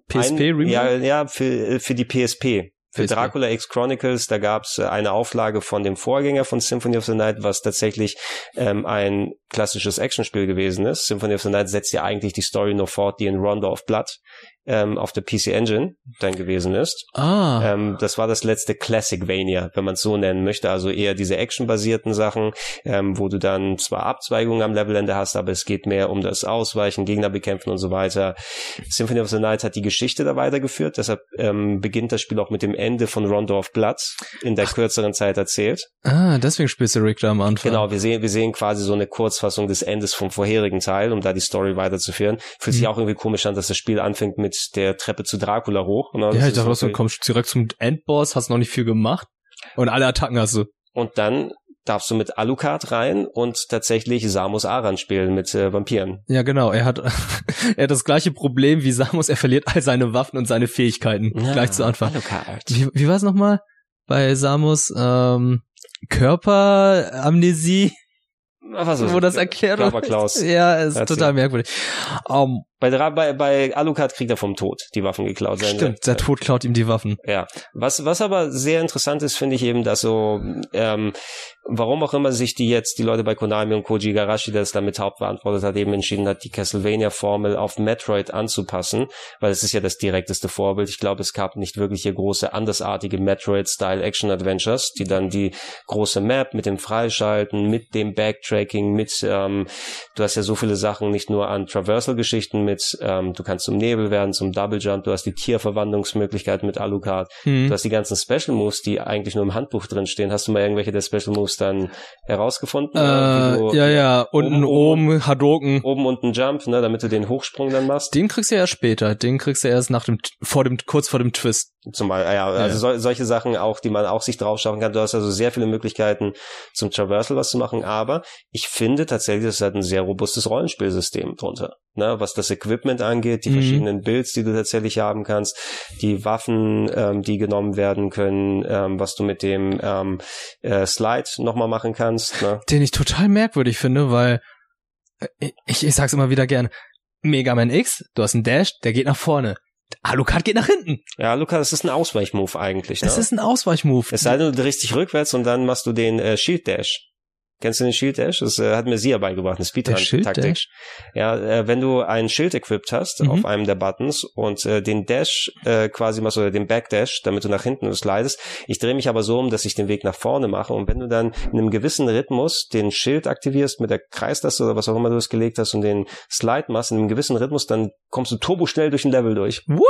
PSP Remake? Ja, ja, für, äh, für die PSP. Für. Dracula X Chronicles, da gab's äh, eine Auflage von dem Vorgänger von Symphony of the Night, was tatsächlich ähm, ein klassisches Actionspiel gewesen ist. Symphony of the Night setzt ja eigentlich die Story nur fort, die in Rondo of Blood ähm, auf der PC Engine dann gewesen ist. Ah. Ähm, das war das letzte Classicvania, wenn man es so nennen möchte. Also eher diese actionbasierten Sachen, ähm, wo du dann zwar Abzweigungen am Levelende hast, aber es geht mehr um das Ausweichen, Gegner bekämpfen und so weiter. Symphony of the Night hat die Geschichte da weitergeführt, deshalb ähm, beginnt das Spiel auch mit dem Ende von Rondo of Blood in der kürzeren Zeit erzählt. ah, deswegen spielst du Rick da am Anfang. Genau, wir sehen, wir sehen quasi so eine Kurzfassung des Endes vom vorherigen Teil, um da die Story weiterzuführen. Fühlt sich Mhm. auch irgendwie komisch an, dass das Spiel anfängt mit der Treppe zu Dracula hoch. Ne? Ja, ich dachte so, okay. kommst direkt zum Endboss, hast noch nicht viel gemacht. Und alle Attacken hast du. Und dann darfst du mit Alucard rein und tatsächlich Samus Aran spielen mit äh, Vampiren. Ja, genau. Er hat, er hat das gleiche Problem wie Samus. Er verliert all seine Waffen und seine Fähigkeiten gleich zu Anfang. Alucard. Wie, wie war es nochmal bei Samus? Ähm, Körperamnesie, Was ist wo das erklärt wird. Ja, ist Erzähl. total merkwürdig. Um, Bei, bei, bei Alucard kriegt er vom Tod die Waffen geklaut. Seine- stimmt, der Tod klaut ihm die Waffen. Ja, was, was aber sehr interessant ist, finde ich eben, dass so, ähm, warum auch immer sich die jetzt, die Leute bei Konami und Koji Igarashi, der es damit hauptverantwortet hat, eben entschieden hat, die Castlevania-Formel auf Metroid anzupassen, weil es ist ja das direkteste Vorbild. Ich glaube, es gab nicht wirklich hier große, andersartige Metroid-Style-Action-Adventures, die dann die große Map mit dem Freischalten, mit dem Backtracking, mit, ähm, du hast ja so viele Sachen, nicht nur an Traversal-Geschichten mit, ähm, du kannst zum Nebel werden, zum Double Jump, du hast die Tierverwandlungsmöglichkeit mit Alucard, Hm. Du hast die ganzen Special Moves, die eigentlich nur im Handbuch drin stehen. Hast du mal irgendwelche der Special Moves dann herausgefunden? Äh, du- ja, ja, unten, oben, oben, Hadoken. Oben und ein Jump, ne, damit du den Hochsprung dann machst. Den kriegst du ja erst später. Den kriegst du erst nach dem, vor dem, kurz vor dem Twist. Zum Beispiel, ja, also sol solche Sachen auch, die man auch sich drauf schauen kann. Du hast also sehr viele Möglichkeiten zum Traversal was zu machen, aber ich finde tatsächlich, das hat ein sehr robustes Rollenspielsystem drunter. Ne, was das Equipment angeht, die Mhm. verschiedenen Builds, die du tatsächlich haben kannst, die Waffen, ähm, die genommen werden können, ähm, was du mit dem ähm, äh, Slide nochmal machen kannst. Ne? Den ich total merkwürdig finde, weil, äh, ich, ich sag's immer wieder gern, Mega Man X, du hast einen Dash, der geht nach vorne. Alucard geht nach hinten. Ja, Luca, das ist ein Ausweichmove eigentlich. Ne? Das ist ein Ausweichmove. es sei denn, du drehst dich rückwärts und dann machst du den äh, Shield Dash. Kennst du den Shield Dash? Das äh, hat mir Sia beigebracht, eine Speedrun-Taktik. Dash? Ja, äh, wenn du ein Schild equipped hast Mhm. auf einem der Buttons und äh, den Dash äh, quasi machst oder den Backdash, damit du nach hinten slidest. Ich drehe mich aber so um, dass ich den Weg nach vorne mache und wenn du dann in einem gewissen Rhythmus den Schild aktivierst mit der Kreistaste oder was auch immer du es gelegt hast und den Slide machst in einem gewissen Rhythmus, dann kommst du turbo schnell durch ein Level durch. What?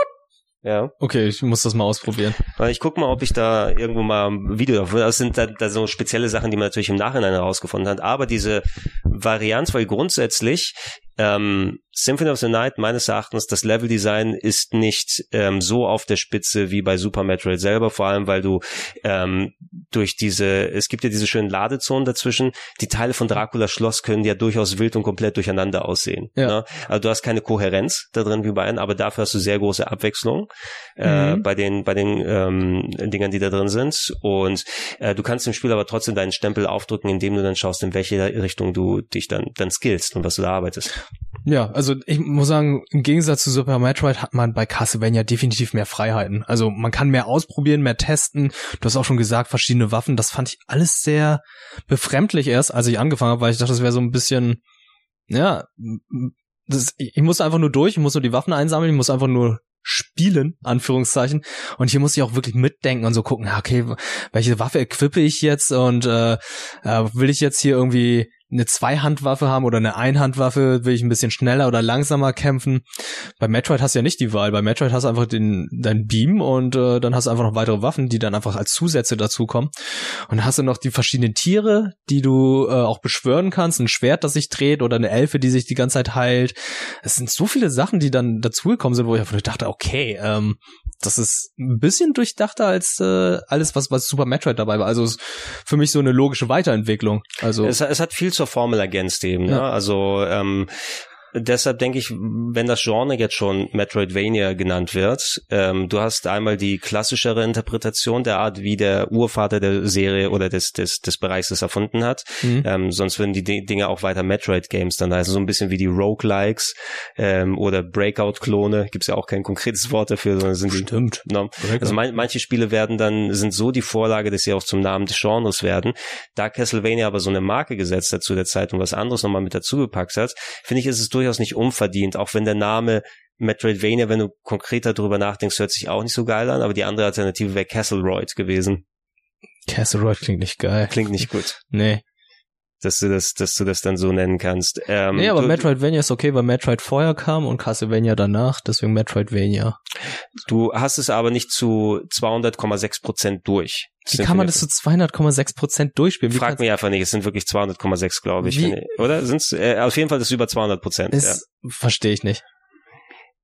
Ja. Okay, ich muss das mal ausprobieren. Weil Ich guck mal, ob ich da irgendwo mal ein Video davon. Das sind da, da so spezielle Sachen, die man natürlich im Nachhinein herausgefunden hat. Aber diese Varianz, weil grundsätzlich ähm, Symphony of the Night meines Erachtens das Leveldesign ist nicht ähm, so auf der Spitze wie bei Super Metroid selber, vor allem weil du ähm, durch diese, es gibt ja diese schönen Ladezonen dazwischen, die Teile von Draculas Schloss können ja durchaus wild und komplett durcheinander aussehen. Ja. Ne? Also du hast keine Kohärenz da drin wie bei einem, aber dafür hast du sehr große Abwechslung äh, Mhm. bei den bei den ähm, Dingern, die da drin sind. Und äh, du kannst im Spiel aber trotzdem deinen Stempel aufdrücken, indem du dann schaust, in welche Richtung du dich dann dann skillst und was du da arbeitest. Ja, also ich muss sagen, im Gegensatz zu Super Metroid hat man bei Castlevania definitiv mehr Freiheiten. Also man kann mehr ausprobieren, mehr testen. Du hast auch schon gesagt, verschiedene Waffen. Das fand ich alles sehr befremdlich erst, als ich angefangen habe, weil ich dachte, das wäre so ein bisschen, ja, das, ich musste einfach nur durch, ich muss nur die Waffen einsammeln, ich muss einfach nur spielen, Anführungszeichen. Und hier muss ich auch wirklich mitdenken und so gucken, okay, welche Waffe equippe ich jetzt und äh, äh, will ich jetzt hier irgendwie eine Zweihandwaffe haben oder eine Einhandwaffe, will ich ein bisschen schneller oder langsamer kämpfen. Bei Metroid hast du ja nicht die Wahl. Bei Metroid hast du einfach den, dein Beam und äh, dann hast du einfach noch weitere Waffen, die dann einfach als Zusätze dazukommen. Und hast du noch die verschiedenen Tiere, die du äh, auch beschwören kannst. Ein Schwert, das sich dreht oder eine Elfe, die sich die ganze Zeit heilt. Es sind so viele Sachen, die dann dazugekommen sind, wo ich einfach dachte, okay, ähm, das ist ein bisschen durchdachter als äh, alles, was, was Super Metroid dabei war. Also für mich so eine logische Weiterentwicklung. Also es, es hat viel zur Formel ergänzt eben. Ne? Ja. Also ähm, deshalb denke ich, wenn das Genre jetzt schon Metroidvania genannt wird, ähm, du hast einmal die klassischere Interpretation der Art, wie der Urvater der Serie oder des, des, des Bereichs es erfunden hat. Mhm. Ähm, sonst würden die D Dinge auch weiter Metroid-Games dann heißen, so ein bisschen wie die Roguelikes ähm, oder Breakout-Klone, gibt's ja auch kein konkretes Wort dafür, sondern sind die Stimmt. No. Also man, manche Spiele werden dann, sind so die Vorlage, dass sie auch zum Namen des Genres werden. Da Castlevania aber so eine Marke gesetzt hat zu der Zeit und was anderes nochmal mit dazugepackt hat, finde ich, ist es durchaus nicht unverdient, auch wenn der Name Metroidvania, wenn du konkreter drüber nachdenkst, hört sich auch nicht so geil an, aber die andere Alternative wäre Castleroid gewesen. Castle Royale klingt nicht geil. Klingt nicht gut, Nee. Dass du das, dass du das dann so nennen kannst. Ähm, Nee, aber du, Metroidvania ist okay, weil Metroid vorher kam und Castlevania danach, deswegen Metroidvania. du hast es aber nicht zu 200,6 Prozent durch. Wie kann man das zu 200,6 Prozent durchspielen? Wie Frag mich einfach nicht, es sind wirklich 200,6, glaube ich. Wie- Oder? Sind's, äh, auf jeden Fall ist über 200 Prozent. Ja. Verstehe ich nicht.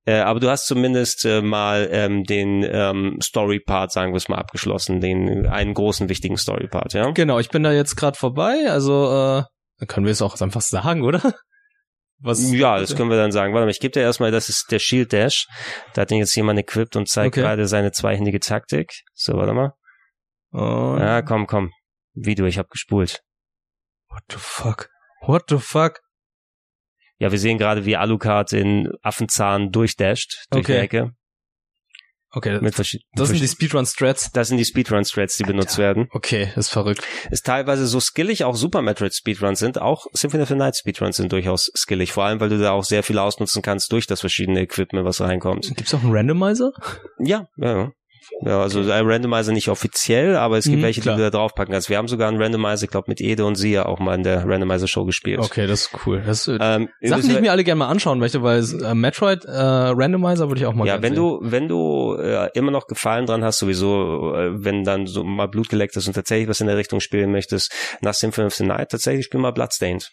Äh, aber du hast zumindest äh, mal ähm, den ähm, Story-Part, sagen wir es mal, abgeschlossen, den einen großen, wichtigen Story-Part, ja? Genau, ich bin da jetzt gerade vorbei, also äh, können wir es auch einfach sagen, oder? Was? Ja, das können wir dann sagen. Warte mal, ich gebe dir erstmal, das ist der Shield Dash. Da hat den jetzt jemand equipped und zeigt Okay. gerade seine zweihändige Taktik. So, warte mal. Und, Ja, komm, komm. Video, ich hab gespult. What the fuck? What the fuck? Ja, wir sehen gerade, wie Alucard in Affenzahn durchdasht durch Okay. die Ecke. Okay, Mit verschi- das sind die Speedrun-Strats. das sind die Speedrun-Strats, die benutzt werden. Okay, ist verrückt. ist teilweise so skillig auch Super Metroid Speedruns sind, auch Symphony of the Night Speedruns sind durchaus skillig, vor allem weil du da auch sehr viel ausnutzen kannst durch das verschiedene Equipment, was reinkommt. Gibt's auch einen Randomizer? Ja, ja, ja. Ja, also ein Randomizer nicht offiziell, aber es gibt Mhm, welche, klar. die du da draufpacken kannst. Wir haben sogar einen Randomizer, ich glaube mit Ede und Sia auch mal in der Randomizer Show gespielt. Okay, das ist cool. Das ist, Ähm, Sachen, die ich mir alle gerne mal anschauen möchte, weil äh, Metroid äh, Randomizer würde ich auch mal ja, wenn sehen. du, wenn du äh, immer noch Gefallen dran hast, sowieso, äh, wenn dann so mal Blut geleckt ist und tatsächlich was in der Richtung spielen möchtest, nach Symphony of the Night tatsächlich spiel mal Bloodstained.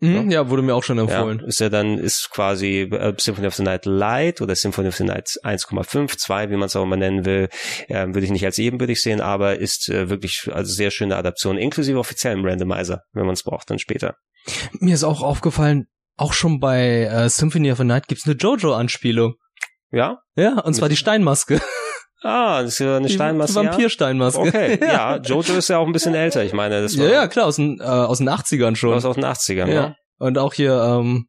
Mhm, ja, wurde mir auch schon empfohlen. Ja, ist ja dann, ist quasi äh, Symphony of the Night Light oder Symphony of the Night 1,5, 2, wie man es auch immer nennen will, ähm, würde ich nicht als ebenbürtig sehen, aber ist äh, wirklich also sehr schöne Adaption, inklusive offiziellem Randomizer, wenn man es braucht, dann später. Mir ist auch aufgefallen, auch schon bei äh, Symphony of the Night gibt's eine Jojo-Anspielung. Ja? Ja, und zwar die Steinmaske. Ah, das ist ja eine Steinmaske. ja? Vampir-Steinmaske. Okay, ja, Jojo ist ja auch ein bisschen älter, ich meine, das war Ja, ja, klar, aus den, äh, aus den 80ern schon. aus den 80ern, ja. ja. Und auch hier, ähm,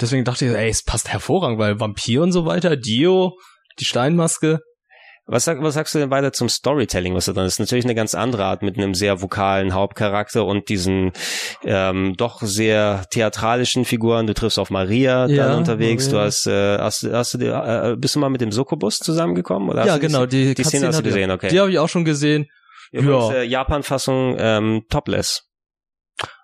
deswegen dachte ich, ey, es passt hervorragend, weil Vampir und so weiter, Dio, die Steinmaske. Was, sag, was sagst du denn weiter zum Storytelling, was da drin ist? Natürlich eine ganz andere Art mit einem sehr vokalen Hauptcharakter und diesen ähm, doch sehr theatralischen Figuren. Du triffst auf Maria Ja, dann unterwegs. Maria. Du hast, äh, hast, hast du, dir, äh, bist du mal mit dem Sokobus zusammengekommen? Oder ja, genau, die, die Szene Cutscene hast du gesehen, okay. Die habe ich auch schon gesehen. Übrigens, ja. äh, Japan-Fassung ähm, topless.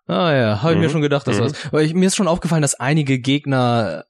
Ah ja, habe ich mir Mhm. schon gedacht, dass Mhm. das. Aber ich, mir ist schon aufgefallen, dass einige Gegner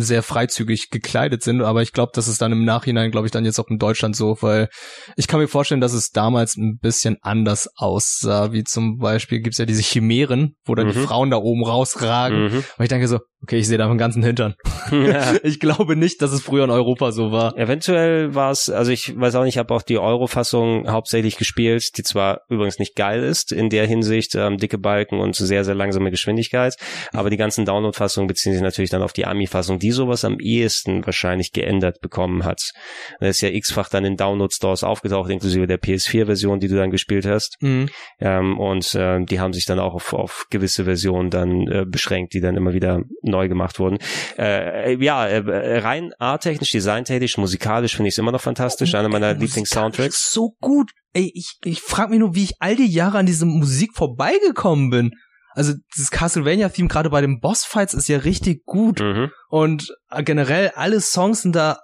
sehr freizügig gekleidet sind, aber ich glaube, das ist dann im Nachhinein, glaube ich, dann jetzt auch in Deutschland so, weil ich kann mir vorstellen, dass es damals ein bisschen anders aussah, wie zum Beispiel gibt's ja diese Chimären, wo dann die Mhm. Frauen da oben rausragen. Mhm. Und ich denke so, okay, ich sehe da den ganzen Hintern. Ja. Ich glaube nicht, dass es früher in Europa so war. Eventuell war es, also ich weiß auch nicht, ich habe auch die Euro-Fassung hauptsächlich gespielt, die zwar übrigens nicht geil ist in der Hinsicht, ähm, dicke Balken und sehr, sehr langsame Geschwindigkeit, aber die ganzen Download-Fassungen beziehen sich natürlich dann auf die Ami-Fassung, die sowas am ehesten wahrscheinlich geändert bekommen hat. Da ist ja x-fach dann in Download-Stores aufgetaucht, inklusive der PS4-Version, die du dann gespielt hast. Mhm. Ähm, und äh, die haben sich dann auch auf, auf gewisse Versionen dann äh, beschränkt, die dann immer wieder neu gemacht wurden. Äh, ja, äh, rein arttechnisch, designtechnisch, musikalisch finde ich es immer noch fantastisch. Einer meiner Lieblings-Soundtracks. So gut. Ey, ich, ich frage mich nur, wie ich all die Jahre an diese Musik vorbeigekommen bin. Also das Castlevania-Theme gerade bei den Bossfights ist ja richtig gut. Mhm. Und äh, generell alle Songs sind da.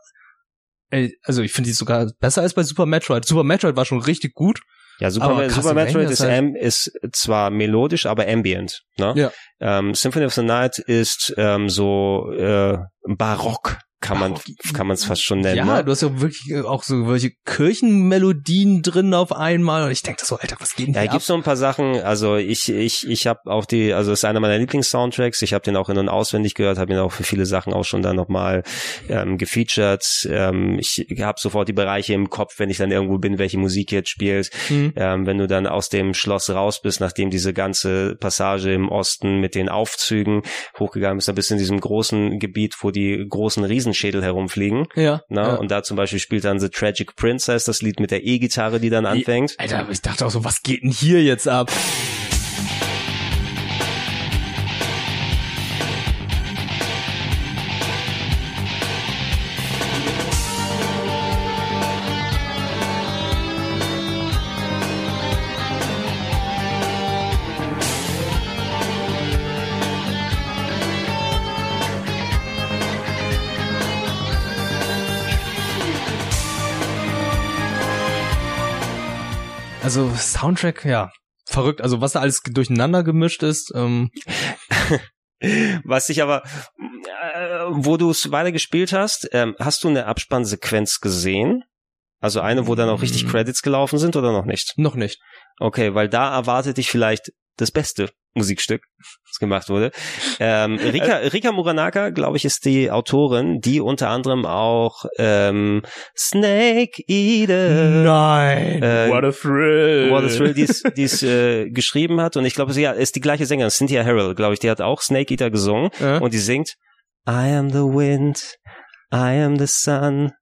Ey, also ich finde die sogar besser als bei Super Metroid. Super Metroid war schon richtig gut. Ja, Super, Aber Super Metroid ist halt- ist zwar melodisch, aber ambient. Ne? Ja. Ähm, Symphony of the Night ist ähm, so äh, barock, kann man kann man es fast schon nennen. Ja, ne? du hast ja wirklich äh, auch so welche Kirchenmelodien drin auf einmal und ich denke so, Alter, was geht denn Ja, hier gibt so ein paar Sachen. Also ich ich ich habe auch die, also es ist einer meiner Lieblings-Soundtracks. Ich habe den auch in und auswendig gehört, habe ihn auch für viele Sachen auch schon dann nochmal ähm, gefeatured. Ähm, ich habe sofort die Bereiche im Kopf, wenn ich dann irgendwo bin, welche Musik jetzt spielt. Mhm. Ähm, wenn du dann aus dem Schloss raus bist, nachdem diese ganze Passage im Osten mit den Aufzügen hochgegangen bist, dann bist du in diesem großen Gebiet, wo die großen Riesenschädel herumfliegen. Ja. Ne? ja. Und da zum Beispiel spielt dann The Tragic Princess, das Lied mit der E-Gitarre, die dann anfängt. Alter, ich dachte auch so, was geht denn hier jetzt ab? Soundtrack, ja, verrückt. Also was da alles durcheinander gemischt ist. Ähm, Was dich aber, äh, wo du es weiter gespielt hast, ähm, hast du eine Abspannsequenz gesehen? Also eine, wo dann auch richtig Mm. Credits gelaufen sind oder noch nicht? noch nicht. Okay, weil da erwartet dich vielleicht das beste Musikstück, das gemacht wurde. Ähm, Rika, Rika Muranaka, glaube ich, ist die Autorin, die unter anderem auch ähm, Snake Eater Nein. Äh, what a thrill. What a Thrill, die es äh, geschrieben hat. Und ich glaube, sie ja, ist die gleiche Sängerin, Cynthia Harrell, glaube ich, die hat auch Snake Eater gesungen. Ja. Und die singt I am the wind, I am the sun,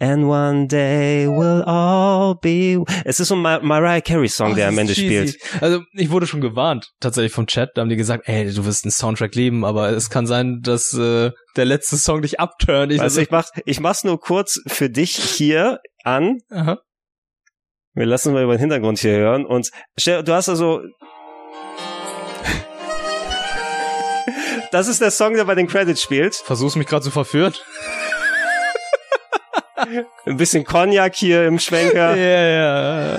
and one day we'll all be... Es ist so ein Mar Mariah Carey Song, Oh, der am Ende cheesy. spielt. Also ich wurde schon gewarnt, tatsächlich vom Chat. Da haben die gesagt, ey, du wirst einen Soundtrack lieben, aber es kann sein, dass äh, der letzte Song dich abturnt. Ich Also so, ich mach, ich mach's nur kurz für dich hier an. aha. Wir lassen mal über den Hintergrund hier hören. Und stell, du hast also... Das ist der Song, der bei den Credits spielt. Versuchst mich gerade zu verführen. Ein bisschen Cognac hier im Schwenker. Ja, ja.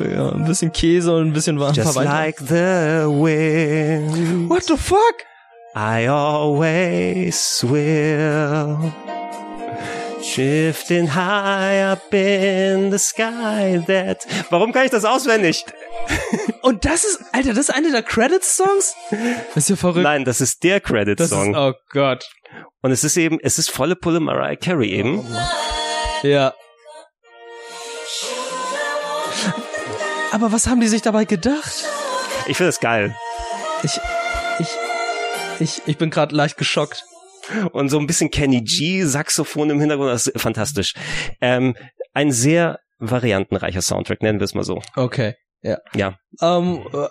ja. Ein bisschen Käse und ein bisschen Wein. Just like the wind, What the fuck? I always will. Shifting high up in the sky that. Warum kann ich das auswendig? Und das ist, Alter, das ist einer der Credits-Songs? Das ist ja verrückt. Nein, das ist der Credit-Song. oh Gott. Und es ist eben, es ist volle Pulle Mariah Carey eben. Ja. Aber was haben die sich dabei gedacht? Ich finde das geil. Ich, ich, ich, ich bin gerade leicht geschockt. Und so ein bisschen Kenny G, Saxophon im Hintergrund, das ist fantastisch. Ähm, ein sehr variantenreicher Soundtrack, nennen wir es mal so. Okay. Ja. Ja. Ähm, äh,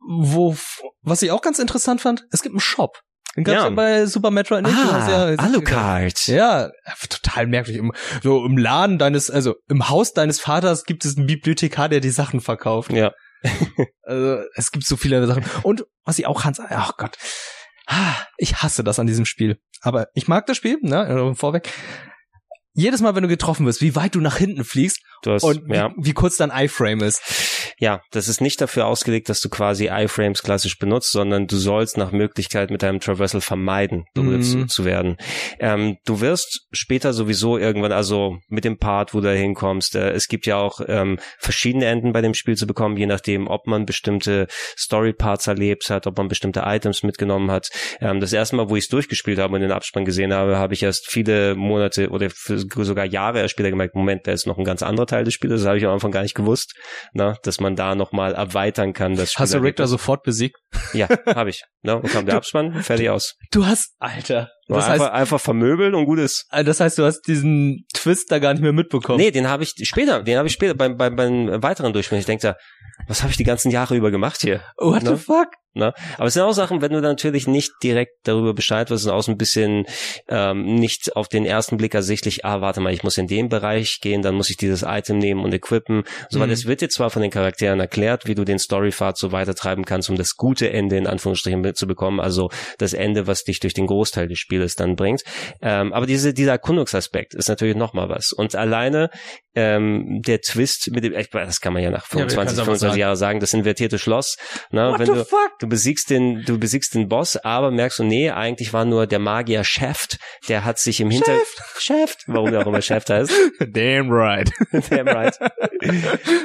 wo, was ich auch ganz interessant fand, es gibt einen Shop. Den gab's Ja. ja. bei Super Metroid nicht. Hast ja- Alucard. Ja, total merkwürdig. Im, so im Laden deines, also im Haus deines Vaters gibt es einen Bibliothekar, der die Sachen verkauft. Ja. Also es gibt so viele Sachen. Und was ich auch Hans, ach Gott, Ah, ich hasse das an diesem Spiel. Aber ich mag das Spiel, ne, äh, vorweg. Jedes Mal, wenn du getroffen wirst, wie weit du nach hinten fliegst hast, und wie, ja. wie kurz dein iFrame ist. Ja, das ist nicht dafür ausgelegt, dass du quasi iFrames klassisch benutzt, sondern du sollst nach Möglichkeit mit deinem Traversal vermeiden, berührt zu, zu werden. Ähm, du wirst später sowieso irgendwann, also mit dem Part, wo du da hinkommst, äh, es gibt ja auch ähm, verschiedene Enden bei dem Spiel zu bekommen, je nachdem, ob man bestimmte Story-Parts erlebt hat, ob man bestimmte Items mitgenommen hat. Ähm, das erste Mal, wo ich es durchgespielt habe und den Abspann gesehen habe, habe ich erst viele Monate oder für sogar Jahre erst später gemerkt, Moment, da ist noch ein ganz anderer Teil des Spiels, das habe ich am Anfang gar nicht gewusst, na, dass man da nochmal erweitern kann. Das Hast du Rick da sofort besiegt? Ja, habe ich. Ne? Und kam der Abspann, fertig aus. Du hast, Alter. Das einfach, heißt, einfach vermöbeln und gut ist. äh, das heißt, du hast diesen Twist da gar nicht mehr mitbekommen. Nee, den habe ich später, den habe ich später beim, beim, beim weiteren Durchspielen. Ich denke da, was habe ich die ganzen Jahre über gemacht hier? What Ne? the fuck? Ne? Aber es sind auch Sachen, wenn du natürlich nicht direkt darüber Bescheid wirst und auch so ein bisschen ähm, nicht auf den ersten Blick ersichtlich, ah, warte mal, ich muss in den Bereich gehen, dann muss ich dieses Item nehmen und equippen. So, weil Mhm. es wird dir zwar von den Charakteren erklärt, wie du den Storypfad so weitertreiben kannst, um das gute Ende in Anführungsstrichen zu bekommen, also das Ende, was dich durch den Großteil des Spieles dann bringt. Ähm, aber diese, dieser Erkundungsaspekt ist natürlich nochmal was. Und alleine ähm, der Twist mit dem, ich das kann man ja nach wir 25, können's aber 25 sagen. Jahren sagen, das invertierte Schloss. Ne, What wenn the du, fuck? du besiegst den, du besiegst den Boss, aber merkst du, nee, eigentlich war nur der Magier Shaft, der hat sich im Hinter, Shaft, warum der auch immer Shaft heißt, Damn right. Damn right.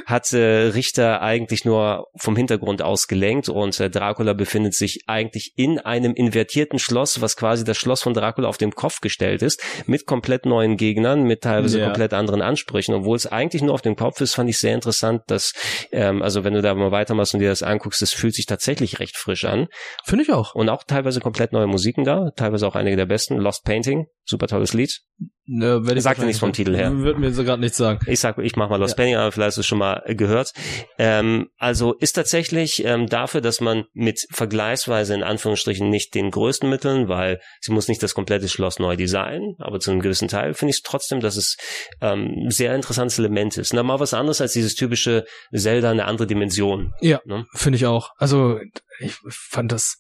hat äh, Richter eigentlich nur vom Hintergrund aus gelenkt und äh, Dracula befindet sich eigentlich in einem invertierten Schloss, was quasi das Schloss von Dracula auf dem Kopf gestellt ist, mit komplett neuen Gegnern, mit teilweise Ja. komplett anderen Ansprüchen. Obwohl es eigentlich nur auf dem Kopf ist, fand ich sehr interessant, dass, ähm, also wenn du da mal weitermachst und dir das anguckst, das fühlt sich tatsächlich recht frisch an. Finde ich auch. Und auch teilweise komplett neue Musiken da, teilweise auch einige der besten. Lost Painting, super tolles Lied. Ne, werd ich Sagt nichts vom Titel her. Wird mir so gerade nichts sagen. Ich sag, ich mach mal Lost Ja. Painting, aber vielleicht hast du es schon mal äh, gehört. Ähm, also ist tatsächlich ähm, dafür, dass man mit vergleichsweise in Anführungsstrichen nicht den größten Mitteln, weil sie muss nicht das komplette Schloss neu designen, aber zu einem gewissen Teil finde ich es trotzdem, dass es ähm, ein sehr interessantes Element ist. Na, mal was anderes als dieses typische Zelda, eine andere Dimension. Ja, Ne? finde ich auch. Also, ich fand das.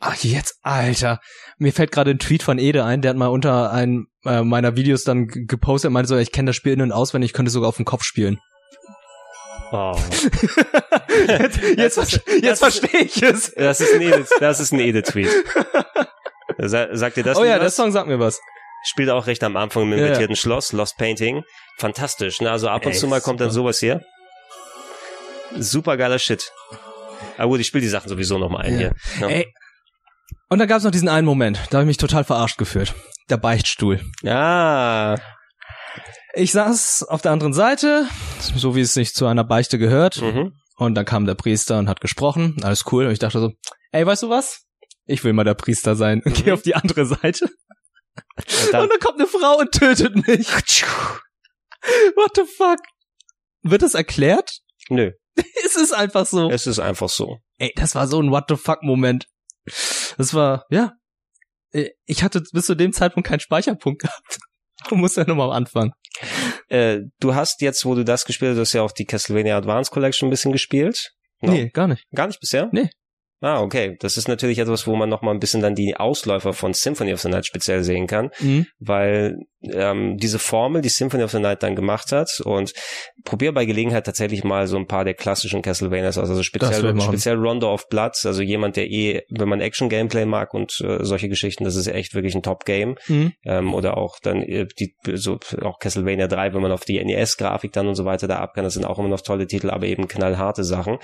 Ach, jetzt, Alter. Mir fällt gerade ein Tweet von Ede ein, der hat mal unter einem äh, meiner Videos dann gepostet, meinte so, ich kenne das Spiel in- und auswendig, ich könnte sogar auf dem Kopf spielen. Oh. jetzt jetzt, Das jetzt verstehe ich es. Das ist ein Edith, das ist ein Edith-Tweet. Sa sagt dir das oh ja, was? der Song sagt mir was. spielt auch recht am Anfang im Ja, ja. invertierten Schloss, Lost Painting. Fantastisch. Ne? Also ab und Ey, zu mal kommt dann sowas hier. Super geiler Shit. Aber gut, ich spiele die Sachen sowieso noch mal ein Ja. hier. Ja. Ey. Und dann gab es noch diesen einen Moment, da habe ich mich total verarscht gefühlt. Der Beichtstuhl. Ah, Ich saß auf der anderen Seite, so wie es sich zu einer Beichte gehört. mhm. Und dann kam der Priester und hat gesprochen. Alles cool. Und ich dachte so, ey, weißt du was? Ich will mal der Priester sein. Und geh auf die andere Seite. Und dann, Und dann kommt eine Frau und tötet mich. What the fuck? Wird das erklärt? nö, es ist einfach so. es ist einfach so. Ey, das war so ein What the fuck Moment. Das war, ja. Ich hatte bis zu dem Zeitpunkt keinen Speicherpunkt gehabt. Du musst ja nochmal anfangen. Äh, du hast jetzt, wo du das gespielt hast, du hast ja auch die Castlevania Advance Collection ein bisschen gespielt. No? Nee, gar nicht. Gar nicht bisher? Nee. Ah, okay. Das ist natürlich etwas, wo man noch mal ein bisschen dann die Ausläufer von Symphony of the Night speziell sehen kann. Mhm. weil ähm, diese Formel, die Symphony of the Night dann gemacht hat und probier bei Gelegenheit tatsächlich mal so ein paar der klassischen Castlevanias aus, also speziell, speziell Rondo of Blood, also jemand, der eh, wenn man Action-Gameplay mag und äh, solche Geschichten, das ist echt wirklich ein Top-Game Mhm. ähm, oder auch dann äh, die, so auch Castlevania 3, wenn man auf die NES-Grafik dann und so weiter da ab kann, das sind auch immer noch tolle Titel, aber eben knallharte Sachen.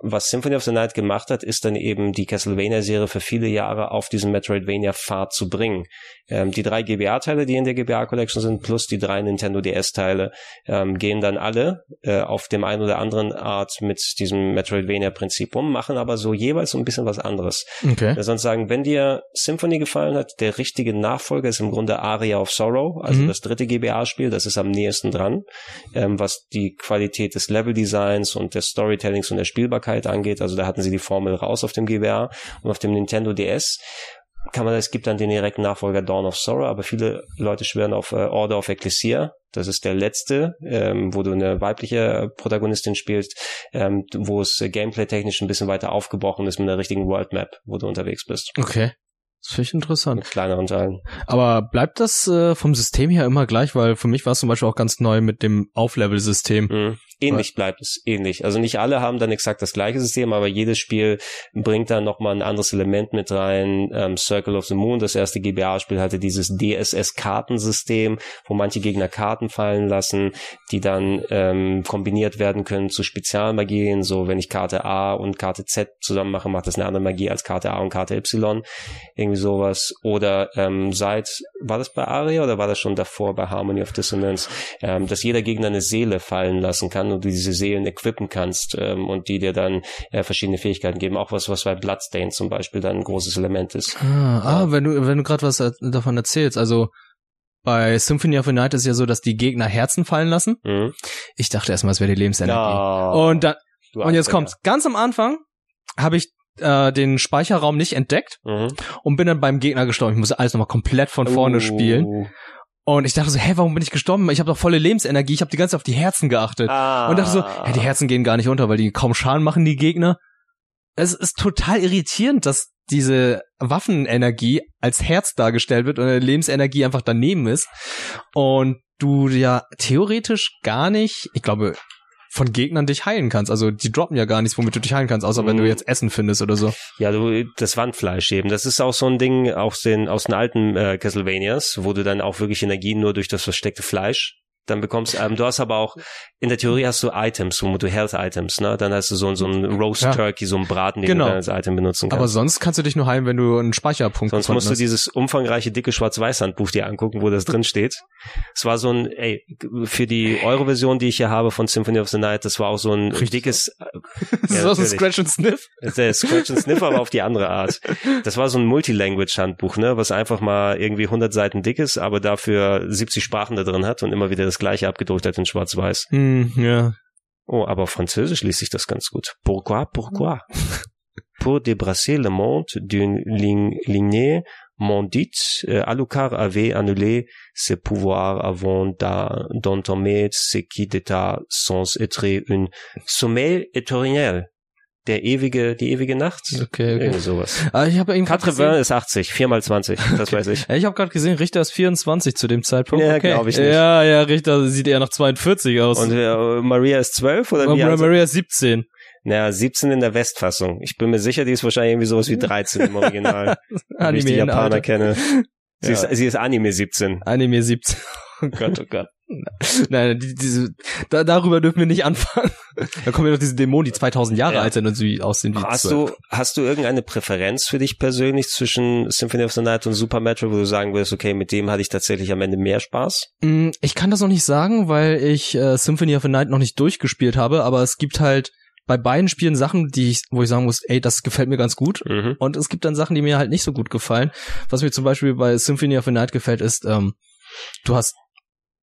Was Symphony of the Night gemacht hat, ist dann eben die Castlevania-Serie für viele Jahre auf diesen Metroidvania-Pfad zu bringen. Ähm, die drei GBA-Teile, die in der GBA-Collection sind, plus die drei Nintendo DS-Teile, ähm, gehen dann alle äh, auf dem einen oder anderen Art mit diesem Metroidvania-Prinzip um, machen aber so jeweils so ein bisschen was anderes. Okay. Ja, sonst sagen, wenn dir Symphony gefallen hat, der richtige Nachfolger ist im Grunde Aria of Sorrow, also Mhm. das dritte GBA-Spiel, das ist am nächsten dran, ähm, was die Qualität des Level-Designs und des Storytellings und der Spielbarkeit angeht. Also da hatten sie die Formel raus auf dem GBA und auf dem Nintendo DS kann man, es gibt dann den direkten Nachfolger Dawn of Sorrow, aber viele Leute schwören auf äh, Order of Ecclesia. Das ist der letzte, ähm, wo du eine weibliche äh, Protagonistin spielst, ähm, wo es äh, gameplay-technisch ein bisschen weiter aufgebrochen ist mit einer richtigen World Map, wo du unterwegs bist. Okay. Das finde ich interessant. Mit kleineren Teilen. Aber bleibt das äh, vom System her immer gleich? Weil für mich war es zum Beispiel auch ganz neu mit dem Auflevel-System. Mhm. Ähnlich bleibt es, ähnlich. Also nicht alle haben dann exakt das gleiche System, aber jedes Spiel bringt dann nochmal ein anderes Element mit rein. Ähm, Circle of the Moon, das erste GBA-Spiel, hatte dieses DSS-Kartensystem, wo manche Gegner Karten fallen lassen, die dann ähm, kombiniert werden können zu Spezialmagien. So, wenn ich Karte A und Karte Z zusammen mache, macht das eine andere Magie als Karte A und Karte Y. Irgendwie sowas. Oder ähm, seit, war das bei Aria oder war das schon davor bei Harmony of Dissonance, ähm, dass jeder Gegner eine Seele fallen lassen kann und du diese Seelen equippen kannst ähm, und die dir dann äh, verschiedene Fähigkeiten geben. Auch was, was bei Bloodstain zum Beispiel dann ein großes Element ist. Ah, ah wenn du, wenn du gerade was er- davon erzählst, also bei Symphony of the Night ist ja so, dass die Gegner Herzen fallen lassen. Mhm. Ich dachte erstmal, es wäre die Lebensenergie. Ja. Und dann, und jetzt kommt's. Ganz am Anfang habe ich äh, den Speicherraum nicht entdeckt Mhm. und bin dann beim Gegner gestorben. Ich musste alles nochmal komplett von vorne Oh. spielen. Und ich dachte so, hä, warum bin ich gestorben? Ich habe doch volle Lebensenergie. Ich habe die ganze Zeit auf die Herzen geachtet. Ah. Und dachte so, hä, die Herzen gehen gar nicht unter, weil die kaum Schaden machen, die Gegner. Es ist total irritierend, dass diese Waffenenergie als Herz dargestellt wird und Lebensenergie einfach daneben ist. Und du ja theoretisch gar nicht, ich glaube, von Gegnern dich heilen kannst. Also die droppen ja gar nichts, womit du dich heilen kannst, außer wenn du Mhm. jetzt Essen findest oder so. Ja, du, das Wandfleisch eben. Das ist auch so ein Ding aus den, aus den alten äh, Castlevanias, wo du dann auch wirklich Energie nur durch das versteckte Fleisch dann bekommst. Ähm, du hast aber auch, in der Theorie hast du Items, du Health-Items, ne? Dann hast du so, so ein Roast Ja. Turkey, so ein Braten, den Genau. du dann als Item benutzen kannst. Aber sonst kannst du dich nur heilen, wenn du einen Speicherpunkt Sonst gefunden musst du hast. dieses umfangreiche, dicke Schwarz-Weiß-Handbuch dir angucken, wo das drin steht. Es war so ein, ey, für die Euro-Version, die ich hier habe von Symphony of the Night, das war auch so ein Richtig. dickes, Das ist Ja, auch so ein. Scratch and Sniff. der Scratch and Sniff, aber auf die andere Art. Das war so ein Multilanguage-Handbuch, ne, was einfach mal irgendwie 100 Seiten dick ist, aber dafür 70 Sprachen da drin hat und immer wieder das gleiche abgedruckt hat in schwarz-weiß. Hm, ja. Oh, aber Französisch liest sich das ganz gut. Pourquoi, pourquoi? Pour débrasser le monde d'une ligne- lignée maudite, euh, Alucard avait annulé ses pouvoirs avant d'entamer ce qui était sans être un sommeil éternel. Der ewige, die ewige Nacht? Okay, okay. Irgendwie sowas. Aber ich habe eben grad 80 gesehen, ist 80, 4 mal 20, das weiß ich. ich habe gerade gesehen, Richter ist 24 zu dem Zeitpunkt. Ja, okay. glaub ich nicht. Ja, ja, Richter sieht eher nach 42 aus. Und äh, Maria ist 12 oder wie? Maria, also- Maria ist 17. Naja, 17 in der Westfassung. Ich bin mir sicher, die ist wahrscheinlich irgendwie sowas wie 13 im Original. Wie ich die Japaner kenne. Sie, Ja. ist, sie ist Anime 17. Anime 17. Oh Gott, oh Gott. Nein, die, diese, da, darüber dürfen wir nicht anfangen. Da kommen ja noch diese Dämonen, die 2000 Jahre Ja. alt sind und sie aussehen wie Hast 12. du, hast du irgendeine Präferenz für dich persönlich zwischen Symphony of the Night und Super Metroid, wo du sagen würdest, okay, mit dem hatte ich tatsächlich am Ende mehr Spaß? Mm, Ich kann das noch nicht sagen, weil ich äh, Symphony of the Night noch nicht durchgespielt habe, aber es gibt halt bei beiden Spielen Sachen, die ich, wo ich sagen muss, ey, das gefällt mir ganz gut. Mhm. Und es gibt dann Sachen, die mir halt nicht so gut gefallen. Was mir zum Beispiel bei Symphony of the Night gefällt, ist, ähm, du hast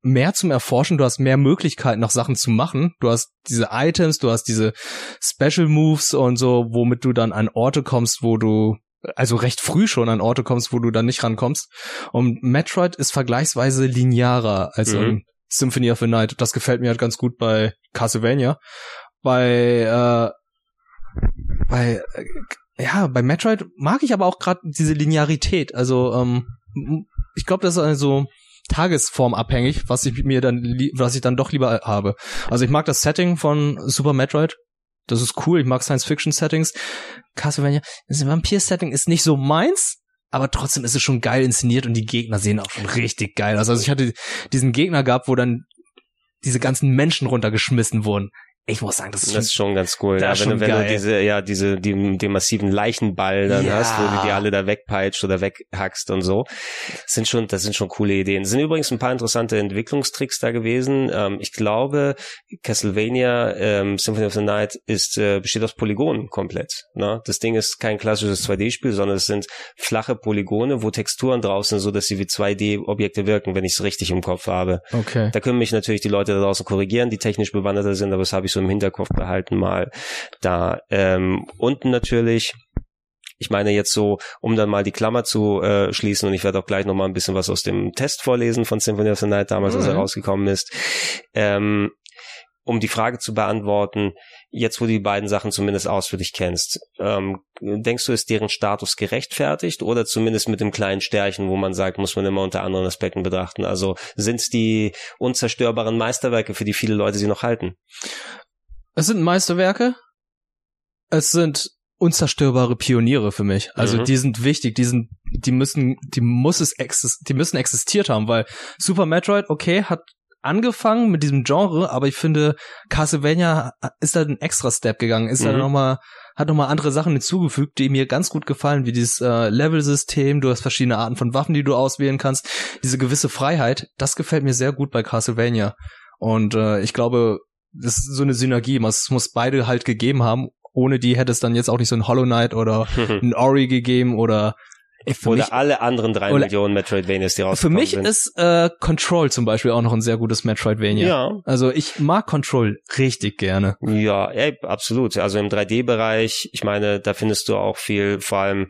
mehr zum Erforschen, du hast mehr Möglichkeiten, noch Sachen zu machen. Du hast diese Items, du hast diese Special Moves und so, womit du dann an Orte kommst, wo du also recht früh schon an Orte kommst, wo du dann nicht rankommst. Und Metroid ist vergleichsweise linearer als Mhm. Symphony of the Night. Das gefällt mir halt ganz gut bei Castlevania. Bei äh, bei äh, ja, bei Metroid mag ich aber auch gerade diese Linearität. Also ähm, ich glaube, das ist also tagesformabhängig, was ich mir dann, was ich dann doch lieber habe. Also ich mag das Setting von Super Metroid. Das ist cool. Ich mag Science-Fiction-Settings. Castlevania, das Vampir-Setting ist nicht so meins, aber trotzdem ist es schon geil inszeniert und die Gegner sehen auch schon richtig geil aus. Also ich hatte diesen Gegner gehabt, wo dann diese ganzen Menschen runtergeschmissen wurden. Ich muss sagen, das ist Das ist schon schon ganz cool. Ja, wenn du, schon wenn du geil. diese, ja, diese, die, den massiven Leichenball dann Ja. hast, wo du die alle da wegpeitscht oder weghackst und so. Das sind schon, das sind schon coole Ideen. Es sind übrigens ein paar interessante Entwicklungstricks da gewesen. Ähm, ich glaube, Castlevania ähm, Symphony of the Night ist, äh, besteht aus Polygonen komplett. Ne? Das Ding ist kein klassisches 2D-Spiel, sondern es sind flache Polygone, wo Texturen draußen sind, so dass sie wie 2D-Objekte wirken, wenn ich es richtig im Kopf habe. okay. Da können mich natürlich die Leute da draußen korrigieren, die technisch bewanderter sind, aber das habe ich so im Hinterkopf behalten mal da. Ähm, unten natürlich, ich meine jetzt so, um dann mal die Klammer zu äh, schließen und ich werde auch gleich nochmal ein bisschen was aus dem Test vorlesen von Symphony of the Night damals, als er Mhm. rausgekommen ist. Ähm, um die Frage zu beantworten, jetzt wo du die beiden Sachen zumindest ausführlich kennst, ähm, denkst du, ist deren Status gerechtfertigt oder zumindest mit dem kleinen Stärchen, wo man sagt, muss man immer unter anderen Aspekten betrachten? Also sind es die unzerstörbaren Meisterwerke, für die viele Leute sie noch halten? Es sind Meisterwerke. Es sind unzerstörbare Pioniere für mich. Also Mhm. die sind wichtig, die sind, die müssen, die muss es exis die müssen existiert haben, weil Super Metroid, okay, hat angefangen mit diesem Genre, aber ich finde, Castlevania ist da ein extra Step gegangen, ist da Mhm. nochmal, hat nochmal andere Sachen hinzugefügt, die mir ganz gut gefallen, wie dieses äh, Level-System, du hast verschiedene Arten von Waffen, die du auswählen kannst, diese gewisse Freiheit, das gefällt mir sehr gut bei Castlevania. Und äh, ich glaube, das ist so eine Synergie, es muss beide halt gegeben haben. Ohne die hätte es dann jetzt auch nicht so ein Hollow Knight oder ein Ori gegeben oder Ey, für Oder mich, alle anderen drei Millionen Metroidvanias, die für rausgekommen mich sind. ist äh, Control zum Beispiel auch noch ein sehr gutes Metroidvania. ja, Also ich mag Control richtig gerne. Ja, ey, absolut. Also im 3D-Bereich, ich meine, da findest du auch viel, vor allem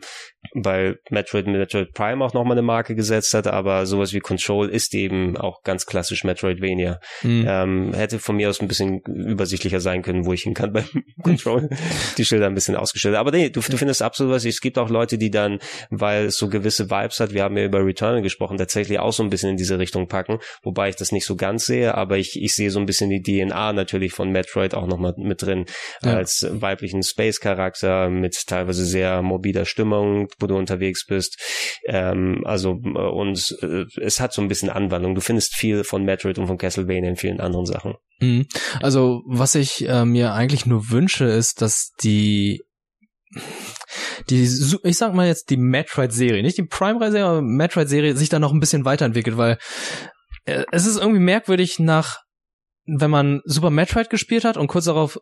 weil Metroid mit Metroid Prime auch nochmal eine Marke gesetzt hat, aber sowas wie Control ist eben auch ganz klassisch Metroidvania. Hm. Ähm, hätte von mir aus ein bisschen übersichtlicher sein können, wo ich hin kann beim Control. Die Schilder ein bisschen ausgestellt. Aber nee, du, du findest absolut was. Es gibt auch Leute, die dann, weil es so gewisse Vibes hat, wir haben ja über Returnal gesprochen, tatsächlich auch so ein bisschen in diese Richtung packen, wobei ich das nicht so ganz sehe, aber ich, ich sehe so ein bisschen die DNA natürlich von Metroid auch nochmal mit drin, Ja. als weiblichen Space-Charakter mit teilweise sehr morbider Stimmung, wo du unterwegs bist. Ähm, also äh, und äh, es hat so ein bisschen Anwandlung. Du findest viel von Metroid und von Castlevania in vielen anderen Sachen. Mhm. Also, was ich äh, mir eigentlich nur wünsche, ist, dass die die, ich sag mal jetzt die Metroid-Serie, nicht die Prime-Serie, aber Metroid-Serie sich da noch ein bisschen weiterentwickelt, weil äh, es ist irgendwie merkwürdig nach, wenn man Super Metroid gespielt hat und kurz darauf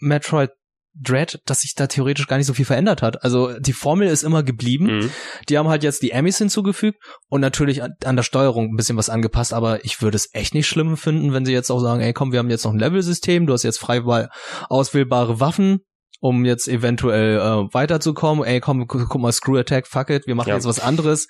Metroid Dread, dass sich da theoretisch gar nicht so viel verändert hat. Also die Formel ist immer geblieben. Mhm. Die haben halt jetzt die Emmys hinzugefügt und natürlich an, an der Steuerung ein bisschen was angepasst, aber ich würde es echt nicht schlimm finden, wenn sie jetzt auch sagen, ey komm, wir haben jetzt noch ein Level-System, du hast jetzt frei auswählbare Waffen, um jetzt eventuell äh, weiterzukommen. Ey komm, gu guck mal, Screw Attack, fuck it, wir machen Ja. jetzt was anderes.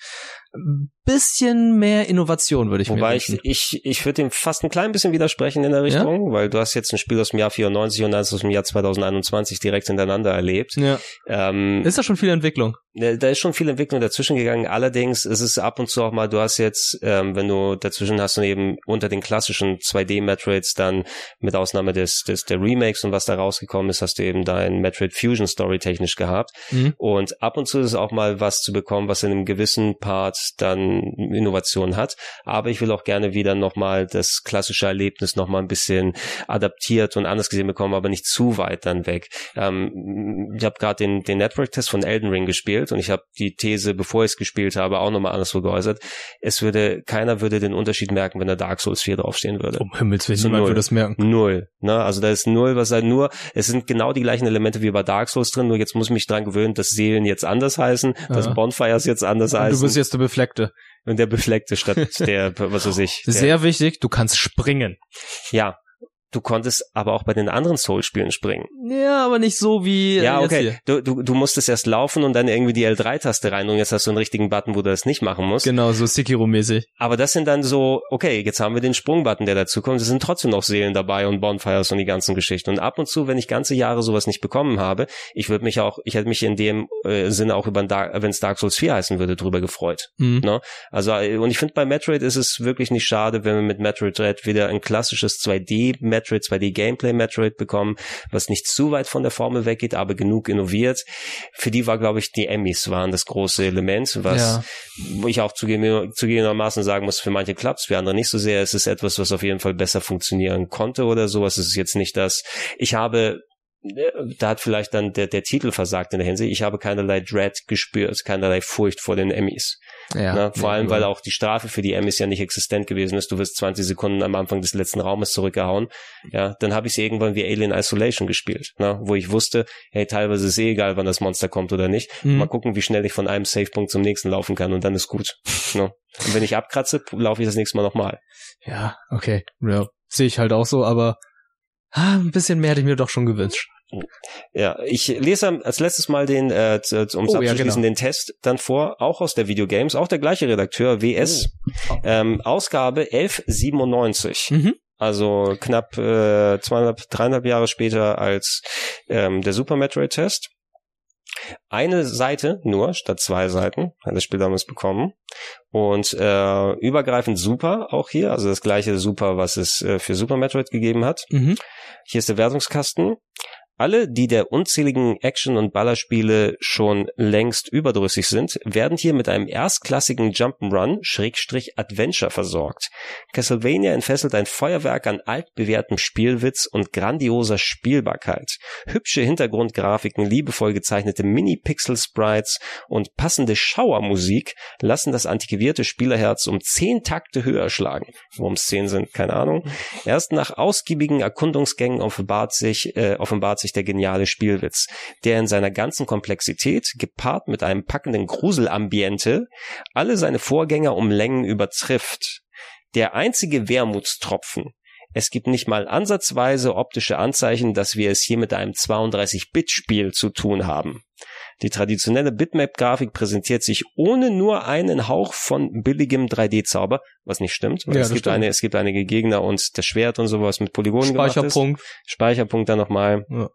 Bisschen mehr Innovation würde ich Wobei mir ich, wünschen. ich, ich würde dem fast ein klein bisschen widersprechen in der Richtung, weil du hast jetzt ein Spiel aus dem Jahr 94 und eins aus dem Jahr 2021 direkt hintereinander erlebt. Ja. Ähm, Ist da schon viel Entwicklung? Da ist schon viel Entwicklung dazwischen gegangen. Allerdings ist es ab und zu auch mal, du hast jetzt, ähm, wenn du dazwischen hast, dann eben unter den klassischen 2D-Metroids dann mit Ausnahme des, des der Remakes und was da rausgekommen ist, hast du eben dein Metroid Fusion Story technisch gehabt. Mhm. Und ab und zu ist es auch mal was zu bekommen, was in einem gewissen Part dann Innovation hat. Aber ich will auch gerne wieder nochmal das klassische Erlebnis nochmal ein bisschen adaptiert und anders gesehen bekommen, aber nicht zu weit dann weg. Ähm, ich habe gerade den, den Network-Test von Elden Ring gespielt und ich habe die These, bevor ich es gespielt habe, auch nochmal anderswo geäußert. Es würde, keiner würde den Unterschied merken, wenn da Dark Souls 4 draufstehen würde. Um Himmels Willen, So niemand null. würde es merken. Null. Ne? Also da ist null, was halt nur, es sind genau die gleichen Elemente wie bei Dark Souls drin, nur jetzt muss ich mich dran gewöhnen, dass Seelen jetzt anders heißen, dass Ja. Bonfires jetzt anders Und du bist jetzt der Befleckte. Und der Befleckte statt der, was weiß ich. Sehr wichtig, du kannst springen. ja. Du konntest aber auch bei den anderen Soul-Spielen springen. Ja, aber nicht so wie äh, Ja, okay. Du, du, du musstest erst laufen und dann irgendwie die L3-Taste rein und jetzt hast du einen richtigen Button, wo du das nicht machen musst. Genau, so Sekiro-mäßig. Aber das sind dann so, okay, jetzt haben wir den Sprungbutton, der dazu kommt. Es sind trotzdem noch Seelen dabei und Bonfires und die ganzen Geschichten. Und ab und zu, wenn ich ganze Jahre sowas nicht bekommen habe, ich würde mich auch, ich hätte mich in dem äh, Sinne auch über wenn es Dark Souls 4 heißen würde, drüber gefreut. Mhm. Ne? Also, äh, und ich finde bei Metroid ist es wirklich nicht schade, wenn wir mit Metroid Dread wieder ein klassisches 2D-Metroid, 2D-Gameplay-Metroid bekommen, was nicht zu weit von der Formel weggeht, aber genug innoviert. Für die war, glaube ich, die Emmys waren das große Element, was Ja. wo ich auch zugegeben- zugegebenermaßen sagen muss, für manche klappt's, für andere nicht so sehr. Es ist etwas, was auf jeden Fall besser funktionieren konnte oder sowas. Es ist jetzt nicht das. Ich habe da hat vielleicht dann der, der Titel versagt in der Hinsicht. Ich habe keinerlei Dread gespürt, keinerlei Furcht vor den Emmys. Ja. ne? Vor Nee, allem, weil auch die Strafe für die Emmys ja nicht existent gewesen ist. Du wirst 20 Sekunden am Anfang des letzten Raumes zurückgehauen. Ja, dann habe ich sie irgendwann wie Alien Isolation gespielt, ne? wo ich wusste, hey, teilweise ist eh egal, wann das Monster kommt oder nicht. Mhm. Mal gucken, wie schnell ich von einem Savepunkt zum nächsten laufen kann und dann ist gut. Ne? Und wenn ich abkratze, laufe ich das nächste Mal nochmal. Ja, okay. Ja, sehe ich halt auch so, aber ah, ein bisschen mehr hätte ich mir doch schon gewünscht. Ja, ich lese als letztes mal den, äh, um es Oh, ja, abzuschließen, genau. den Test dann vor, auch aus der Videogames, auch der gleiche Redakteur, WS, Oh. ähm, Ausgabe 1197. Mhm. Also knapp äh, zweieinhalb, dreieinhalb Jahre später als ähm, der Super Metroid Test. Eine Seite nur statt zwei Seiten hat das Spiel damals bekommen. Und äh, übergreifend super auch hier, also das gleiche Super, was es äh, für Super Metroid gegeben hat. Mhm. Hier ist der Wertungskasten. Alle, die der unzähligen Action- und Ballerspiele schon längst überdrüssig sind, werden hier mit einem erstklassigen Jump'n'Run Schrägstrich Adventure versorgt. Castlevania entfesselt ein Feuerwerk an altbewährtem Spielwitz und grandioser Spielbarkeit. Hübsche Hintergrundgrafiken, liebevoll gezeichnete Mini-Pixel-Sprites und passende Schauermusik lassen das antiquierte Spielerherz um zehn Takte höher schlagen. Worum es zehn sind, keine Ahnung. Erst nach ausgiebigen Erkundungsgängen offenbart sich, äh, offenbart sich sich der geniale Spielwitz, der in seiner ganzen Komplexität, gepaart mit einem packenden Gruselambiente, alle seine Vorgänger um Längen übertrifft. Der einzige Wermutstropfen, es gibt nicht mal ansatzweise optische Anzeichen, dass wir es hier mit einem 32-Bit-Spiel zu tun haben. Die traditionelle Bitmap-Grafik präsentiert sich ohne nur einen Hauch von billigem 3D-Zauber, was nicht stimmt. Ja, es gibt stimmt. eine, es gibt einige Gegner und das Schwert und sowas mit Polygonen gemacht ist. Speicherpunkt. Speicherpunkt dann nochmal. Ja.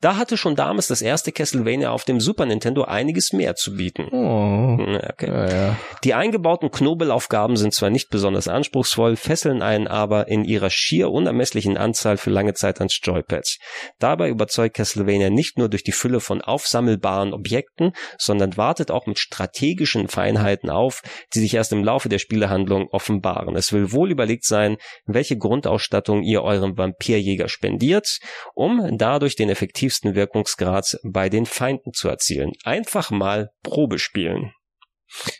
Da hatte schon damals das erste Castlevania auf dem Super Nintendo einiges mehr zu bieten. Oh. Okay. Ja, ja. Die eingebauten Knobelaufgaben sind zwar nicht besonders anspruchsvoll, fesseln einen aber in ihrer schier unermesslichen Anzahl für lange Zeit ans Joypad. Dabei überzeugt Castlevania nicht nur durch die Fülle von aufsammelbaren Objekten, sondern wartet auch mit strategischen Feinheiten auf, die sich erst im Laufe der Spielehandlung offenbaren. Es will wohl überlegt sein, welche Grundausstattung ihr eurem Vampirjäger spendiert, um dadurch den effektivsten Wirkungsgrad bei den Feinden zu erzielen. Einfach mal Probe spielen.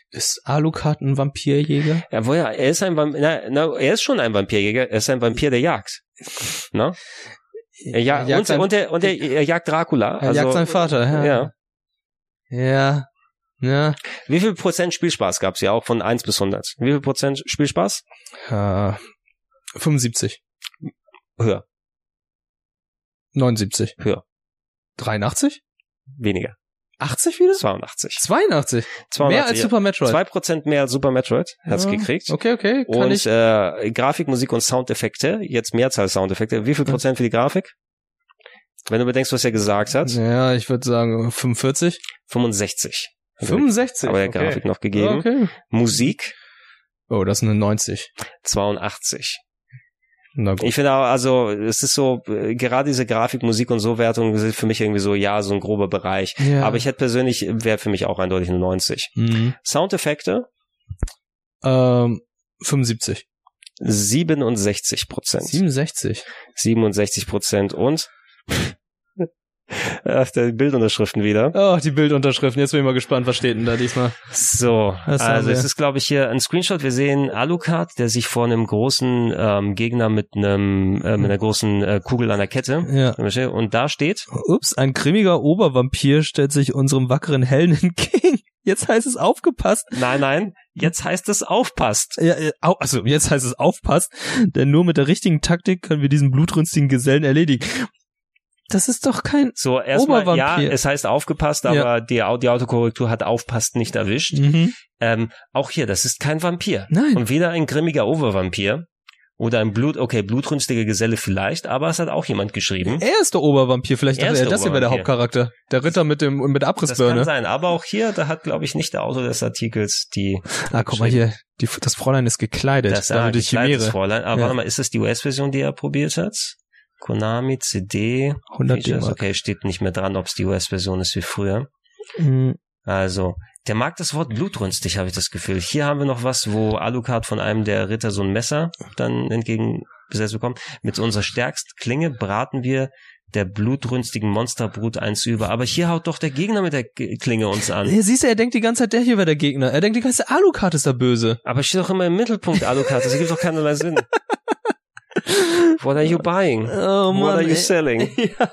Ist Alucard ein Vampirjäger? Ja, woher? Er ist ein Vampir, na, na, er ist schon ein Vampirjäger, er ist ein Vampir, der jagt. Ne? Er ja, Er jagt und, und, er, und er, er jagt Dracula. Er also, jagt seinen Vater. Ja. Ja. Ja. Ja. Wie viel Prozent Spielspaß gab's ja auch von 1 bis 100? Wie viel Prozent Spielspaß? Äh, 75. Höher, 79. höher, 83? weniger. 80 wieder? 82. 82. 82 Mehr als Super Metroid. 2% mehr als Super Metroid hat's Ja. gekriegt. Okay, okay. Kann Und ich. äh, Grafik, Musik und Soundeffekte, jetzt Mehrzahl Soundeffekte. Wie viel Prozent für die Grafik? Wenn du bedenkst, was er gesagt hat, ja, ich würde sagen 45. 65. Hat er- 65. Aber der okay. Grafik noch gegeben. Okay. Musik, Oh, das ist eine 90. 82. Ich finde auch, also es ist so, äh, gerade diese Grafik, Musik und so Wertungen sind für mich irgendwie so, ja, so ein grober Bereich. Ja. Aber ich hätte persönlich, wäre für mich auch eindeutig eine 90. Mhm. Soundeffekte, Ähm, 75. 67 Prozent. 67. 67 Prozent und Ach, der Bildunterschriften wieder. Oh, die Bildunterschriften. Jetzt bin ich mal gespannt, was steht denn da diesmal? So, haben also es ist, glaube ich, hier ein Screenshot. Wir sehen Alucard, der sich vor einem großen ähm, Gegner mit einem äh, mit einer großen äh, Kugel an der Kette Ja. und da steht Ups, ein grimmiger Obervampir stellt sich unserem wackeren Helden entgegen. Jetzt heißt es aufgepasst. Nein, nein, jetzt heißt es aufpasst. Ja, äh, also jetzt heißt es aufpasst, denn nur mit der richtigen Taktik können wir diesen blutrünstigen Gesellen erledigen. Das ist doch kein. So, erstmal, ja, es heißt aufgepasst, aber Ja. die, die Autokorrektur hat aufpasst nicht erwischt. Mhm. Ähm, auch hier, das ist kein Vampir. Nein. Und weder ein grimmiger Obervampir oder ein Blut, okay, blutrünstiger Geselle vielleicht, aber es hat auch jemand geschrieben. Er ist der Obervampir. Vielleicht Er dachte ist er, der das hier wäre der. Hauptcharakter. Der Ritter mit dem mit der Das kann Abrissbirne. sein, aber auch hier, da hat, glaube ich, nicht der Autor des Artikels die Ah, guck mal hier. Die, das Fräulein ist gekleidet. das damit die gekleidetes Chimäre. Fräulein. Aber Ja. warte mal, ist das die US-Version, die er probiert hat? Konami, CD, 100 Features, okay, steht nicht mehr dran, ob es die US-Version ist wie früher. Mhm. Also, der mag das Wort blutrünstig, habe ich das Gefühl. Hier haben wir noch was, wo Alucard von einem der Ritter so ein Messer dann entgegengesetzt bekommt. Mit unserer stärksten Klinge braten wir der blutrünstigen Monsterbrut eins über. Aber hier haut doch der Gegner mit der Klinge uns an. Ja, siehst du, er denkt die ganze Zeit, der hier wäre der Gegner. Er denkt die ganze Zeit, Alucard ist der Böse. Aber steht doch immer im Mittelpunkt Alucard. Das ergibt doch keinerlei Sinn. What are you buying? Oh What are you selling? ja.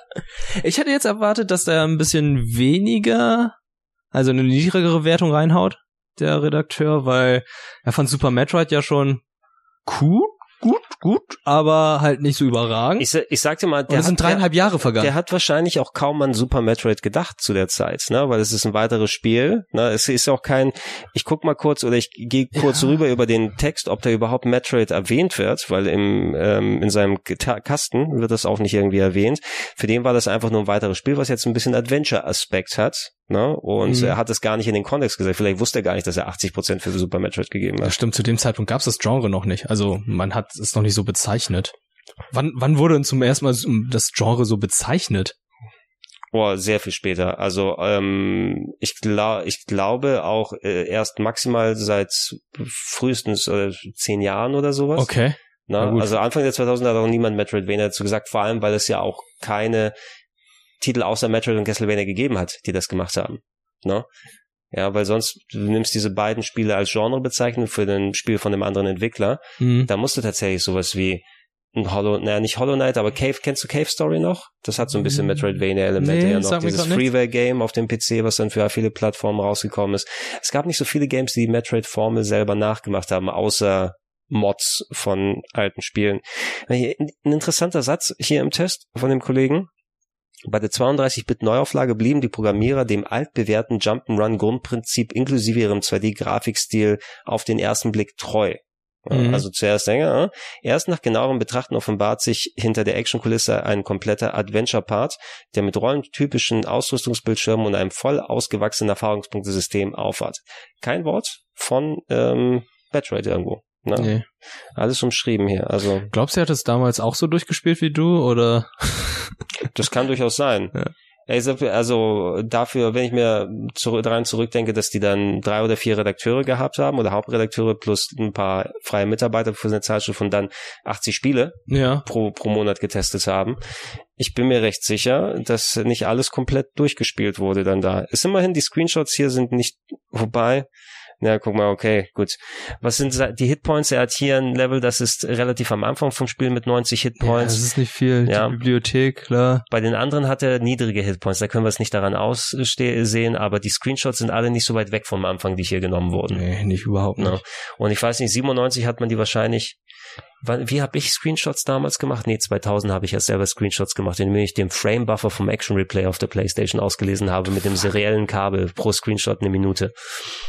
Ich hätte jetzt erwartet, dass der ein bisschen weniger, also eine niedrigere Wertung reinhaut, der Redakteur, weil er fand Super Metroid ja schon cool, gut, aber halt nicht so überragend. Ich, ich sag dir mal, der es sind hat, dreieinhalb Jahre vergangen. Der hat wahrscheinlich auch kaum an Super Metroid gedacht zu der Zeit, ne? Weil es ist ein weiteres Spiel. Ne? Es ist auch kein. Ich guck mal kurz oder ich gehe kurz Ja. rüber über den Text, ob da überhaupt Metroid erwähnt wird, weil im ähm, in seinem Kasten wird das auch nicht irgendwie erwähnt. Für den war das einfach nur ein weiteres Spiel, was jetzt ein bisschen Adventure-Aspekt hat. Ne? Und Mhm. er hat es gar nicht in den Kontext gesagt. Vielleicht wusste er gar nicht, dass er 80% für Super Metroid gegeben Das hat. stimmt, zu dem Zeitpunkt gab es das Genre noch nicht. Also man hat es noch nicht so bezeichnet. Wann, wann wurde denn zum ersten Mal das Genre so bezeichnet? Boah, sehr viel später. Also ähm, ich, glaub, ich glaube auch äh, erst maximal seit frühestens äh, zehn Jahren oder sowas. Okay. Ne? Na. Also Anfang der 2000er hat auch niemand Metroidvania dazu gesagt, vor allem, weil es ja auch keine Titel außer Metroid und Castlevania gegeben hat, die das gemacht haben. Ne? Ja, weil sonst, du nimmst diese beiden Spiele als Genre bezeichnen für ein Spiel von einem anderen Entwickler. Mhm. Da musst du tatsächlich sowas wie ein Hollow, naja, nicht Hollow Knight, aber Cave, kennst du Cave Story noch? Das hat so ein bisschen Metroidvania-Elemente Nee, ja noch. Dieses. Freeware-Game auf dem PC, was dann für viele Plattformen rausgekommen ist. Es gab nicht so viele Games, die die Metroid-Formel selber nachgemacht haben, außer Mods von alten Spielen. Ein interessanter Satz hier im Test von dem Kollegen. Bei der 32-Bit-Neuauflage blieben die Programmierer dem altbewährten Jump'n'Run-Grundprinzip inklusive ihrem 2D-Grafikstil auf den ersten Blick treu. Mhm. Also zuerst länger. Erst nach genauerem Betrachten offenbart sich hinter der Actionkulisse ein kompletter Adventure-Part, der mit rollentypischen Ausrüstungsbildschirmen und einem voll ausgewachsenen Erfahrungspunktesystem aufhat. Kein Wort von ähm, Metroid irgendwo. Ne? Nee. Alles umschrieben hier. Also Glaubst du, er hat es damals auch so durchgespielt wie du oder? Das kann durchaus sein. Ja. Also dafür, wenn ich mir zurück, daran zurückdenke, dass die dann drei oder vier Redakteure gehabt haben oder Hauptredakteure plus ein paar freie Mitarbeiter für eine Zeitschrift und dann 80 Spiele Ja. pro, pro Monat getestet haben. Ich bin mir recht sicher, dass nicht alles komplett durchgespielt wurde dann da. Ist immerhin, die Screenshots hier sind nicht vorbei. Na, guck mal, okay, gut. Was sind die Hitpoints? Er hat hier ein Level, das ist relativ am Anfang vom Spiel mit 90 Ja, Hitpoints. das ist nicht viel. Ja. Die Bibliothek, klar. Bei den anderen hat er niedrige Hitpoints, da können wir es nicht daran aussehen, aber die Screenshots sind alle nicht so weit weg vom Anfang, die hier genommen wurden. Nee, nicht überhaupt nicht. Ja. Und ich weiß nicht, 97 hat man die wahrscheinlich, wie habe ich Screenshots damals gemacht? Nee, 2000 habe ich erst selber Screenshots gemacht, indem ich den Frame Buffer vom Action Replay auf der Playstation ausgelesen habe mit dem seriellen Kabel pro Screenshot eine Minute.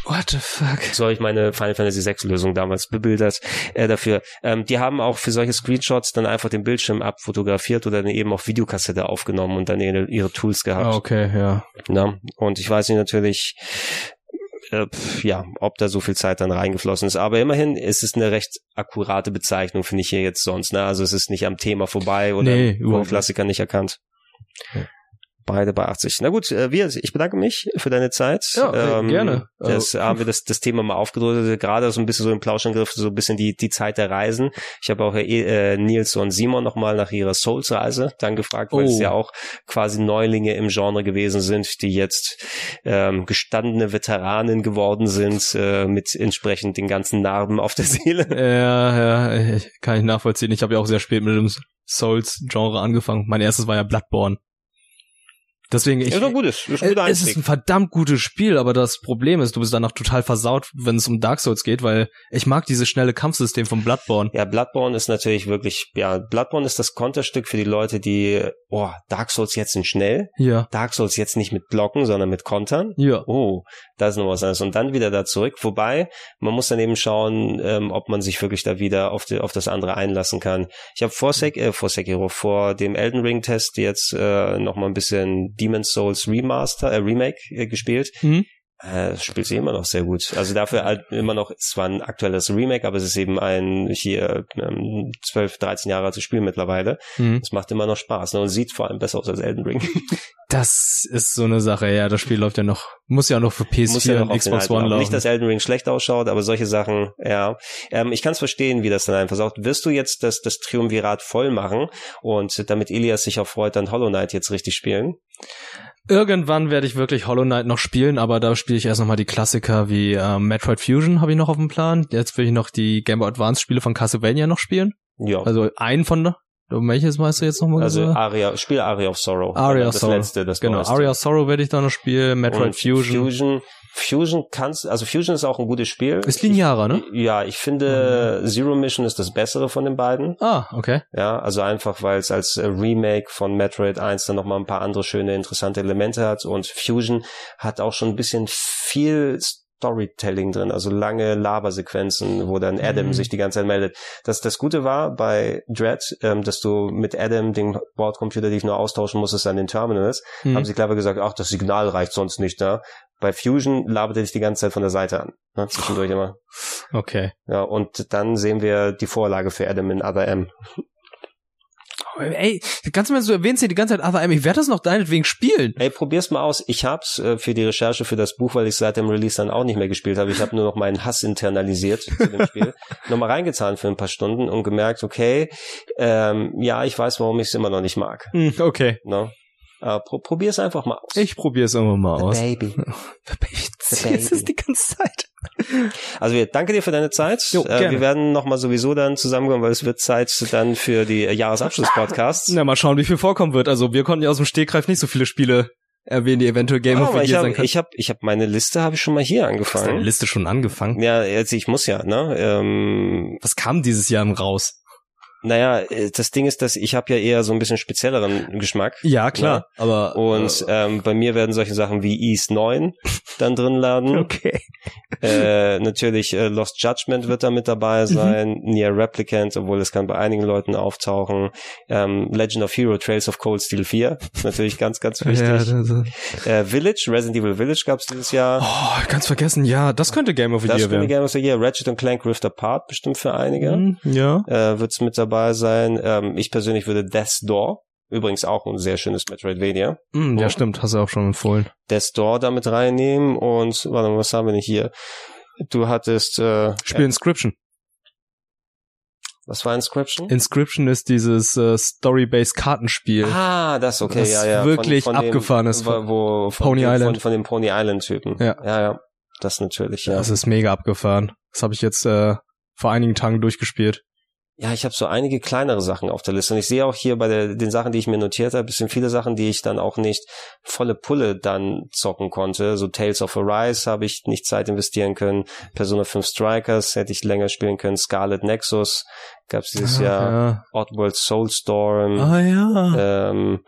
What the fuck? So habe ich meine Final Fantasy 6 Lösung damals bebildert äh, dafür. Ähm, die haben auch für solche Screenshots dann einfach den Bildschirm abfotografiert oder dann eben auf Videokassette aufgenommen und dann ihre, ihre Tools gehabt. Ah, okay, ja. Ja, und ich weiß nicht natürlich, äh, ja, ob da so viel Zeit dann reingeflossen ist. Aber immerhin ist es eine recht akkurate Bezeichnung, finde ich hier jetzt sonst. Ne? Also es ist nicht am Thema vorbei oder Nee. Klassiker nicht erkannt. Ja. Beide bei 80. Na gut, äh, wir, ich bedanke mich für deine Zeit. Ähm, Ja, äh, gerne. Das Also- haben wir das, das Thema mal aufgedröselt, gerade so ein bisschen so im Plauschangriff, so ein bisschen die, die Zeit der Reisen. Ich habe auch äh, Nils und Simon nochmal nach ihrer Souls-Reise dann gefragt, weil es Oh. ja auch quasi Neulinge im Genre gewesen sind, die jetzt ähm, gestandene Veteranen geworden sind, äh, mit entsprechend den ganzen Narben auf der Seele. Ja, ja, ich, kann ich nachvollziehen. Ich habe ja auch sehr spät mit dem Souls-Genre angefangen. Mein erstes war ja Bloodborne. Deswegen, ich, ist doch gut, ist, ein guter Äh, es ist ein verdammt gutes Spiel, aber das Problem ist, du bist danach total versaut, wenn es um Dark Souls geht, weil ich mag dieses schnelle Kampfsystem von Bloodborne. Ja, Bloodborne ist natürlich wirklich, ja, Bloodborne ist das Konterstück für die Leute, die, oh, Dark Souls jetzt sind schnell, Ja, Dark Souls jetzt nicht mit Blocken, sondern mit Kontern. ja. Oh, das ist noch was anderes. Und dann wieder da zurück. Wobei, man muss dann eben schauen, ähm, ob man sich wirklich da wieder auf, die, auf das andere einlassen kann. Ich habe vor, Sek äh, vor Sekiro, vor dem Elden Ring Test jetzt äh, noch mal ein bisschen Demon's Souls Remaster, äh, Remake äh, gespielt. Mhm. Äh, das spielt sie immer noch sehr gut. Also dafür halt immer noch, es war ein aktuelles Remake, aber es ist eben ein hier ähm, 12, 13 Jahre altes Spiel mittlerweile. Mhm. Es macht immer noch Spaß ne? und sieht vor allem besser aus als Elden Ring. Das ist so eine Sache, ja, das Spiel läuft ja noch, muss ja noch für muss PS4 ja noch und Xbox One laufen. Nicht, dass Elden Ring schlecht ausschaut, aber solche Sachen, ja. Ähm, ich kann es verstehen, wie das dann einfach sagt. Wirst du jetzt das, das Triumvirat voll machen und damit Ilias sich auch freut, dann Hollow Knight jetzt richtig spielen? Irgendwann werde ich wirklich Hollow Knight noch spielen, aber da spiele ich erst nochmal die Klassiker wie ähm, Metroid Fusion habe ich noch auf dem Plan. Jetzt will ich noch die Game Boy Advance Spiele von Castlevania noch spielen. Ja. Also einen von. Welches meinst du jetzt nochmal? Also gesagt? Aria, Spiel Aria of Sorrow. Aria of das Sorrow. letzte, das genau, neueste. Aria of Sorrow werde ich da noch spielen, Metroid Und Fusion. Fusion. Fusion kannst, also Fusion ist auch ein gutes Spiel. Ist linearer, ne? Ich, ja, ich finde Zero Mission ist das bessere von den beiden. Ah, okay. Ja, also einfach, weil es als äh, Remake von Metroid 1 dann nochmal ein paar andere schöne, interessante Elemente hat und Fusion hat auch schon ein bisschen viel Storytelling drin, also lange Labersequenzen, wo dann Adam Mhm. sich die ganze Zeit meldet. Das, das Gute war bei Dread, ähm, dass du mit Adam den Bordcomputer dich nur austauschen musstest an den Terminals, Hm. haben sie clever gesagt, ach, das Signal reicht sonst nicht da. Bei Fusion labert er dich die ganze Zeit von der Seite an. Ne, zwischendurch immer. Okay. Ja, und dann sehen wir die Vorlage für Adam in Other M. Ey, mal, du erwähnst hier die ganze Zeit Other M. Ich werde das noch deinetwegen spielen. Ey, probier's mal aus. Ich hab's äh, für die Recherche für das Buch, weil ich seit dem Release dann auch nicht mehr gespielt habe. Ich habe nur noch meinen Hass internalisiert zu dem Spiel. Nochmal reingetan für ein paar Stunden und gemerkt, okay, ähm, ja, ich weiß, warum ich es immer noch nicht mag. Hm, okay. Ne? Äh, pro probier's einfach mal aus. Ich probiere es irgendwann mal aus. Baby. erzählst es die ganze Zeit. Also wir danke dir für deine Zeit. Jo, äh, gerne. wir werden nochmal sowieso dann zusammenkommen, weil es wird Zeit dann für die Jahresabschluss-Podcasts. Na, mal schauen, wie viel vorkommen wird. Also wir konnten ja aus dem Stegreif nicht so viele Spiele erwähnen, die eventuell Game of aber the ich Year habe sein können. ich hab, ich hab meine Liste habe ich schon mal hier Hast deine angefangen. Liste schon angefangen? Ja, jetzt ich muss ja, ne? Ähm, Was kam dieses Jahr raus? Naja, äh, das Ding ist, dass ich habe ja eher so ein bisschen spezielleren Geschmack. Ja, klar, aber Und äh, ähm, bei mir werden solche Sachen wie East 9 dann drin laden. okay. Äh, natürlich äh, Lost Judgment wird da mit Mhm. dabei sein, Near Replicant, obwohl es kann bei einigen Leuten auftauchen. Ähm, Legend of Hero Trails of Cold Steel 4, ist natürlich ganz, ganz Ja, wichtig. das, äh, Village, Resident Evil Village gab's dieses Jahr. oh, ganz vergessen. Ja, das könnte Game of the das Year könnte werden. Game of the Year. Ratchet und Clank Rift Apart bestimmt für einige. Hm, ja. Äh, wird's mit dabei sein. Ähm, ich persönlich würde Death's Door, übrigens auch ein sehr schönes Metroidvania, Hm, ja, stimmt. Hast du auch schon empfohlen. Death's Door damit reinnehmen und, warte mal, was haben wir denn hier? Du hattest, äh, Spiel Inscription. was war Inscription? Inscription ist dieses äh, Story-based Kartenspiel. Ah, das okay, Das ja, ja. wirklich dem, abgefahren ist. Wo, wo, von Pony dem, Island. Von, von dem Pony Island Typen. Ja. ja, ja. Das natürlich, ja. Das ist mega abgefahren. Das habe ich jetzt äh, vor einigen Tagen durchgespielt. Ja, ich habe so einige kleinere Sachen auf der Liste und ich sehe auch hier bei der, den Sachen, die ich mir notiert habe, sind viele Sachen, die ich dann auch nicht volle Pulle dann zocken konnte. So Tales of Arise habe ich nicht Zeit investieren können. Persona 5 Strikers hätte ich länger spielen können. Scarlet Nexus gab es dieses Ah, Jahr. ja. Oddworld Soulstorm. Ah ja. ähm,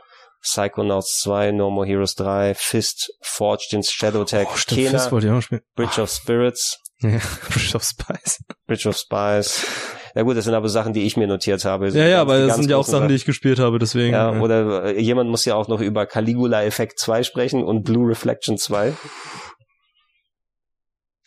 Psychonauts 2, No More Heroes 3, Fist, Forged in Shadow Tag, oh, stimmt, Kena. Bridge of Spirits, Ja, Bridge of Spice. Bridge of Spies. Ja gut, das sind aber Sachen, die ich mir notiert habe. Ja, ja, aber das sind ja auch Sachen, die ich gespielt habe, deswegen. Ja, äh, oder äh, jemand muss ja auch noch über Caligula Effect 2 sprechen und Blue Reflection 2.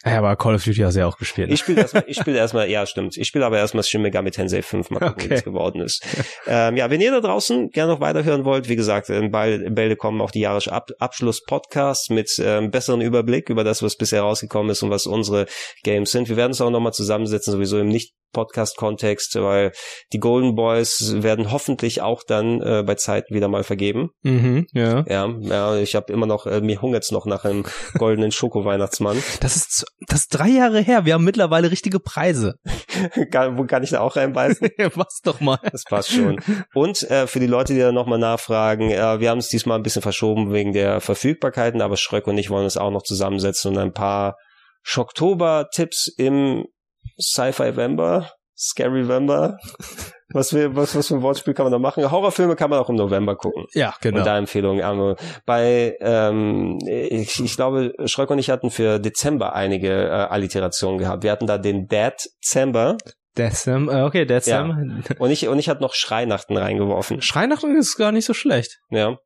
ja, aber Call of Duty hast du ja auch gespielt. ne? Ich spiele erstmal, ich spiele erstmal, ja stimmt, ich spiele aber erstmal Shin Megami Tensei 5, mal gucken, Okay. wie es geworden ist. ähm, ja, wenn ihr da draußen gerne noch weiterhören wollt, wie gesagt, in Bälde kommen auch die Jahresabschluss-Podcasts mit ähm, besseren Überblick über das, was bisher rausgekommen ist und was unsere Games sind. Wir werden uns auch nochmal zusammensetzen, sowieso im nicht Podcast-Kontext, weil die Golden Boys werden hoffentlich auch dann äh, bei Zeiten wieder mal vergeben. Mhm, ja. Ja, ja ich habe immer noch, äh, mir hungert's noch nach einem goldenen Schoko-Weihnachtsmann. Das ist das ist drei Jahre her. Wir haben mittlerweile richtige Preise. kann, wo kann ich da auch reinbeißen? Was doch mal. Das passt schon. Und äh, für die Leute, die da nochmal nachfragen, äh, wir haben es diesmal ein bisschen verschoben wegen der Verfügbarkeiten, aber Schröck und ich wollen uns auch noch zusammensetzen und ein paar Schocktober-Tipps im Sci-Fi Vember, Scary Vember. Was, wir, was, was für ein Wortspiel kann man da machen? Horrorfilme kann man auch im November gucken. Ja, genau. Und da Empfehlungen. Also bei, ähm, ich, ich glaube, Schröck und ich hatten für Dezember einige äh, Alliterationen gehabt. Wir hatten da den Dezember Decem, äh, okay, Decem. und ich, und ich hatte noch Schreinachten reingeworfen. Schreinachten ist gar nicht so schlecht. Ja.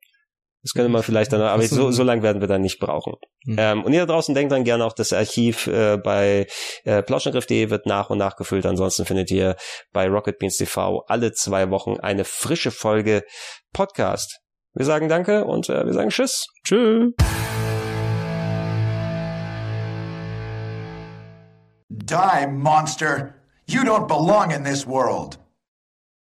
Das könnte man vielleicht dann, aber so, so lange werden wir dann nicht brauchen. Hm. Ähm, und ihr da draußen denkt dann gerne auch, das Archiv äh, bei äh, plauschangriff.de wird nach und nach gefüllt. Ansonsten findet ihr bei Rocket Beans TV alle zwei Wochen eine frische Folge Podcast. Wir sagen Danke und äh, wir sagen Tschüss. Tschüss. Die, monster! You don't belong in this world.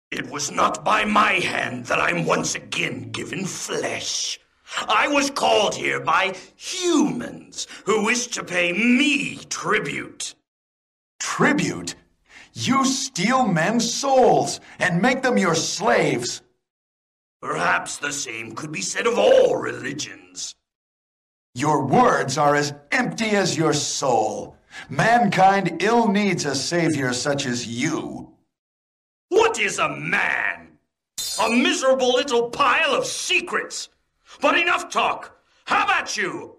It was not by my hand that I'm once again given flesh. I was called here by humans who wish to pay me tribute. Tribute? You steal men's souls and make them your slaves. Perhaps the same could be said of all religions. Your words are as empty as your soul. Mankind ill needs a savior such as you. Is a man? A miserable little pile of secrets. But enough talk. How about you?